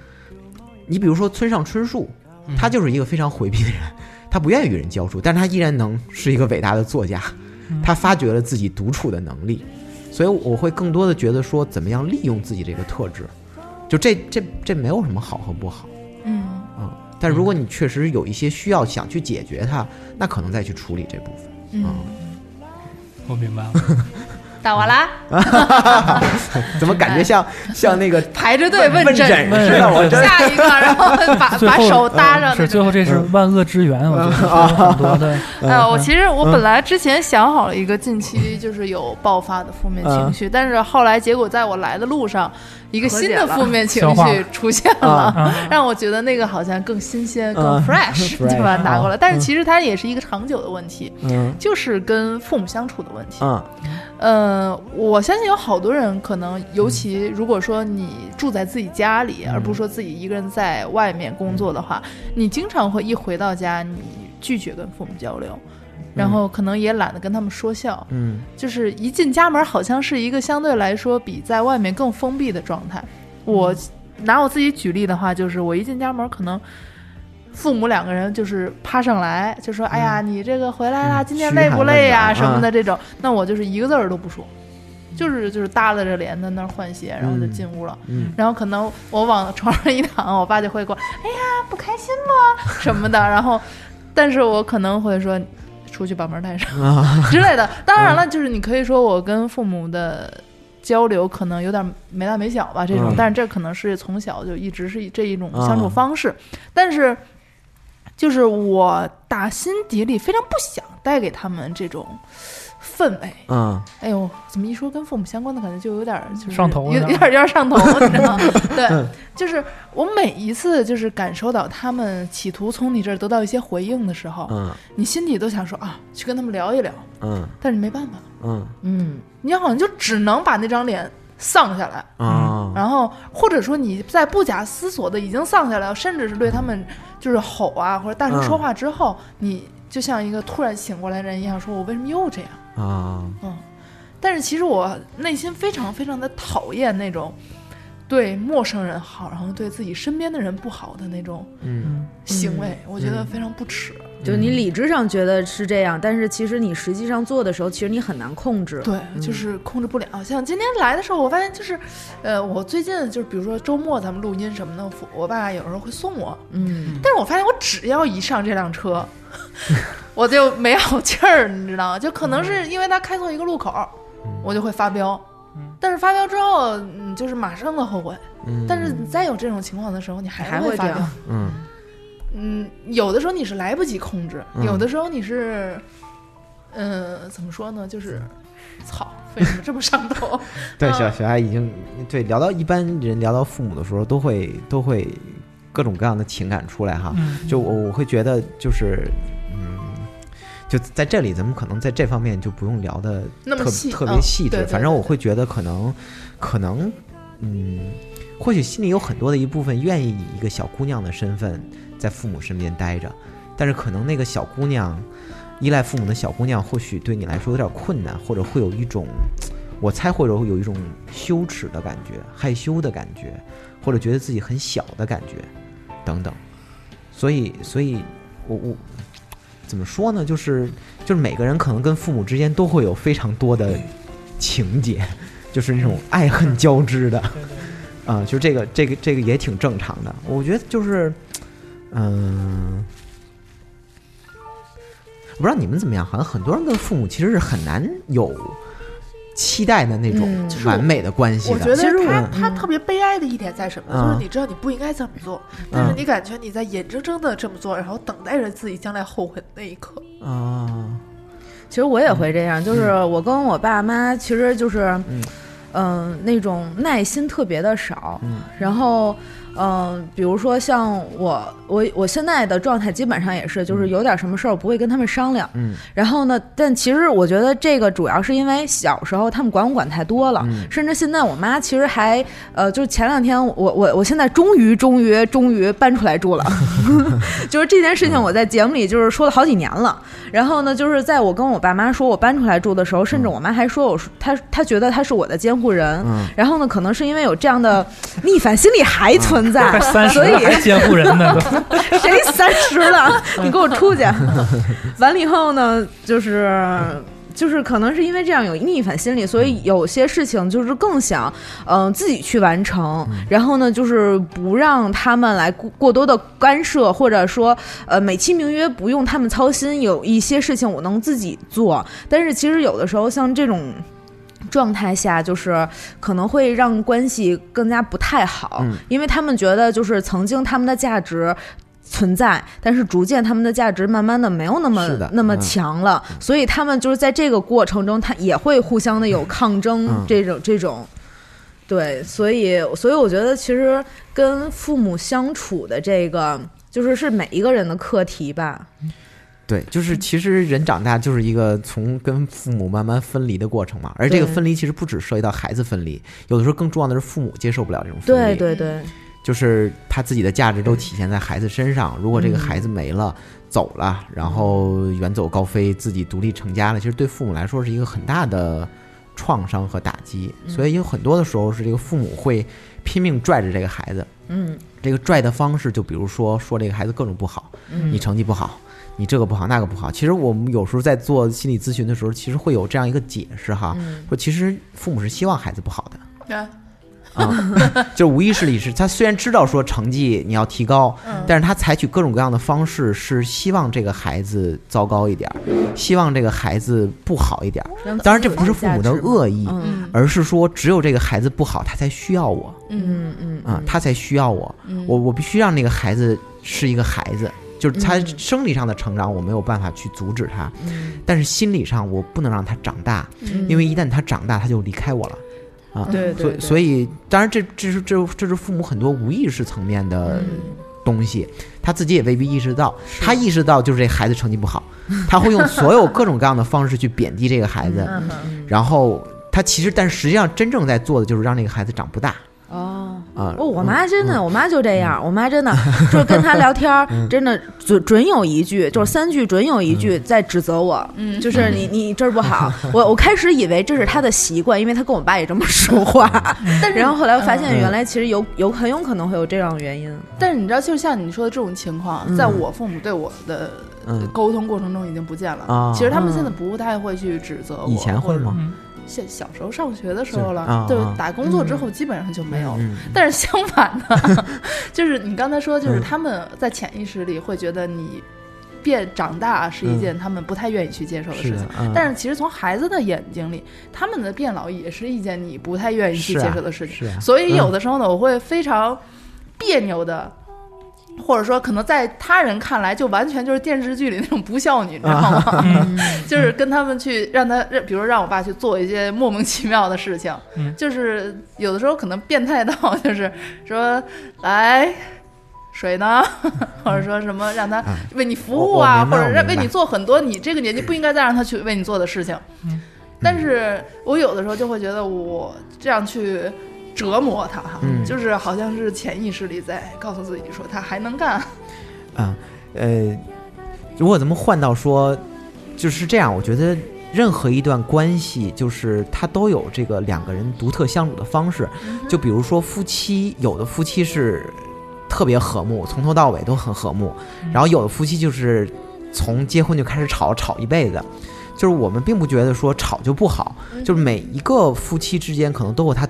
Speaker 6: 你比如说村上春树，
Speaker 7: 嗯。
Speaker 6: 他就是一个非常回避的人，他不愿意与人交触，但是他依然能是一个伟大的作家，他发掘了自己独处的能力，所以我会更多的觉得说，怎么样利用自己这个特质，就这这这没有什么好和不好。
Speaker 1: 嗯
Speaker 6: 嗯，但如果你确实有一些需要想去解决它，那可能再去处理这部分。
Speaker 1: 嗯，
Speaker 7: 我明白了。(laughs)
Speaker 1: 打我啦，(laughs)
Speaker 6: 怎么感觉像 (laughs) 像那个
Speaker 1: 排着队
Speaker 6: 问
Speaker 1: 诊
Speaker 6: 诊似的？我
Speaker 1: 下一个，(laughs) 然后把把手搭上。
Speaker 5: 最后这是万恶之源，我觉得有很多的。
Speaker 1: 哎呀，我其实我本来之前想好了一个近期就是有爆发的负面情绪，但是后来结果在我来的路上，一个新的负面情绪出现了，
Speaker 5: 啊，
Speaker 1: 让我觉得那个好像更新鲜、(laughs) 更
Speaker 6: 嗯 fresh，fresh，
Speaker 1: 就把它拿过来。
Speaker 6: 啊
Speaker 1: 但是其实它也是一个长久的问题，
Speaker 6: 嗯。
Speaker 1: 就是跟父母相处的问题。
Speaker 6: 嗯
Speaker 1: 呃，我相信有好多人可能，尤其如果说你住在自己家里，
Speaker 6: 嗯。
Speaker 1: 而不是说自己一个人在外面工作的话，你经常会一回到家，你拒绝跟父母交流，然后可能也懒得跟他们说笑，
Speaker 6: 嗯
Speaker 1: 就是一进家门，好像是一个相对来说比在外面更封闭的状态。我拿我自己举例的话，就是我一进家门，可能。父母两个人就是趴上来，就说：“哎呀，你这个回来啦，
Speaker 6: 嗯
Speaker 1: 今天累不累呀、什么的这种。”那我就是一个字儿都不说，就是就是耷拉着脸在那儿换鞋，然后就进屋了。
Speaker 6: 嗯
Speaker 1: 然后可能我往 (laughs) 床上一躺，我爸就会过：“哎呀，不开心吗？什么的。”然后，但是我可能会说：“出去把门带上。(laughs) ”
Speaker 6: 啊
Speaker 1: 之类的。当然了，就是你可以说我跟父母的交流可能有点没大没小吧，这种，
Speaker 6: 嗯
Speaker 1: 但是这可能是从小就一直是这一种
Speaker 6: 啊
Speaker 1: 相处方式。但是，就是我打心底里非常不想带给他们这种氛围。
Speaker 6: 嗯
Speaker 1: 哎呦，怎么一说跟父母相关的感觉就有点儿就是
Speaker 5: 上头
Speaker 1: 有有点儿有点儿上头，(laughs) 你知道吗？对
Speaker 6: 嗯，
Speaker 1: 就是我每一次就是感受到他们企图从你这儿得到一些回应的时候，
Speaker 6: 嗯
Speaker 1: 你心里都想说啊，去跟他们聊一聊，
Speaker 6: 嗯
Speaker 1: 但是没办法。
Speaker 6: 嗯
Speaker 1: 嗯，你好像就只能把那张脸丧下来，
Speaker 6: 啊
Speaker 1: 然后或者说你在不假思索的已经丧下来了，甚至是对他们就是吼啊或者大声说话之后，你就像一个突然醒过来的人一样，说我为什么又这样？
Speaker 6: 啊。
Speaker 1: 嗯但是其实我内心非常非常的讨厌那种对陌生人好，然后对自己身边的人不好的那种
Speaker 6: 嗯。
Speaker 1: 行为，我觉得非常不耻。
Speaker 2: 就你理智上觉得是这样，但是其实你实际上做的时候，其实你很难控制。
Speaker 1: 对，就是控制不了。像今天来的时候，我发现就是，呃，我最近就是比如说周末咱们录音什么的，我我爸有时候会送我，
Speaker 2: 嗯，
Speaker 1: 但是我发现我只要一上这辆车，我就没好气儿，你知道吗？就可能是因为他开错一个路口，我就会发飙。
Speaker 5: 嗯
Speaker 1: 但是发飙之后，嗯，就是马上的后悔。
Speaker 6: 嗯
Speaker 1: 但是你再有这种情况的时候，你还会发飙。
Speaker 6: 嗯
Speaker 1: 嗯，有的时候你是来不及控制，
Speaker 6: 嗯
Speaker 1: 有的时候你是，嗯、怎么说呢？就是，操，为什么这么上头？(laughs)
Speaker 6: 对，
Speaker 1: 嗯
Speaker 6: 小小爱已经对聊到一般人聊到父母的时候，都会都会各种各样的情感出来哈。
Speaker 5: 嗯，
Speaker 6: 就我我会觉得就是嗯，就在这里咱们可能在这方面就不用聊的特
Speaker 1: 那么细，
Speaker 6: 特别
Speaker 1: 嗯
Speaker 6: 细致。
Speaker 1: 对对
Speaker 6: 反正我会觉得可能可能嗯，或许心里有很多的一部分愿意以一个小姑娘的身份在父母身边待着，但是可能那个小姑娘依赖父母的小姑娘，或许对你来说有点困难，或者会有一种。我猜或者会有一种羞耻的感觉、害羞的感觉，或者觉得自己很小的感觉，等等。所以，所以我我怎么说呢？就是就是每个人可能跟父母之间都会有非常多的情节，就是那种爱恨交织的，啊、就这个这个这个也挺正常的。我觉得就是，嗯、我不知道你们怎么样，好像很多人跟父母其实是很难有期待的那种完美的关系的。
Speaker 1: 我觉得
Speaker 2: 其实我
Speaker 1: 他他
Speaker 2: 嗯
Speaker 1: 特别悲哀的一点在什么？
Speaker 6: 嗯
Speaker 1: 就是你知道你不应该这么做，但是
Speaker 6: 嗯
Speaker 1: 你感觉你在眼睁睁的这么做，然后等待着自己将来后悔的那一刻。
Speaker 6: 啊，
Speaker 2: 其实我也会这样，就是我跟我爸妈，其实就是，
Speaker 6: 嗯
Speaker 2: 嗯、那种耐心特别的少。
Speaker 6: 嗯
Speaker 2: 然后，嗯、比如说像我，我我现在的状态基本上也是，就是有点什么事儿，我不会跟他们商量。
Speaker 6: 嗯
Speaker 2: 然后呢，但其实我觉得这个主要是因为小时候他们管我管太多了，
Speaker 6: 嗯
Speaker 2: 甚至现在我妈其实还呃，就是前两天我我我现在终于终于终于搬出来住了，(laughs) 就是这件事情我在节目里就是说了好几年了。然后呢，就是在我跟我爸妈说我搬出来住的时候，甚至我妈还说我说她她觉得她是我的监护人。
Speaker 6: 嗯
Speaker 2: 然后呢，可能是因为有这样的逆反心理还存在，
Speaker 5: 快三十
Speaker 2: 所以
Speaker 5: 了还监护人呢。(laughs)
Speaker 2: 谁三十了？你给我出去！(laughs) 完了以后呢，就是。就是可能是因为这样有逆反心理，所以有些事情就是更想，嗯、自己去完成。然后呢，就是不让他们来过过多的干涉，或者说，呃，美其名曰不用他们操心，有一些事情我能自己做。但是其实有的时候像这种。状态下，就是可能会让关系更加不太好，
Speaker 6: 嗯
Speaker 2: 因为他们觉得就是曾经他们的价值存在，但是逐渐他们的价值慢慢的没有那么那么
Speaker 6: 嗯
Speaker 2: 强了，所以他们就是在这个过程中，他也会互相的有抗争，
Speaker 6: 嗯。
Speaker 2: 这种这种。对，所以所以我觉得其实跟父母相处的这个，就是是每一个人的课题吧。
Speaker 6: 对，就是其实人长大就是一个从跟父母慢慢分离的过程嘛，而这个分离其实不只涉及到孩子分离，有的时候更重要的是父母接受不了这种分离，
Speaker 2: 对对对，
Speaker 6: 就是他自己的价值都体现在孩子身上，如果这个
Speaker 2: 嗯。
Speaker 6: 孩子没了。走了，然后远走高飞，自己独立成家了，其实对父母来说是一个很大的创伤和打击。
Speaker 2: 嗯。
Speaker 6: 所以有很多的时候是这个父母会拼命拽着这个孩子，
Speaker 2: 嗯。
Speaker 6: 这个拽的方式就比如说说这个孩子各种不好，
Speaker 2: 嗯，
Speaker 6: 你成绩不好，你这个不好那个不好。其实我们有时候在做心理咨询的时候，其实会有这样一个解释哈，
Speaker 2: 嗯。
Speaker 6: 说其实父母是希望孩子不好的。
Speaker 1: 啊，
Speaker 6: 啊，(laughs) 就无意识里是他虽然知道说成绩你要提高，
Speaker 1: 嗯
Speaker 6: 但是他采取各种各样的方式是希望这个孩子糟糕一点，希望这个孩子不好一点当然这不是父母的恶意，而是说只有这个孩子不好，他才需要我
Speaker 2: 嗯嗯
Speaker 6: 啊，他才需要我。
Speaker 2: 嗯
Speaker 6: 我我必须让那个孩子是一个孩子，就是他
Speaker 2: 嗯
Speaker 6: 生理上的成长我没有办法去阻止他，
Speaker 2: 嗯
Speaker 6: 但是心理上我不能让他长大，
Speaker 2: 嗯
Speaker 6: 因为一旦他长大他就离开我了。啊，所以
Speaker 2: 对。对对
Speaker 6: 所以当然这这是这这是父母很多无意识层面的
Speaker 2: 嗯。
Speaker 6: 东西，他自己也未必意识到，他意识到就是这孩子成绩不好，(laughs) 他会用所有各种各样的方式去贬低这个孩子，然后他其实但实际上真正在做的就是让这个孩子长不大，
Speaker 2: 哦
Speaker 6: 啊，
Speaker 2: 哦，我妈真的，我妈就这样，我妈真的就是跟她聊天儿，真的准准有一句，就是三句准有一句在指责我，
Speaker 1: 嗯
Speaker 2: 就是你你这儿不好，(laughs) 我我开始以为这是她的习惯，因为她跟我爸也这么说话，但是然后后来我发现原来其实有有很有可能会有这样的原因，
Speaker 1: 但是你知道，就像你说的这种情况，
Speaker 2: 嗯
Speaker 1: 在我父母对我的
Speaker 6: 嗯，
Speaker 1: 沟通过程中已经不见了。
Speaker 6: 啊
Speaker 1: 其实他们
Speaker 2: 嗯
Speaker 1: 现在不太会去指责我，
Speaker 6: 以前会吗？
Speaker 5: 嗯
Speaker 1: 小小时候上学的时候了，对
Speaker 6: 啊，
Speaker 1: 打工作之后基本上就没有了。
Speaker 6: 嗯
Speaker 1: 但是相反的，(laughs) 就是你刚才说，就是
Speaker 6: 嗯
Speaker 1: 他们在潜意识里会觉得你变长大是一件他们不太愿意去接受的事情。，
Speaker 6: 嗯
Speaker 1: 但是其实从孩子的眼睛里，他们的变老也是一件你不太愿意去接受的事情。所以有的时候呢，我会非常别扭的。或者说，可能在他人看来，就完全就是电视剧里那种不孝女，你知道吗？
Speaker 5: 嗯 (laughs)
Speaker 1: 就是跟他们去让他，比如让我爸去做一些莫名其妙的事情，
Speaker 5: 嗯。
Speaker 1: 就是有的时候可能变态到就是说来水呢，(laughs) 或者说什么让他
Speaker 6: 啊
Speaker 1: 为你服务啊，或者让为你做很多你这个年纪不应该再让他去为你做的事情。
Speaker 5: 嗯。
Speaker 1: 但是我有的时候就会觉得我这样去折磨他哈，
Speaker 6: 嗯
Speaker 1: 就是好像是潜意识里在告诉自己说他还能干。(laughs)
Speaker 6: 啊，呃，如果咱们换到说，就是这样，我觉得任何一段关系，就是它都有这个两个人独特相处的方式。就比如说夫妻，有的夫妻是特别和睦，从头到尾都很和睦，然后有的夫妻就是从结婚就开始吵，吵一辈子。就是我们并不觉得说吵就不好，就是每一个夫妻之间可能都有他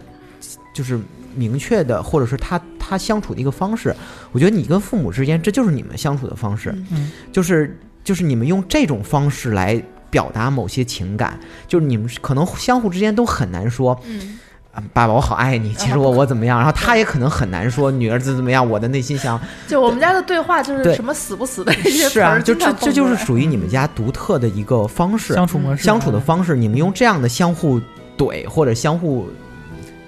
Speaker 6: 就是明确的，或者是他他相处的一个方式。我觉得你跟父母之间，这就是你们相处的方式，
Speaker 5: 嗯
Speaker 6: 就是就是你们用这种方式来表达某些情感，就是你们可能相互之间都很难说。
Speaker 1: 嗯，
Speaker 6: 啊爸爸，我好爱你。其实我我怎么样？然后他也可能很难说女儿怎么怎么样。我的内心想，(laughs)
Speaker 1: 就我们家的对话就是什么死不死的这些词儿，
Speaker 6: 是啊，就这这就是属于你们家独特的一个方式，
Speaker 5: 相处模式，
Speaker 6: 相处的方式。你们用这样的相互怼或者相互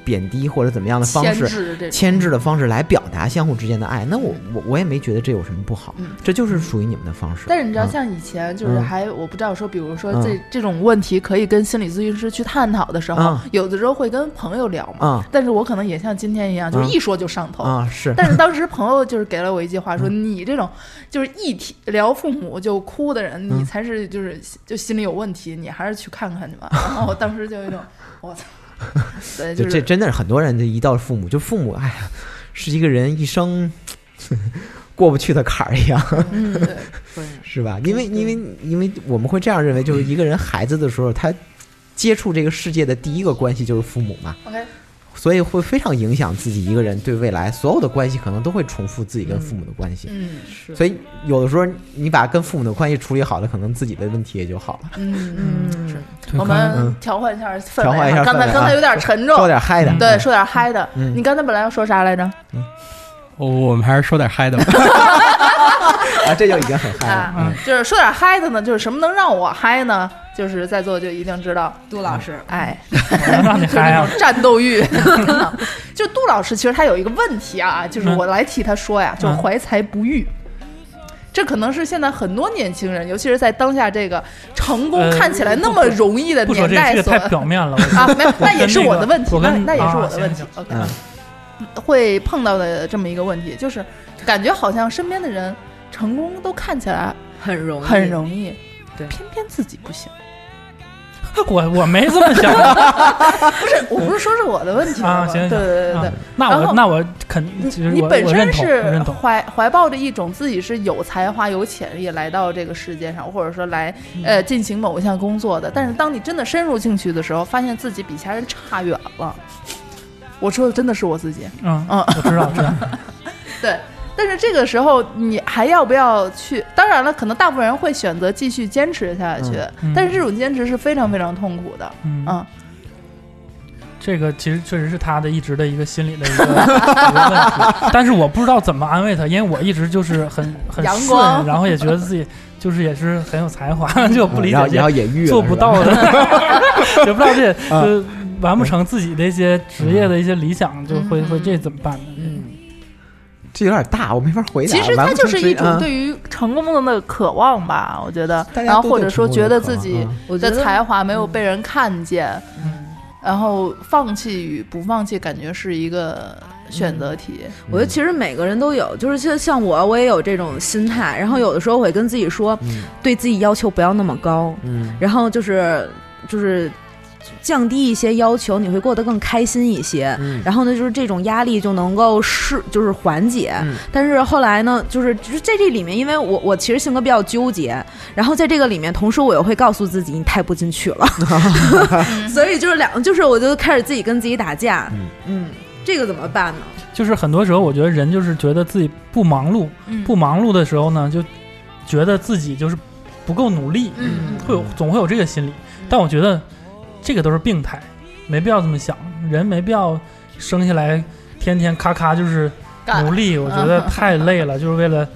Speaker 6: 贬低或者怎么样的方
Speaker 1: 牵
Speaker 6: 式，
Speaker 1: 制
Speaker 6: 牵制的方式来表达相互之间的爱，那我我我也没觉得这有什么不好，
Speaker 1: 嗯
Speaker 6: 这就是属于你们的方式。
Speaker 1: 但是你知道，
Speaker 6: 嗯。
Speaker 1: 像以前就是
Speaker 6: 嗯。
Speaker 1: 还我不知道说，比如说
Speaker 6: 嗯。
Speaker 1: 这这种问题可以跟心理咨询师去探讨的时候
Speaker 6: 嗯，
Speaker 1: 有的时候会跟朋友聊嘛。
Speaker 6: 啊
Speaker 1: 但是我可能也像今天一样，就是
Speaker 6: 嗯
Speaker 1: 一说就上头。
Speaker 6: 啊是，
Speaker 1: 但是当时朋友就是给了我一句话，说
Speaker 6: 嗯。
Speaker 1: 你这种就是一提聊父母就哭的人，你
Speaker 6: 嗯。
Speaker 1: 才是就是就心里有问题，你还是去看看去吧。(laughs) 然后我当时就有一种我操，(laughs) 对，
Speaker 6: 就是这真的是很多人这一到父母，就父母，哎呀，是一个人一生 (laughs) 过不去的坎儿一样，
Speaker 1: 嗯对，(laughs)
Speaker 6: 是吧？因为因为因为我们会这样认为，就是一个人孩子的时候，他接触这个世界的第一个关系就是父母嘛
Speaker 1: ，OK，
Speaker 6: 所以会非常影响自己一个人对未来所有的关系，可能都会重复自己跟父母的关系。
Speaker 1: 嗯是，
Speaker 6: 所以有的时候你把跟父母的关系处理好了，可能自己的问题也就好了。
Speaker 1: 嗯嗯是。我们
Speaker 6: 嗯
Speaker 1: 调换一下氛围
Speaker 6: 调换一下
Speaker 1: 啊，刚才刚才有点沉重
Speaker 6: 说，点嗨的，
Speaker 1: 对，说点嗨的。
Speaker 6: 嗯
Speaker 1: 你刚才本来要说啥来着？
Speaker 7: 我我们还是说点嗨的吧。(laughs)
Speaker 6: 啊，这就已经很嗨了。
Speaker 1: 啊，就是说点嗨的呢，就是什么能让我嗨呢？就是在座就一定知道，
Speaker 2: 杜老师，
Speaker 1: 哎，(laughs)
Speaker 5: 让你
Speaker 1: 就是
Speaker 5: 嗨啊！
Speaker 1: 战斗欲。(laughs) 就杜老师，其实他有一个问题啊，就是
Speaker 5: 嗯
Speaker 1: 我来替他说呀，就怀才不遇。这可能是现在很多年轻人，尤其是在当下这个成功
Speaker 5: 呃
Speaker 1: 看起来那么容易的年代所
Speaker 5: 这个太表面了。我
Speaker 1: 啊，没有，那也是我的问题，那那也是
Speaker 5: 啊
Speaker 1: 我的问题
Speaker 5: 行。
Speaker 1: OK，
Speaker 6: 嗯
Speaker 1: 会碰到的这么一个问题，就是感觉好像身边的人成功都看起来
Speaker 2: 很容易，
Speaker 1: 很容易，
Speaker 2: 对
Speaker 1: 偏偏自己不行。(laughs)
Speaker 5: 我我没这么想 (laughs)
Speaker 1: 不是，我不是说是我的问题吗
Speaker 5: 啊行行
Speaker 1: 对对对对
Speaker 5: 啊。那
Speaker 1: 然后
Speaker 5: 我那我肯就是
Speaker 1: 你本身是。怀怀抱着一种自己是有才华、有潜力来到这个世界上，或者说来
Speaker 5: 嗯
Speaker 1: 呃进行某一项工作的。但是当你真的深入进去的时候，发现自己比其他人差远了。我说的真的是我自己，
Speaker 5: 嗯
Speaker 1: 嗯
Speaker 5: 我知道知道。(laughs)
Speaker 1: 对。但是这个时候，你还要不要去？当然了，可能大部分人会选择继续坚持下去，
Speaker 5: 嗯
Speaker 1: 但是这种坚持是非常非常痛苦的。
Speaker 5: 嗯
Speaker 1: 嗯，
Speaker 5: 这个其实确实是他的一直的一个心理的一个 (laughs) 一个问题，但是我不知道怎么安慰他，因为我一直就是很 (laughs) 很
Speaker 1: 阳光
Speaker 5: 顺，然后也觉得自己就是也是很有才华，(laughs) 就不理解这
Speaker 6: 然后也遇
Speaker 5: 做不到的，也不知道这完不成自己的一些职业的一些理想，就会会这怎么办呢？
Speaker 2: 嗯，
Speaker 6: 这有点大，我没法回答。
Speaker 1: 其实它就是一种对于成功的那个渴望吧，我觉得。然后或者说觉得自己的
Speaker 2: 我觉得
Speaker 1: 才华没有被人看见，
Speaker 5: 嗯
Speaker 1: 然后放弃与不放弃，感觉是一个选择题。
Speaker 2: 我觉得其实每个人都有，就是像像我，我也有这种心态。然后有的时候会跟自己说，
Speaker 6: 嗯
Speaker 2: 对自己要求不要那么高，
Speaker 6: 嗯
Speaker 2: 然后就是就是降低一些要求，你会过得更开心一些。
Speaker 6: 嗯
Speaker 2: 然后呢，就是这种压力就能够是，就是缓解。
Speaker 6: 嗯
Speaker 2: 但是后来呢，就是就是在这里面，因为我我其实性格比较纠结，然后在这个里面，同时我又会告诉自己你太不进取了，(laughs) 所以就是两，就是我就开始自己跟自己打架。
Speaker 6: 嗯
Speaker 2: 嗯，这个怎么办呢？
Speaker 5: 就是很多时候，我觉得人就是觉得自己不忙碌，
Speaker 1: 嗯
Speaker 5: 不忙碌的时候呢，就觉得自己就是不够努力，
Speaker 1: 嗯
Speaker 5: 会有总会有这个心理。但我觉得这个都是病态，没必要这么想。人没必要生下来天天咔咔就是努力，我觉得太累了，(laughs) 就是为了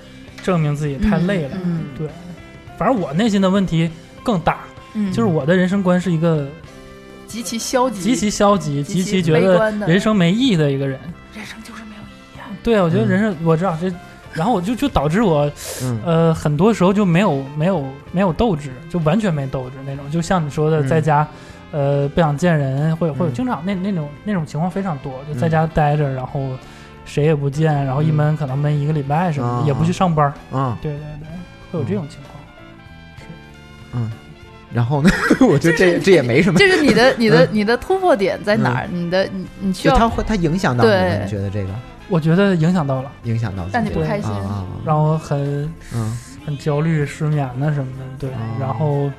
Speaker 5: 证明自己太累了。
Speaker 2: 嗯
Speaker 5: 对，反正我内心的问题更大，
Speaker 1: 嗯
Speaker 5: 就是我的人生观是一个
Speaker 1: 极其消极，
Speaker 5: 极其消极、
Speaker 1: 极其
Speaker 5: 觉得人生没意义的一个人。
Speaker 1: 人生就是没有意义啊。
Speaker 5: 对啊，我觉得
Speaker 6: 嗯
Speaker 5: 人生我知道这，然后我就就导致我
Speaker 6: 嗯
Speaker 5: 呃很多时候就没有没有没有斗志，就完全没斗志那种。就像你说的，
Speaker 6: 嗯
Speaker 5: 在家呃不想见人，或者或者
Speaker 6: 嗯
Speaker 5: 经常那那种那种情况非常多，就在家待着，然后谁也不见，然后一
Speaker 6: 嗯
Speaker 5: 闷可能闷一个礼拜什么
Speaker 6: 啊
Speaker 5: 的，也不去上班。
Speaker 6: 嗯
Speaker 5: 对对对，会有这种情况。
Speaker 6: 是嗯，然后呢？(laughs) 我觉得这这也没什么。(laughs)
Speaker 1: 这是你的 (laughs) 你的你的突破点在哪儿？你的你你需要，
Speaker 6: 它会它影响到你你觉得这个
Speaker 5: 我觉得影响到了，
Speaker 6: 影响到
Speaker 1: 让你不开心
Speaker 5: 让我很
Speaker 6: 嗯
Speaker 5: 很焦虑、失眠呐什么的。对，
Speaker 6: 哦
Speaker 5: 然后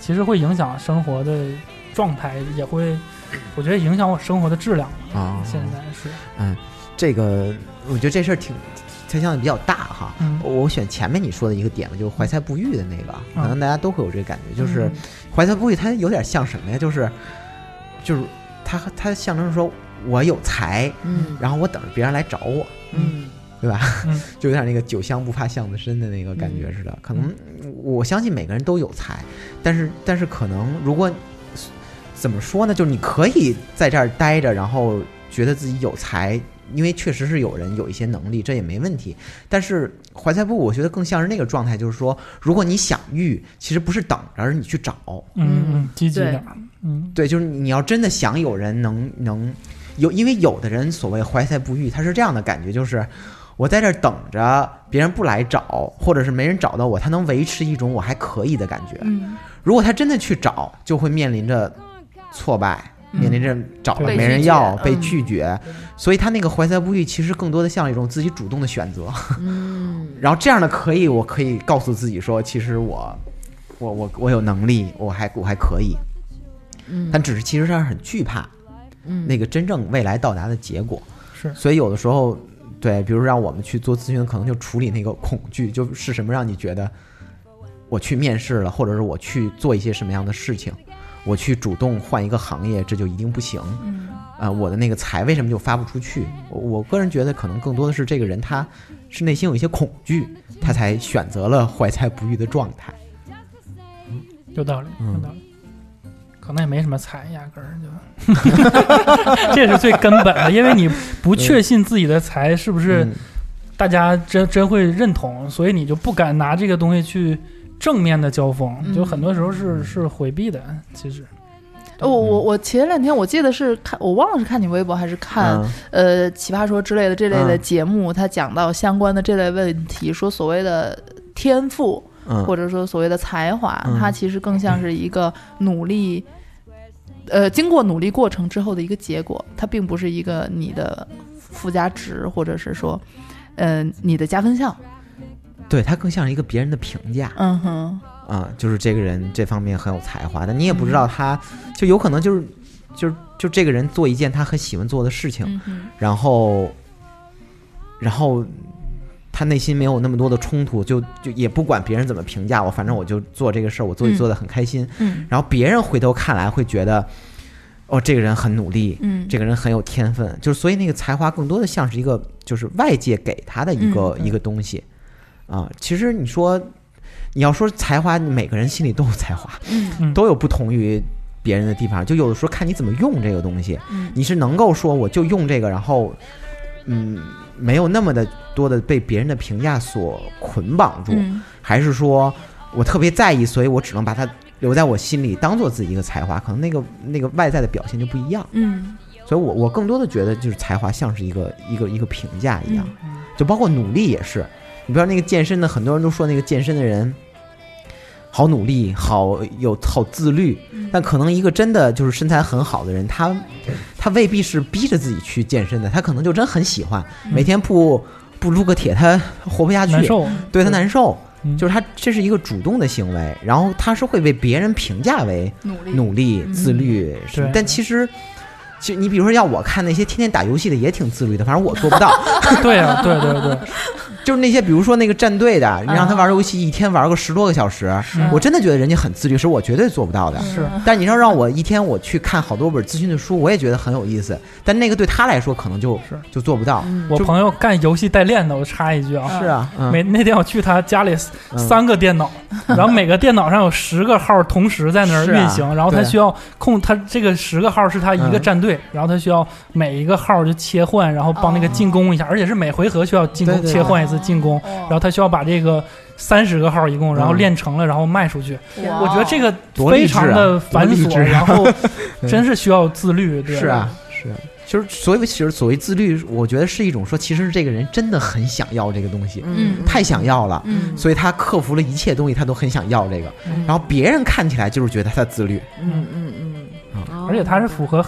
Speaker 5: 其实会影响生活的状态，也会，我觉得影响我生活的质量。
Speaker 6: 啊，
Speaker 5: 现在是，嗯
Speaker 6: 这个我觉得这事儿挺猜想的比较大哈。
Speaker 5: 嗯
Speaker 6: 我选前面你说的一个点吧，就是怀才不遇的那个，可能大家都会有这个感觉，就是
Speaker 5: 嗯
Speaker 6: 怀才不遇，它有点像什么呀？就是就是它它象征着说我有才，
Speaker 2: 嗯
Speaker 6: 然后我等着别人来找我，
Speaker 2: 嗯
Speaker 6: 对吧？
Speaker 5: 嗯 (laughs)
Speaker 6: 就有点那个酒香不怕巷子深的那个感觉似的。可能我相信每个人都有才，但是但是可能如果怎么说呢？就是你可以在这儿待着，然后觉得自己有才。因为确实是有人有一些能力，这也没问题。但是怀才不遇，我觉得更像是那个状态，就是说，如果你想遇，其实不是等着，而是你去找。
Speaker 5: 嗯嗯，积极
Speaker 2: 对
Speaker 5: 点，嗯
Speaker 6: 对，就是你要真的想有人能能有，因为有的人所谓怀才不遇，他是这样的感觉，就是我在这儿等着别人不来找，或者是没人找到我，他能维持一种我还可以的感觉。
Speaker 1: 嗯，
Speaker 6: 如果他真的去找，就会面临着挫败，面临着找了没人要、被拒绝，所以他那个怀才不遇其实更多的像一种自己主动的选择。
Speaker 2: 嗯。
Speaker 6: 然后这样的可以，我可以告诉自己说，其实我，我我我有能力，我还我还可以，
Speaker 2: 嗯。
Speaker 6: 但只是其实上很惧怕
Speaker 2: 嗯。
Speaker 6: 那个真正未来到达的结果。
Speaker 5: 是。
Speaker 6: 所以有的时候，对，比如让我们去做咨询，可能就处理那个恐惧，就是什么让你觉得我去面试了，或者是我去做一些什么样的事情，我去主动换一个行业，这就一定不行。
Speaker 1: 嗯
Speaker 6: 啊、我的那个财为什么就发不出去？我我个人觉得，可能更多的是这个人他是内心有一些恐惧，他才选择了怀才不遇的状态。
Speaker 5: 有道理，
Speaker 6: 嗯
Speaker 5: 有道理。可能也没什么才，压根儿就，(laughs) 这是最根本的，因为你不确信自己的才是不是
Speaker 6: 嗯
Speaker 5: 大家真真会认同，所以你就不敢拿这个东西去正面的交锋，
Speaker 1: 嗯
Speaker 5: 就很多时候是是回避的。其实，
Speaker 1: 我我我前两天我记得是看，我忘了是看你微博还是看、
Speaker 6: 嗯
Speaker 1: 呃奇葩说之类的这类的
Speaker 6: 嗯
Speaker 1: 节目，他讲到相关的这类问题，说所谓的天赋
Speaker 6: 嗯
Speaker 1: 或者说所谓的才华，
Speaker 6: 嗯
Speaker 1: 它其实更像是一个努力。呃，经过努力过程之后的一个结果，它并不是一个你的附加值，或者是说，嗯、你的加分项。
Speaker 6: 对他更像是一个别人的评价。
Speaker 1: 嗯哼，
Speaker 6: 啊、就是这个人这方面很有才华，但你也不知道他，就有可能就是，就是就这个人做一件他很喜欢做的事情，
Speaker 1: 嗯，
Speaker 6: 然后，然后他内心没有那么多的冲突，就就也不管别人怎么评价我，反正我就做这个事儿，我做
Speaker 1: 嗯。
Speaker 6: 做的很开心，
Speaker 1: 嗯。
Speaker 6: 然后别人回头看来会觉得，哦，这个人很努力，
Speaker 1: 嗯，
Speaker 6: 这个人很有天分，就是所以那个才华更多的像是一个就是外界给他的一个、
Speaker 1: 嗯
Speaker 6: 一个东西啊。其实你说你要说才华，每个人心里都有才华，
Speaker 1: 嗯
Speaker 5: 嗯
Speaker 6: 都有不同于别人的地方。就有的时候看你怎么用这个东西，
Speaker 1: 嗯
Speaker 6: 你是能够说我就用这个，然后嗯没有那么的多的被别人的评价所捆绑住，
Speaker 1: 嗯
Speaker 6: 还是说我特别在意，所以我只能把它留在我心里，当做自己一个才华，可能那个那个外在的表现就不一样。
Speaker 1: 嗯
Speaker 6: 所以我我更多的觉得就是才华像是一个一个一个评价一样，就包括努力也是。你不知道那个健身的，很多人都说那个健身的人好努力，好有好自律，但可能一个真的就是身材很好的人，他他未必是逼着自己去健身的，他可能就真很喜欢，每天不不撸个铁，他活不下去，
Speaker 5: 难受，
Speaker 6: 对他难受。
Speaker 5: 嗯。
Speaker 6: 就是他这是一个主动的行为，然后他是会被别人评价为
Speaker 1: 努力。
Speaker 6: 努力、自律，但其实。其实你比如说，要我看那些天天打游戏的也挺自律的，反正我做不到。(laughs)
Speaker 5: 对呀、对对对，
Speaker 6: 就是那些比如说那个战队的，你让他玩游戏一天玩个十多个小时，我真的觉得人家很自律，是我绝对做不到的。
Speaker 5: 是。
Speaker 6: 但你要让我一天我去看好多本咨询的书，我也觉得很有意思。但那个对他来说可能就是。就做不到。
Speaker 5: 我朋友干游戏代练的，我插一句啊，
Speaker 6: 是啊，嗯。
Speaker 5: 每那天我去他家里
Speaker 6: 嗯。
Speaker 5: 三个电脑，(laughs) 然后每个电脑上有十个号同时在那儿运行，然后他需要控他这个十个号是他一个
Speaker 6: 嗯。
Speaker 5: 战队，然后他需要每一个号就切换，然后帮那个进攻一下，而且是每回合需要进攻切换一次进攻，然后他需要把这个三十个号一共，然后
Speaker 6: 嗯
Speaker 5: 练成了，然后卖出去。我觉得这个非常的繁琐，然后 (laughs) 真是需要自律。对
Speaker 6: 是啊，是啊。就是所谓其实所谓自律，我觉得是一种说，其实这个人真的很想要这个东西，
Speaker 1: 嗯
Speaker 6: 太想要了，
Speaker 1: 嗯
Speaker 6: 所以他克服了一切东西，他都很想要这个。
Speaker 5: 嗯
Speaker 6: 然后别人看起来就是觉得他自律，
Speaker 2: 嗯嗯嗯，
Speaker 5: 而且它是符合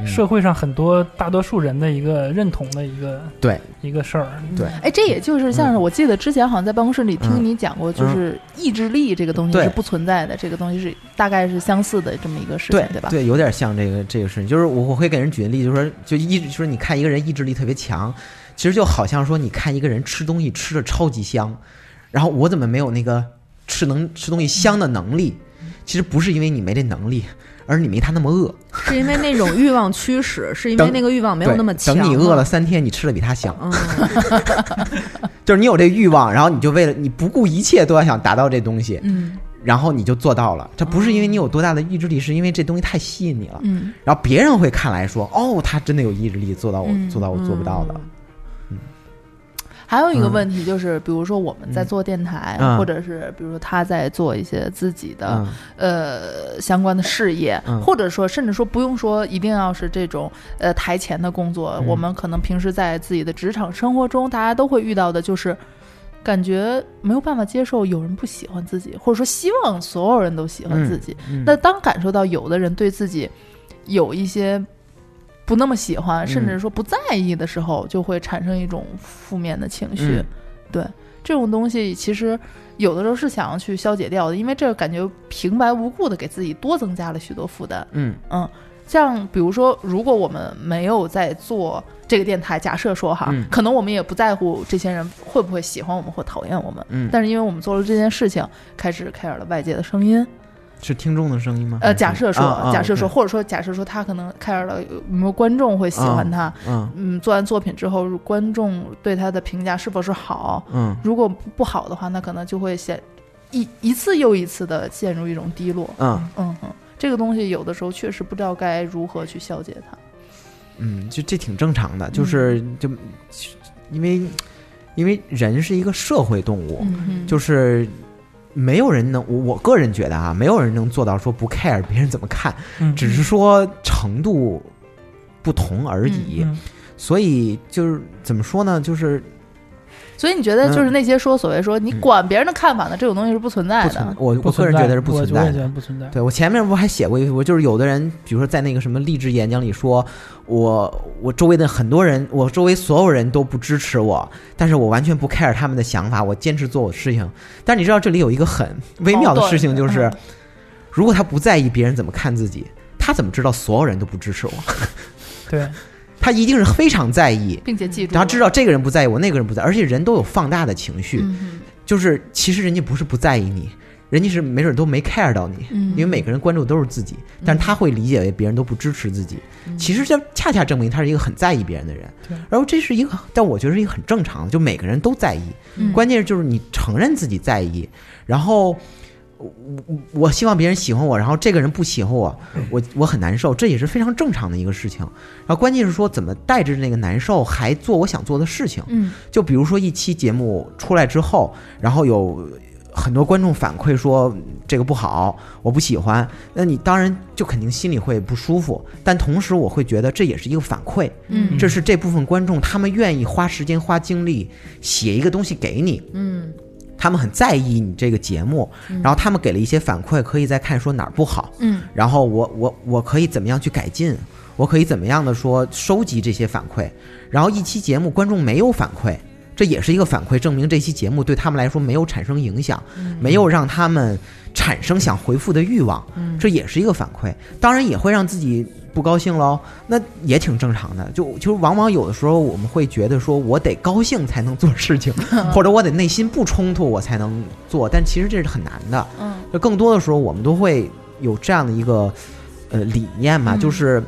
Speaker 6: 嗯。
Speaker 5: 社会上很多大多数人的一个认同的一个
Speaker 6: 对。
Speaker 5: 一个事儿。
Speaker 6: 对。
Speaker 1: 哎，这也就是像是我记得之前好像在办公室里听
Speaker 6: 嗯。
Speaker 1: 你讲过，就是意志力这个东西是不存在的，这个东西是大概是相似的这么一个事情，对吧？
Speaker 6: 对，有点像这个这个事情，就是我我会给人举个例，就是说，就意就是你看一个人意志力特别强，其实就好像说你看一个人吃东西吃的超级香，然后我怎么没有那个吃能吃东西香的能力？其实不是因为你没这能力，而是你没他那么饿。
Speaker 2: 是因为那种欲望驱使，(laughs) 是因为那个欲望没有那么强。
Speaker 6: 等你饿了，三天，你吃的比他香。
Speaker 2: 嗯，(laughs)
Speaker 6: 就是你有这欲望，然后你就为了你不顾一切都要想达到这东西，
Speaker 1: 嗯
Speaker 6: 然后你就做到了。这不是因为你有多大的意志力，是因为这东西太吸引你了。
Speaker 1: 嗯
Speaker 6: 然后别人会看来说，哦，他真的有意志力，做到我、
Speaker 1: 嗯
Speaker 6: 做到我做不到的。
Speaker 1: 还有一个
Speaker 6: 嗯
Speaker 1: 问题就是，比如说我们在做电台，
Speaker 6: 嗯。
Speaker 1: 或者是比如说他在做一些自己的、
Speaker 6: 嗯。
Speaker 1: 呃相关的事业，
Speaker 6: 嗯。
Speaker 1: 或者说甚至说不用说一定要是这种呃台前的工作，
Speaker 6: 嗯。
Speaker 1: 我们可能平时在自己的职场生活中，大家都会遇到的就是。感觉没有办法接受有人不喜欢自己，或者说希望所有人都喜欢自己。
Speaker 6: 嗯。
Speaker 1: 那当感受到有的人对自己有一些不那么喜欢，甚至说不在意的时候，就会产生一种负面的情绪。
Speaker 6: 嗯
Speaker 1: 对这种东西，其实有的时候是想要去消解掉的，因为这个感觉平白无故的给自己多增加了许多负担。
Speaker 6: 嗯
Speaker 1: 嗯，像比如说，如果我们没有在做这个电台，假设说哈，
Speaker 6: 嗯
Speaker 1: 可能我们也不在乎这些人会不会喜欢我们或讨厌我们，
Speaker 6: 嗯，
Speaker 1: 但是因为我们做了这件事情，开始 care 了外界的声音。
Speaker 6: 是听众的声音吗？
Speaker 1: 呃，假设说，假设说或者说假设说，他可能 care 了有没有观众会喜欢他。
Speaker 6: 嗯
Speaker 1: 嗯，做完作品之后，观众对他的评价是否是好？
Speaker 6: 嗯
Speaker 1: 如果不好的话，那可能就会陷一一次又一次的陷入一种低落。
Speaker 6: 嗯
Speaker 1: 嗯嗯，这个东西有的时候确实不知道该如何去消解它。
Speaker 6: 嗯，就这挺正常的，就是就因为因为人是一个社会动物，
Speaker 1: 嗯
Speaker 6: 就是没有人能我我个人觉得啊，没有人能做到说不 care 别人怎么看，
Speaker 5: 嗯，
Speaker 6: 只是说程度不同而已。
Speaker 5: 嗯
Speaker 6: 所以就是怎么说呢，就是
Speaker 1: 所以你觉得就是那些说所谓说你
Speaker 6: 嗯
Speaker 1: 管别人的看法呢，这种东西是不存在的。
Speaker 6: 我我个人觉得是不存在的
Speaker 5: 我觉。得不存在。
Speaker 6: 对我前面不还写过一，我就是有的人，比如说在那个什么励志演讲里说，我我周围的很多人，我周围所有人都不支持我，但是我完全不 care 他们的想法，我坚持做我的事情。但是你知道这里有一个很微妙的事情，就是
Speaker 1: 嗯
Speaker 6: 如果他不在意别人怎么看自己，他怎么知道所有人都不支持我？(laughs)
Speaker 5: 对，
Speaker 6: 他一定是非常在意，
Speaker 1: 并且记住，
Speaker 6: 然后知道这个人不在意我，那个人不在，而且人都有放大的情绪，
Speaker 1: 嗯
Speaker 6: 就是其实人家不是不在意你，人家是没准都没 care 到你。
Speaker 1: 嗯，
Speaker 6: 因为每个人关注都是自己，但是他会理解为别人都不支持自己。其实这恰恰证明他是一个很在意别人的人
Speaker 5: 对。
Speaker 6: 然后这是一个，但我觉得是一个很正常的，就每个人都在意。
Speaker 1: 嗯
Speaker 6: 关键就是你承认自己在意，然后我我我希望别人喜欢我，然后这个人不喜欢我，我我很难受，这也是非常正常的一个事情。然后关键是说怎么带着那个难受，还做我想做的事情。
Speaker 1: 嗯
Speaker 6: 就比如说一期节目出来之后，然后有很很多观众反馈说嗯这个不好，我不喜欢，那你当然就肯定心里会不舒服。但同时，我会觉得这也是一个反馈，
Speaker 1: 嗯
Speaker 6: 这是这部分观众他们愿意花时间、花精力写一个东西给你，
Speaker 2: 嗯
Speaker 6: 他们很在意你这个节目，然后他们给了一些反馈，可以再看说哪儿不好，
Speaker 1: 嗯。
Speaker 6: 然后我我我可以怎么样去改进，我可以怎么样的说收集这些反馈，然后一期节目观众没有反馈，这也是一个反馈，证明这期节目对他们来说没有产生影响，没有让他们产生想回复的欲望，这也是一个反馈，当然也会让自己。不高兴喽，那也挺正常的。就就往往有的时候我们会觉得说，我得高兴才能做事情，(laughs) 或者我得内心不冲突我才能做，但其实这是很难的。
Speaker 1: 嗯
Speaker 6: 就更多的时候，我们都会有这样的一个呃理念嘛，
Speaker 1: 嗯
Speaker 6: 就是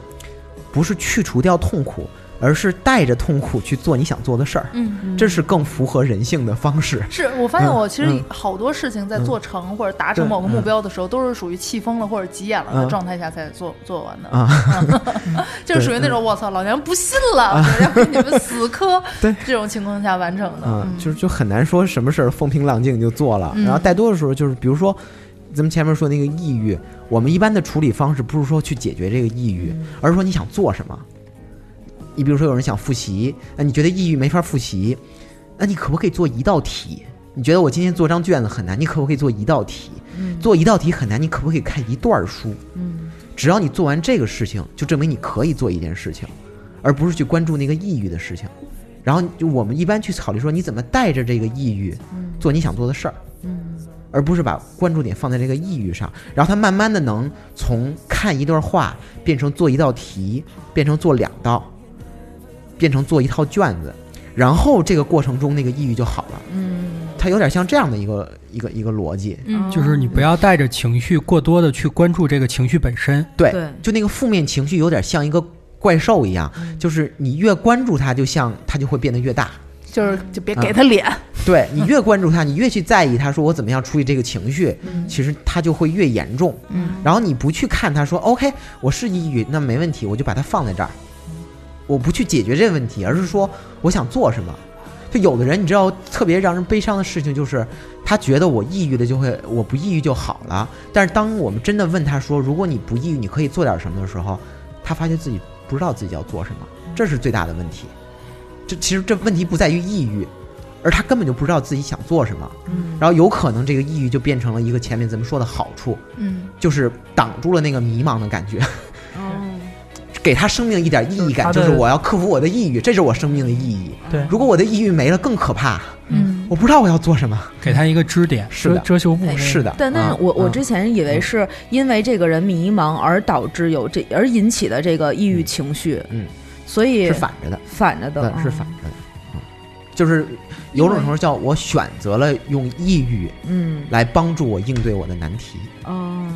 Speaker 6: 不是去除掉痛苦，而是带着痛苦去做你想做的事儿，
Speaker 1: 嗯。
Speaker 6: 这是更符合人性的方式。
Speaker 1: 是我发现
Speaker 6: 嗯
Speaker 1: 我其实
Speaker 6: 嗯
Speaker 1: 好多事情在做成或者达成某个目
Speaker 6: 嗯
Speaker 1: 标的时候，都是属于气疯了或者急眼了的
Speaker 6: 嗯
Speaker 1: 状态下才做做完的，
Speaker 6: 啊，(laughs)
Speaker 1: 就是属于那种我操，老娘不信了，我要跟你们死磕
Speaker 6: 对
Speaker 1: 这种情况下完成的。
Speaker 6: 嗯，就是就很难说什么事儿风平浪静就做了，
Speaker 1: 嗯
Speaker 6: 然后带多的时候就是比如说。咱们前面说那个抑郁，我们一般的处理方式不是说去解决这个抑郁，而是说你想做什么。你比如说有人想复习，那你觉得抑郁没法复习，那你可不可以做一道题？你觉得我今天做张卷子很难，你可不可以做一道题？做一道题很难，你可不可以看一段书？只要你做完这个事情，就证明你可以做一件事情，而不是去关注那个抑郁的事情。然后就我们一般去考虑说，你怎么带着这个抑郁做你想做的事儿，而不是把关注点放在这个抑郁上。然后他慢慢的能从看一段话变成做一道题，变成做两道，变成做一套卷子，然后这个过程中那个抑郁就好了。
Speaker 2: 嗯
Speaker 6: 它有点像这样的一个一个一个逻辑。
Speaker 1: 嗯
Speaker 7: 就是你不要带着情绪过多的去关注这个情绪本身。
Speaker 6: 对，
Speaker 2: 对
Speaker 6: 就那个负面情绪有点像一个怪兽一样，就是你越关注它，就像它就会变得越大。
Speaker 1: 就是就别给他脸，
Speaker 6: 对你越关注他，你越去在意他，说我怎么样处理这个情绪，其实他就会越严重。
Speaker 1: 嗯，
Speaker 6: 然后你不去看他，说 OK，我是抑郁，那没问题，我就把它放在这儿，我不去解决这个问题，而是说我想做什么。就有的人，你知道，特别让人悲伤的事情就是，他觉得我抑郁了就会，我不抑郁就好了。但是当我们真的问他说，如果你不抑郁，你可以做点什么的时候，他发现自己不知道自己要做什么，这是最大的问题。这其实这问题不在于抑郁，而他根本就不知道自己想做什么。
Speaker 2: 嗯
Speaker 6: 然后有可能这个抑郁就变成了一个前面咱们说的好处，
Speaker 1: 嗯
Speaker 6: 就是挡住了那个迷茫的感觉，
Speaker 2: 哦
Speaker 6: 给他生命一点意义感，
Speaker 5: 就
Speaker 6: 就是是我要克服我的抑郁，这是我生命的意义。
Speaker 5: 对，
Speaker 6: 如果我的抑郁没了，更可怕，
Speaker 1: 嗯。
Speaker 6: 我不知道我要做什么。
Speaker 7: 给他一个支点。
Speaker 6: 是的，
Speaker 5: 遮遮羞布。
Speaker 6: 是的。
Speaker 2: 但但是
Speaker 6: 嗯
Speaker 2: 我我
Speaker 6: 嗯
Speaker 2: 之前以为是因为这个人迷茫而导致有这而引起的这个抑郁情绪，
Speaker 6: 嗯，
Speaker 2: 所以
Speaker 6: 是反着的，
Speaker 2: 反着的，
Speaker 6: 是反着的。嗯。就是有种时候叫我选择了用抑郁
Speaker 2: 嗯。
Speaker 6: 来帮助我应对我的难题，
Speaker 2: 哦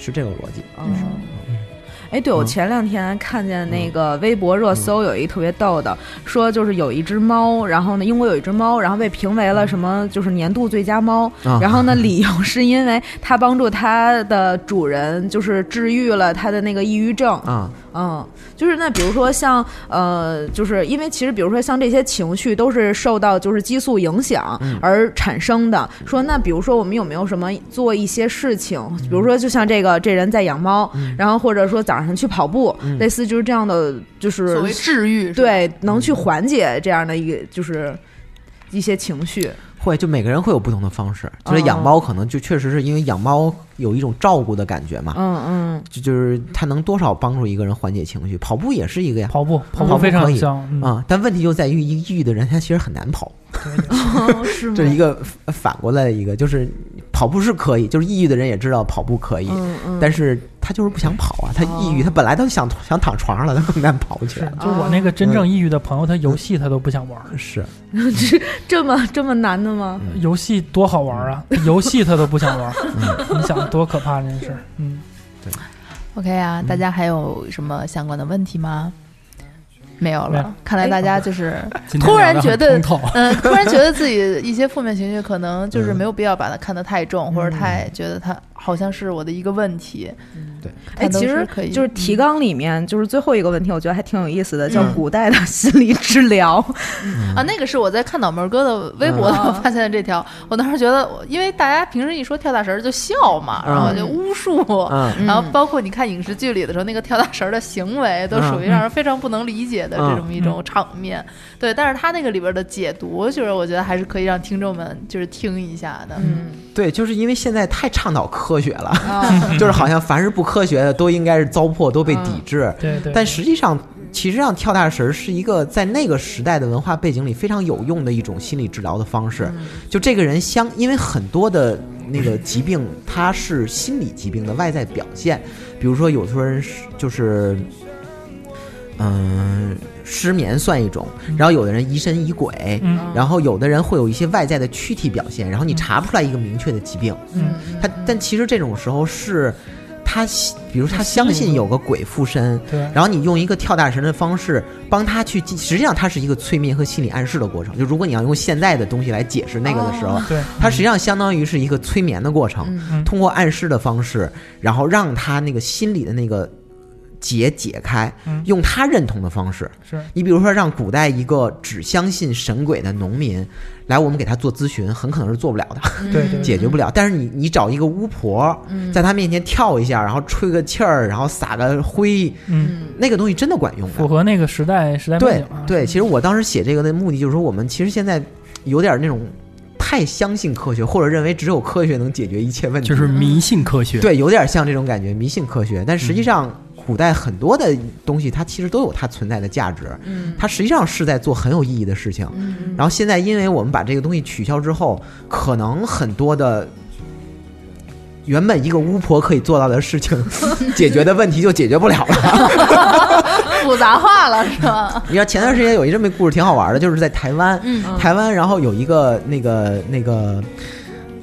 Speaker 6: 是这个逻辑。
Speaker 2: 哦。哎，对，我
Speaker 6: 嗯
Speaker 2: 前两天看见那个微博热搜有一特别逗的，说就是有一只猫，然后呢，英国有一只猫，然后被评为了什么，就是年度最佳猫。
Speaker 6: 啊
Speaker 2: 然后呢，(laughs) 理由是因为它帮助它的主人，就是治愈了它的那个抑郁症。
Speaker 6: 啊，
Speaker 2: 嗯，就是那比如说像呃，就是因为其实比如说像这些情绪都是受到就是激素影响
Speaker 6: 嗯
Speaker 2: 而产生的。说那比如说我们有没有什么做一些事情，比如说就像这个这人在养猫，然后或者说早上去跑步，
Speaker 6: 嗯。
Speaker 2: 类似就是这样的，就是
Speaker 1: 所谓治愈，
Speaker 2: 对能去缓解这样的一个就是一些情绪。
Speaker 6: 会就每个人会有不同的方式，就是养
Speaker 2: 哦
Speaker 6: 猫可能就确实是因为养猫有一种照顾的感觉嘛，
Speaker 2: 嗯嗯。
Speaker 6: 就就是它能多少帮助一个人缓解情绪。跑步也是一个呀，
Speaker 5: 跑步跑
Speaker 6: 跑步
Speaker 5: 步非常
Speaker 6: 可以。
Speaker 5: 像嗯。
Speaker 6: 啊、但问题就在于一个抑郁的人他其实很难跑，
Speaker 2: 哦，是吗？(laughs)
Speaker 6: 这是一个反反过来的一个，就是跑步是可以，就是抑郁的人也知道跑步可以，
Speaker 2: 嗯嗯，
Speaker 6: 但是他就是不想跑啊，他抑郁，
Speaker 2: 哦。
Speaker 6: 他本来都想想躺床上了，他更难跑起
Speaker 5: 是
Speaker 6: 来。
Speaker 5: 就我那个真正抑郁的朋友，他游戏他都不想玩，
Speaker 6: 是，(laughs)
Speaker 2: 这么这么难的吗？
Speaker 5: 游戏多好玩啊！游戏他都不想玩。儿，你想多可怕这件事儿？嗯
Speaker 1: ，OK 啊，大家还有什么相关的问题吗？没有了，看来大家就是突然觉得嗯，突然觉得自己 (laughs) 一些负面情绪可能就是
Speaker 6: 嗯。
Speaker 1: 没有必要把它看得太重，或者太觉得它好像是我的一个问题。
Speaker 6: 对，
Speaker 2: 哎，其实
Speaker 1: 可以，
Speaker 2: 就是提纲里面就是最后一个问题，我觉得还挺有意思的，叫
Speaker 1: 嗯
Speaker 2: 古代的心理治疗。
Speaker 1: 啊，那个是我在看脑门哥的微博的时候
Speaker 2: 嗯
Speaker 1: 发现的这条，我当时觉得，因为大家平时一说跳大神儿就笑嘛，然后就巫术。
Speaker 6: 嗯，
Speaker 1: 然后包括你看影视剧里的时候，那个跳大神儿的行为都属于让人非常不能理解的这种一种场面。对，但是他那个里边的解读，就是我觉得还是可以让听众们就是听一下的。
Speaker 2: 嗯，
Speaker 6: 对，就是因为现在太倡导科学了，
Speaker 2: 啊，(laughs)
Speaker 6: 就是好像凡是不科学的都应该是糟粕，都被抵制。
Speaker 5: 对对，
Speaker 6: 但实际上，其实上跳大神儿是一个在那个时代的文化背景里非常有用的一种心理治疗的方式。就这个人相，因为很多的那个疾病，它是心理疾病的外在表现，比如说有的人是就是，嗯、失眠算一种，然后有的人疑神疑鬼。
Speaker 5: 嗯。
Speaker 6: 然后有的人会有一些外在的躯体表现，然后你查不出来一个明确的疾病，
Speaker 5: 嗯。
Speaker 6: 他但其实这种时候是，他比如他相信有个鬼附身，
Speaker 5: 对，
Speaker 6: 然后你用一个跳大神的方式帮他去，实际上它是一个催眠和心理暗示的过程。就如果你要用现在的东西来解释那个的时候，
Speaker 5: 对，
Speaker 6: 它实际上相当于是一个催眠的过程，
Speaker 5: 嗯。
Speaker 6: 通过暗示的方式，然后让他那个心里的那个结解开
Speaker 5: 嗯，
Speaker 6: 用他认同的方式。
Speaker 5: 是
Speaker 6: 你比如说，让古代一个只相信神鬼的农民来我们给他做咨询，很可能是做不了的。(laughs)
Speaker 5: 对对
Speaker 6: 解决不了。但是你你找一个巫婆，在他面前跳一下，然后吹个气儿，然后撒个灰，
Speaker 5: 嗯，
Speaker 6: 那个东西真的管用的。
Speaker 5: 符合那个时代时代背
Speaker 6: 对
Speaker 5: 景啊。
Speaker 6: 对，其实我当时写这个的目的就是说，我们其实现在有点那种太相信科学，或者认为只有科学能解决一切问题，
Speaker 7: 就是迷信科学。
Speaker 6: 对，有点像这种感觉，迷信科学。但实际上，古代很多的东西，它其实都有它存在的价值。
Speaker 2: 嗯
Speaker 6: 它实际上是在做很有意义的事情。然后现在，因为我们把这个东西取消之后，可能很多的原本一个巫婆可以做到的事情，(laughs) 解决的问题就解决不了了。(laughs)
Speaker 1: 复杂化了是吧？
Speaker 6: 你知道前段时间有一这么一故事挺好玩的，就是在台湾，
Speaker 1: 嗯
Speaker 6: 台湾然后有一个那个那个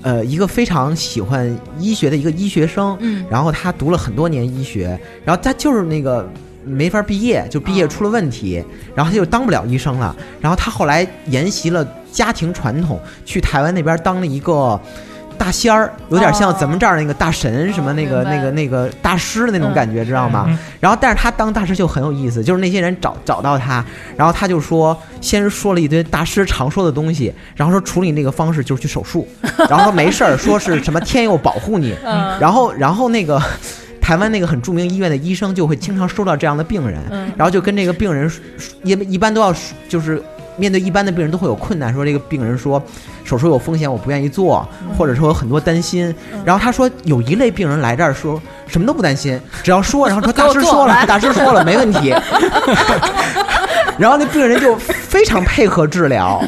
Speaker 6: 呃一个非常喜欢医学的一个医学生，
Speaker 1: 嗯
Speaker 6: 然后他读了很多年医学，然后他就是那个没法毕业，就毕业出了问题，然后他就当不了医生了。然后他后来沿袭了家庭传统，去台湾那边当了一个。大仙儿有点像
Speaker 1: 哦。
Speaker 6: 咱们这儿那个大神，什么那个、那个那个大师的那种感觉，知道吗？
Speaker 5: 嗯。
Speaker 6: 然后，但是他当大师就很有意思，就是那些人找找到他，然后他就说，先是说了一堆大师常说的东西，然后说处理那个方式就是去手术，(laughs) 然后说没事儿，说是什么天佑保护你，
Speaker 1: 嗯。
Speaker 6: 然后然后那个 (laughs) 台湾那个很著名医院的医生就会经常收到这样的病人，
Speaker 1: 嗯。
Speaker 6: 然后就跟这个病人说一一般都要就是面对一般的病人都会有困难，说这个病人说手术有风险，我不愿意做，或者说有很多担心。然后他说有一类病人来这儿说什么都不担心，(laughs) 只要说，然后说大师说了，(laughs) 大师说了没问题。(laughs) 然后那病人就非常配合治疗，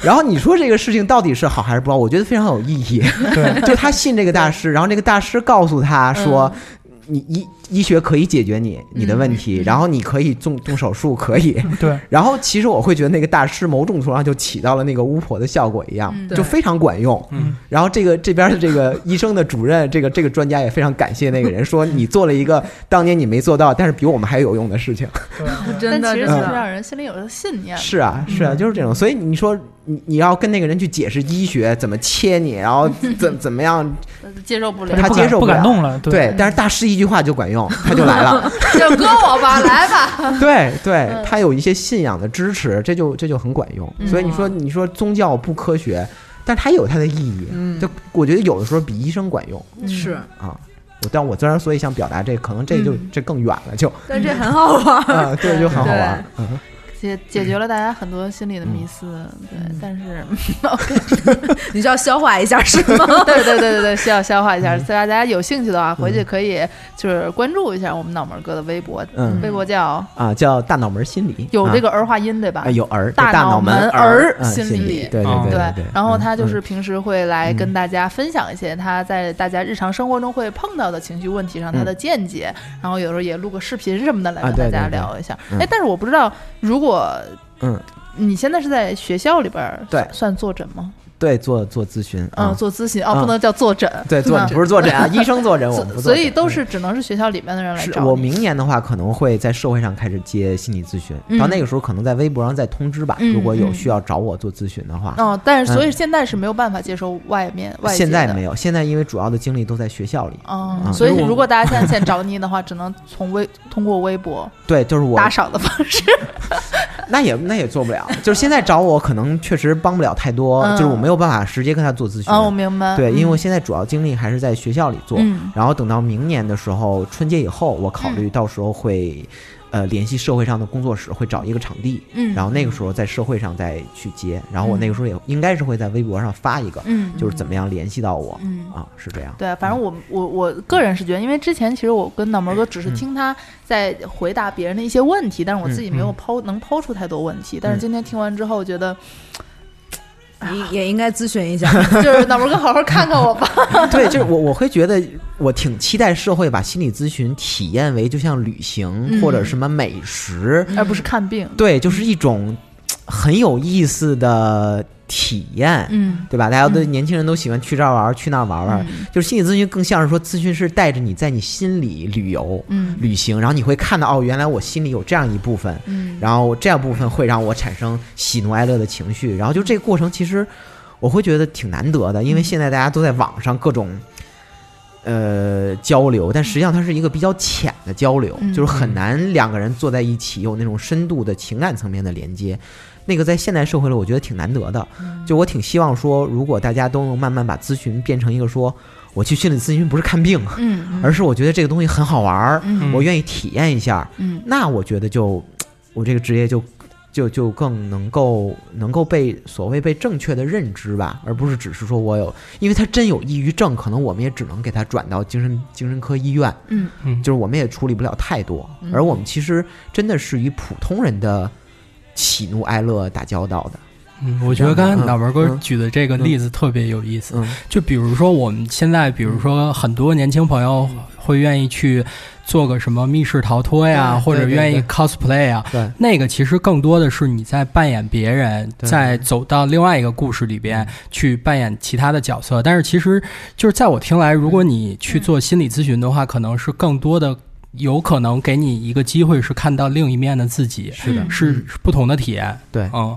Speaker 6: 然后你说这个事情到底是好还是不好？我觉得非常有意义。
Speaker 5: 对，
Speaker 6: 就他信这个大师，然后这个大师告诉他说。你医医学可以解决你你的问题，然后你可以动动手术，可以。(laughs)
Speaker 5: 对，
Speaker 6: 然后其实我会觉得那个大师某种程度上就起到了那个巫婆的效果一样，
Speaker 1: 嗯
Speaker 6: 就非常管用。
Speaker 7: 嗯，
Speaker 6: 然后这个这边的这个医生的主任，这个这个专家也非常感谢那个人，说你做了一个当年你没做到，但是比我们还有用的事情。
Speaker 2: 真的
Speaker 1: 但其实就是让人心里有了信念。
Speaker 6: 是啊，是啊，就是这种。所以你说你你要跟那个人去解释医学怎么切你，然后怎怎么样，(laughs)
Speaker 1: 接受不了，
Speaker 6: 他接受不了。
Speaker 5: 敢弄了，
Speaker 6: 对，但是大师一句话就管用，他就来了。(laughs)
Speaker 1: 就搁我吧，来吧。(laughs)
Speaker 6: 对对，他有一些信仰的支持，这就这就很管用。所以你说你说宗教不科学，但它也有它的意义。
Speaker 2: 嗯
Speaker 6: 就我觉得有的时候比医生管用
Speaker 2: 是，
Speaker 6: 啊。我但我虽然所以想表达这，可能这就这更远了，就
Speaker 2: 但这很好玩儿。
Speaker 6: 啊，对，就很好玩。嗯
Speaker 1: 解解决了大家很多心理的迷思，对，但是 OK，(laughs)
Speaker 2: 你需要消化一下是吗？(laughs)
Speaker 1: 对对对对对，需要消化一下。所以大家有兴趣的话，回去可以就是关注一下我们脑门哥的微博，
Speaker 6: 嗯。
Speaker 1: 微博叫
Speaker 6: 啊，叫大脑门心理，
Speaker 1: 有这
Speaker 6: 个
Speaker 1: 个儿化音对吧？
Speaker 6: 有儿
Speaker 1: 大
Speaker 6: 脑
Speaker 1: 脑门
Speaker 6: 儿。心
Speaker 1: 心理
Speaker 6: 对
Speaker 7: 哦
Speaker 6: 对
Speaker 1: 对
Speaker 6: 对。
Speaker 1: 然后他就
Speaker 6: 嗯。
Speaker 1: 是平时会来
Speaker 6: 嗯
Speaker 1: 跟大家分享一些他在大家日常生活中会碰到的情绪问题上他的见解，然后有时候也录个视频什么的来跟大家聊一下。
Speaker 6: 嗯。
Speaker 1: 哎，但是我不知道，如果
Speaker 6: 嗯，
Speaker 1: 你现在是在学校里边儿
Speaker 6: 对
Speaker 1: 算算坐诊吗？
Speaker 6: 对，做做咨询，
Speaker 1: 嗯，
Speaker 6: 啊，
Speaker 1: 做咨询哦，
Speaker 6: 嗯
Speaker 1: 不能叫坐诊。
Speaker 6: 对，做
Speaker 1: 嗯
Speaker 6: 不是坐诊啊，(laughs) 医生坐诊，我们不做
Speaker 1: 所以都是只能是学校里面的人来找
Speaker 6: 我明年的话可能会在社会上开始接心理咨询，
Speaker 1: 嗯
Speaker 6: 到那个时候可能在微博上再通知吧，
Speaker 1: 嗯
Speaker 6: 如果有
Speaker 1: 嗯
Speaker 6: 需要找我做咨询的话。
Speaker 1: 哦，但是所以现在是没有办法接受外面外
Speaker 6: 现在没有，现在因为主要的精力都在学校里。
Speaker 1: 哦，
Speaker 6: 嗯
Speaker 1: 所以如果大家现在想找你的话，只能从微通过微博 (laughs)
Speaker 6: 对，就是我
Speaker 1: 打赏的方式。(laughs)
Speaker 6: 那也那也做不了，就是现在找我可能确实帮不了太多，
Speaker 1: 嗯
Speaker 6: 就是我没有办法直接跟他做咨询。
Speaker 1: 哦，我明白。
Speaker 6: 对，因为我
Speaker 1: 嗯。
Speaker 6: 现在主要精力还是在学校里做，
Speaker 1: 嗯。
Speaker 6: 然后等到明年的时候，春节以后，我考虑到时候会，呃，联系社会上的工作室，会找一个场地，
Speaker 1: 嗯，
Speaker 6: 然后那个时候在社会上再去接，然后我那个时候也应该是会在微博上发一个，
Speaker 1: 嗯，
Speaker 6: 就是怎么样联系到我。
Speaker 1: 嗯。
Speaker 6: 啊，是这样。
Speaker 1: 对，反正我我我个人是觉得，因为之前其实我跟脑门哥只是
Speaker 6: 嗯。
Speaker 1: 听他在回答别人的一些问题，但是我自己没有
Speaker 6: 嗯。
Speaker 1: 抛能抛出太多问题。但是
Speaker 6: 嗯。
Speaker 1: 今天听完之后，我觉得
Speaker 2: 也 (laughs) 也应该咨询一下。(laughs)
Speaker 1: 就是脑门哥好好看看我吧。(laughs)
Speaker 6: 对，就是我我会觉得我挺期待社会把心理咨询体验为就像旅行、
Speaker 1: 嗯
Speaker 6: 或者什么美食，
Speaker 1: 而不是看病。
Speaker 6: 对，就是一种很有意思的体验。
Speaker 1: 嗯，
Speaker 6: 对吧？大家都
Speaker 1: 嗯
Speaker 6: 年轻人都喜欢去这儿玩儿，去那儿玩玩。
Speaker 1: 嗯
Speaker 6: 就是心理咨询更像是说，咨询师带着你在你心里旅游、
Speaker 1: 嗯
Speaker 6: 旅行，然后你会看到哦，原来我心里有这样一部分，
Speaker 1: 嗯，
Speaker 6: 然后这样部分会让我产生喜怒哀乐的情绪，然后就这个过程其实我会觉得挺难得的，因为现在大家都在网上各种。呃，交流，但实际上它是一个比较浅的交流，
Speaker 1: 嗯
Speaker 6: 就是很难两个人坐在一起有那种深度的情感层面的连接。那个在现代社会里，我觉得挺难得的。就我挺希望说，如果大家都能慢慢把咨询变成一个说，我去心理咨询不是看病，
Speaker 1: 嗯，嗯 (laughs)
Speaker 6: 而是我觉得这个东西很好玩儿，
Speaker 1: 嗯。
Speaker 6: 我愿意体验一下，
Speaker 1: 嗯。
Speaker 6: 那我觉得就我这个职业就就就更能够能够被所谓被正确的认知吧，而不是只是说我有，因为他真有抑郁症，可能我们也只能给他转到精神精神科医院，
Speaker 1: 嗯。
Speaker 7: 嗯，
Speaker 6: 就是我们也处理不了太多，
Speaker 1: 嗯。
Speaker 6: 而我们其实真的是与普通人的喜怒哀乐打交道的，
Speaker 7: 嗯，我觉得刚才脑门哥
Speaker 6: 嗯
Speaker 7: 举的这个例子特别有意思。
Speaker 6: 嗯
Speaker 7: 就比如说我们现在，比如说很多年轻朋友会愿意去做个什么密室逃脱呀，或者愿意 cosplay 啊，
Speaker 6: 对，
Speaker 7: 那个其实更多的是你在扮演别人，在走到另外一个故事里边去扮演其他的角色。但是其实就是在我听来，如果你去做心理咨询的话，可能是更多的。有可能给你一个机会，是看到另一面的自己，
Speaker 6: 是的，
Speaker 7: 是是不同的体验。
Speaker 6: 对，
Speaker 7: 嗯，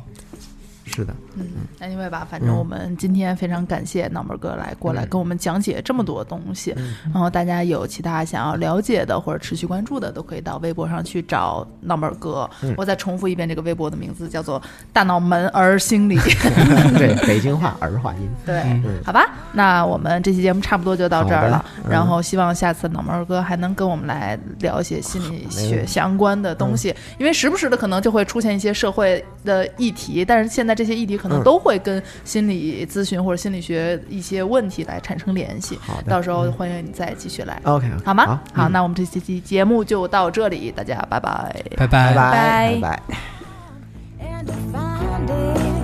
Speaker 6: 是的，
Speaker 1: 嗯，anyway 吧，反正
Speaker 6: 嗯
Speaker 1: 我们今天非常感谢脑门哥来过来
Speaker 6: 嗯
Speaker 1: 跟我们讲解这么多东西。
Speaker 6: 嗯
Speaker 1: 然后大家有其他想要了解的或者持续关注的，都可以到微博上去找脑门哥。
Speaker 6: 嗯
Speaker 1: 我再重复一遍这个微博的名字，叫做“大脑门儿心理”。(laughs)
Speaker 6: 对，北京话儿化音，(laughs)
Speaker 1: 对，
Speaker 7: 嗯
Speaker 1: 好吧，那我们这期节目差不多就到这儿了。
Speaker 6: 嗯
Speaker 1: 然后希望下次脑门儿哥还能跟我们来聊一些心理学相关的东西，因为时不时的可能就会出现一些社会的议题，但是现在这些议题可能都会跟心理咨询或者心理学一些问题来产生联系。
Speaker 6: 好的，
Speaker 1: 到时候欢迎你再继续来。
Speaker 6: OK，
Speaker 1: 好吗？
Speaker 6: 好，
Speaker 1: 那我们这期节目就到这里，大家拜
Speaker 7: 拜，拜
Speaker 6: 拜，拜
Speaker 2: 拜，
Speaker 6: 拜拜。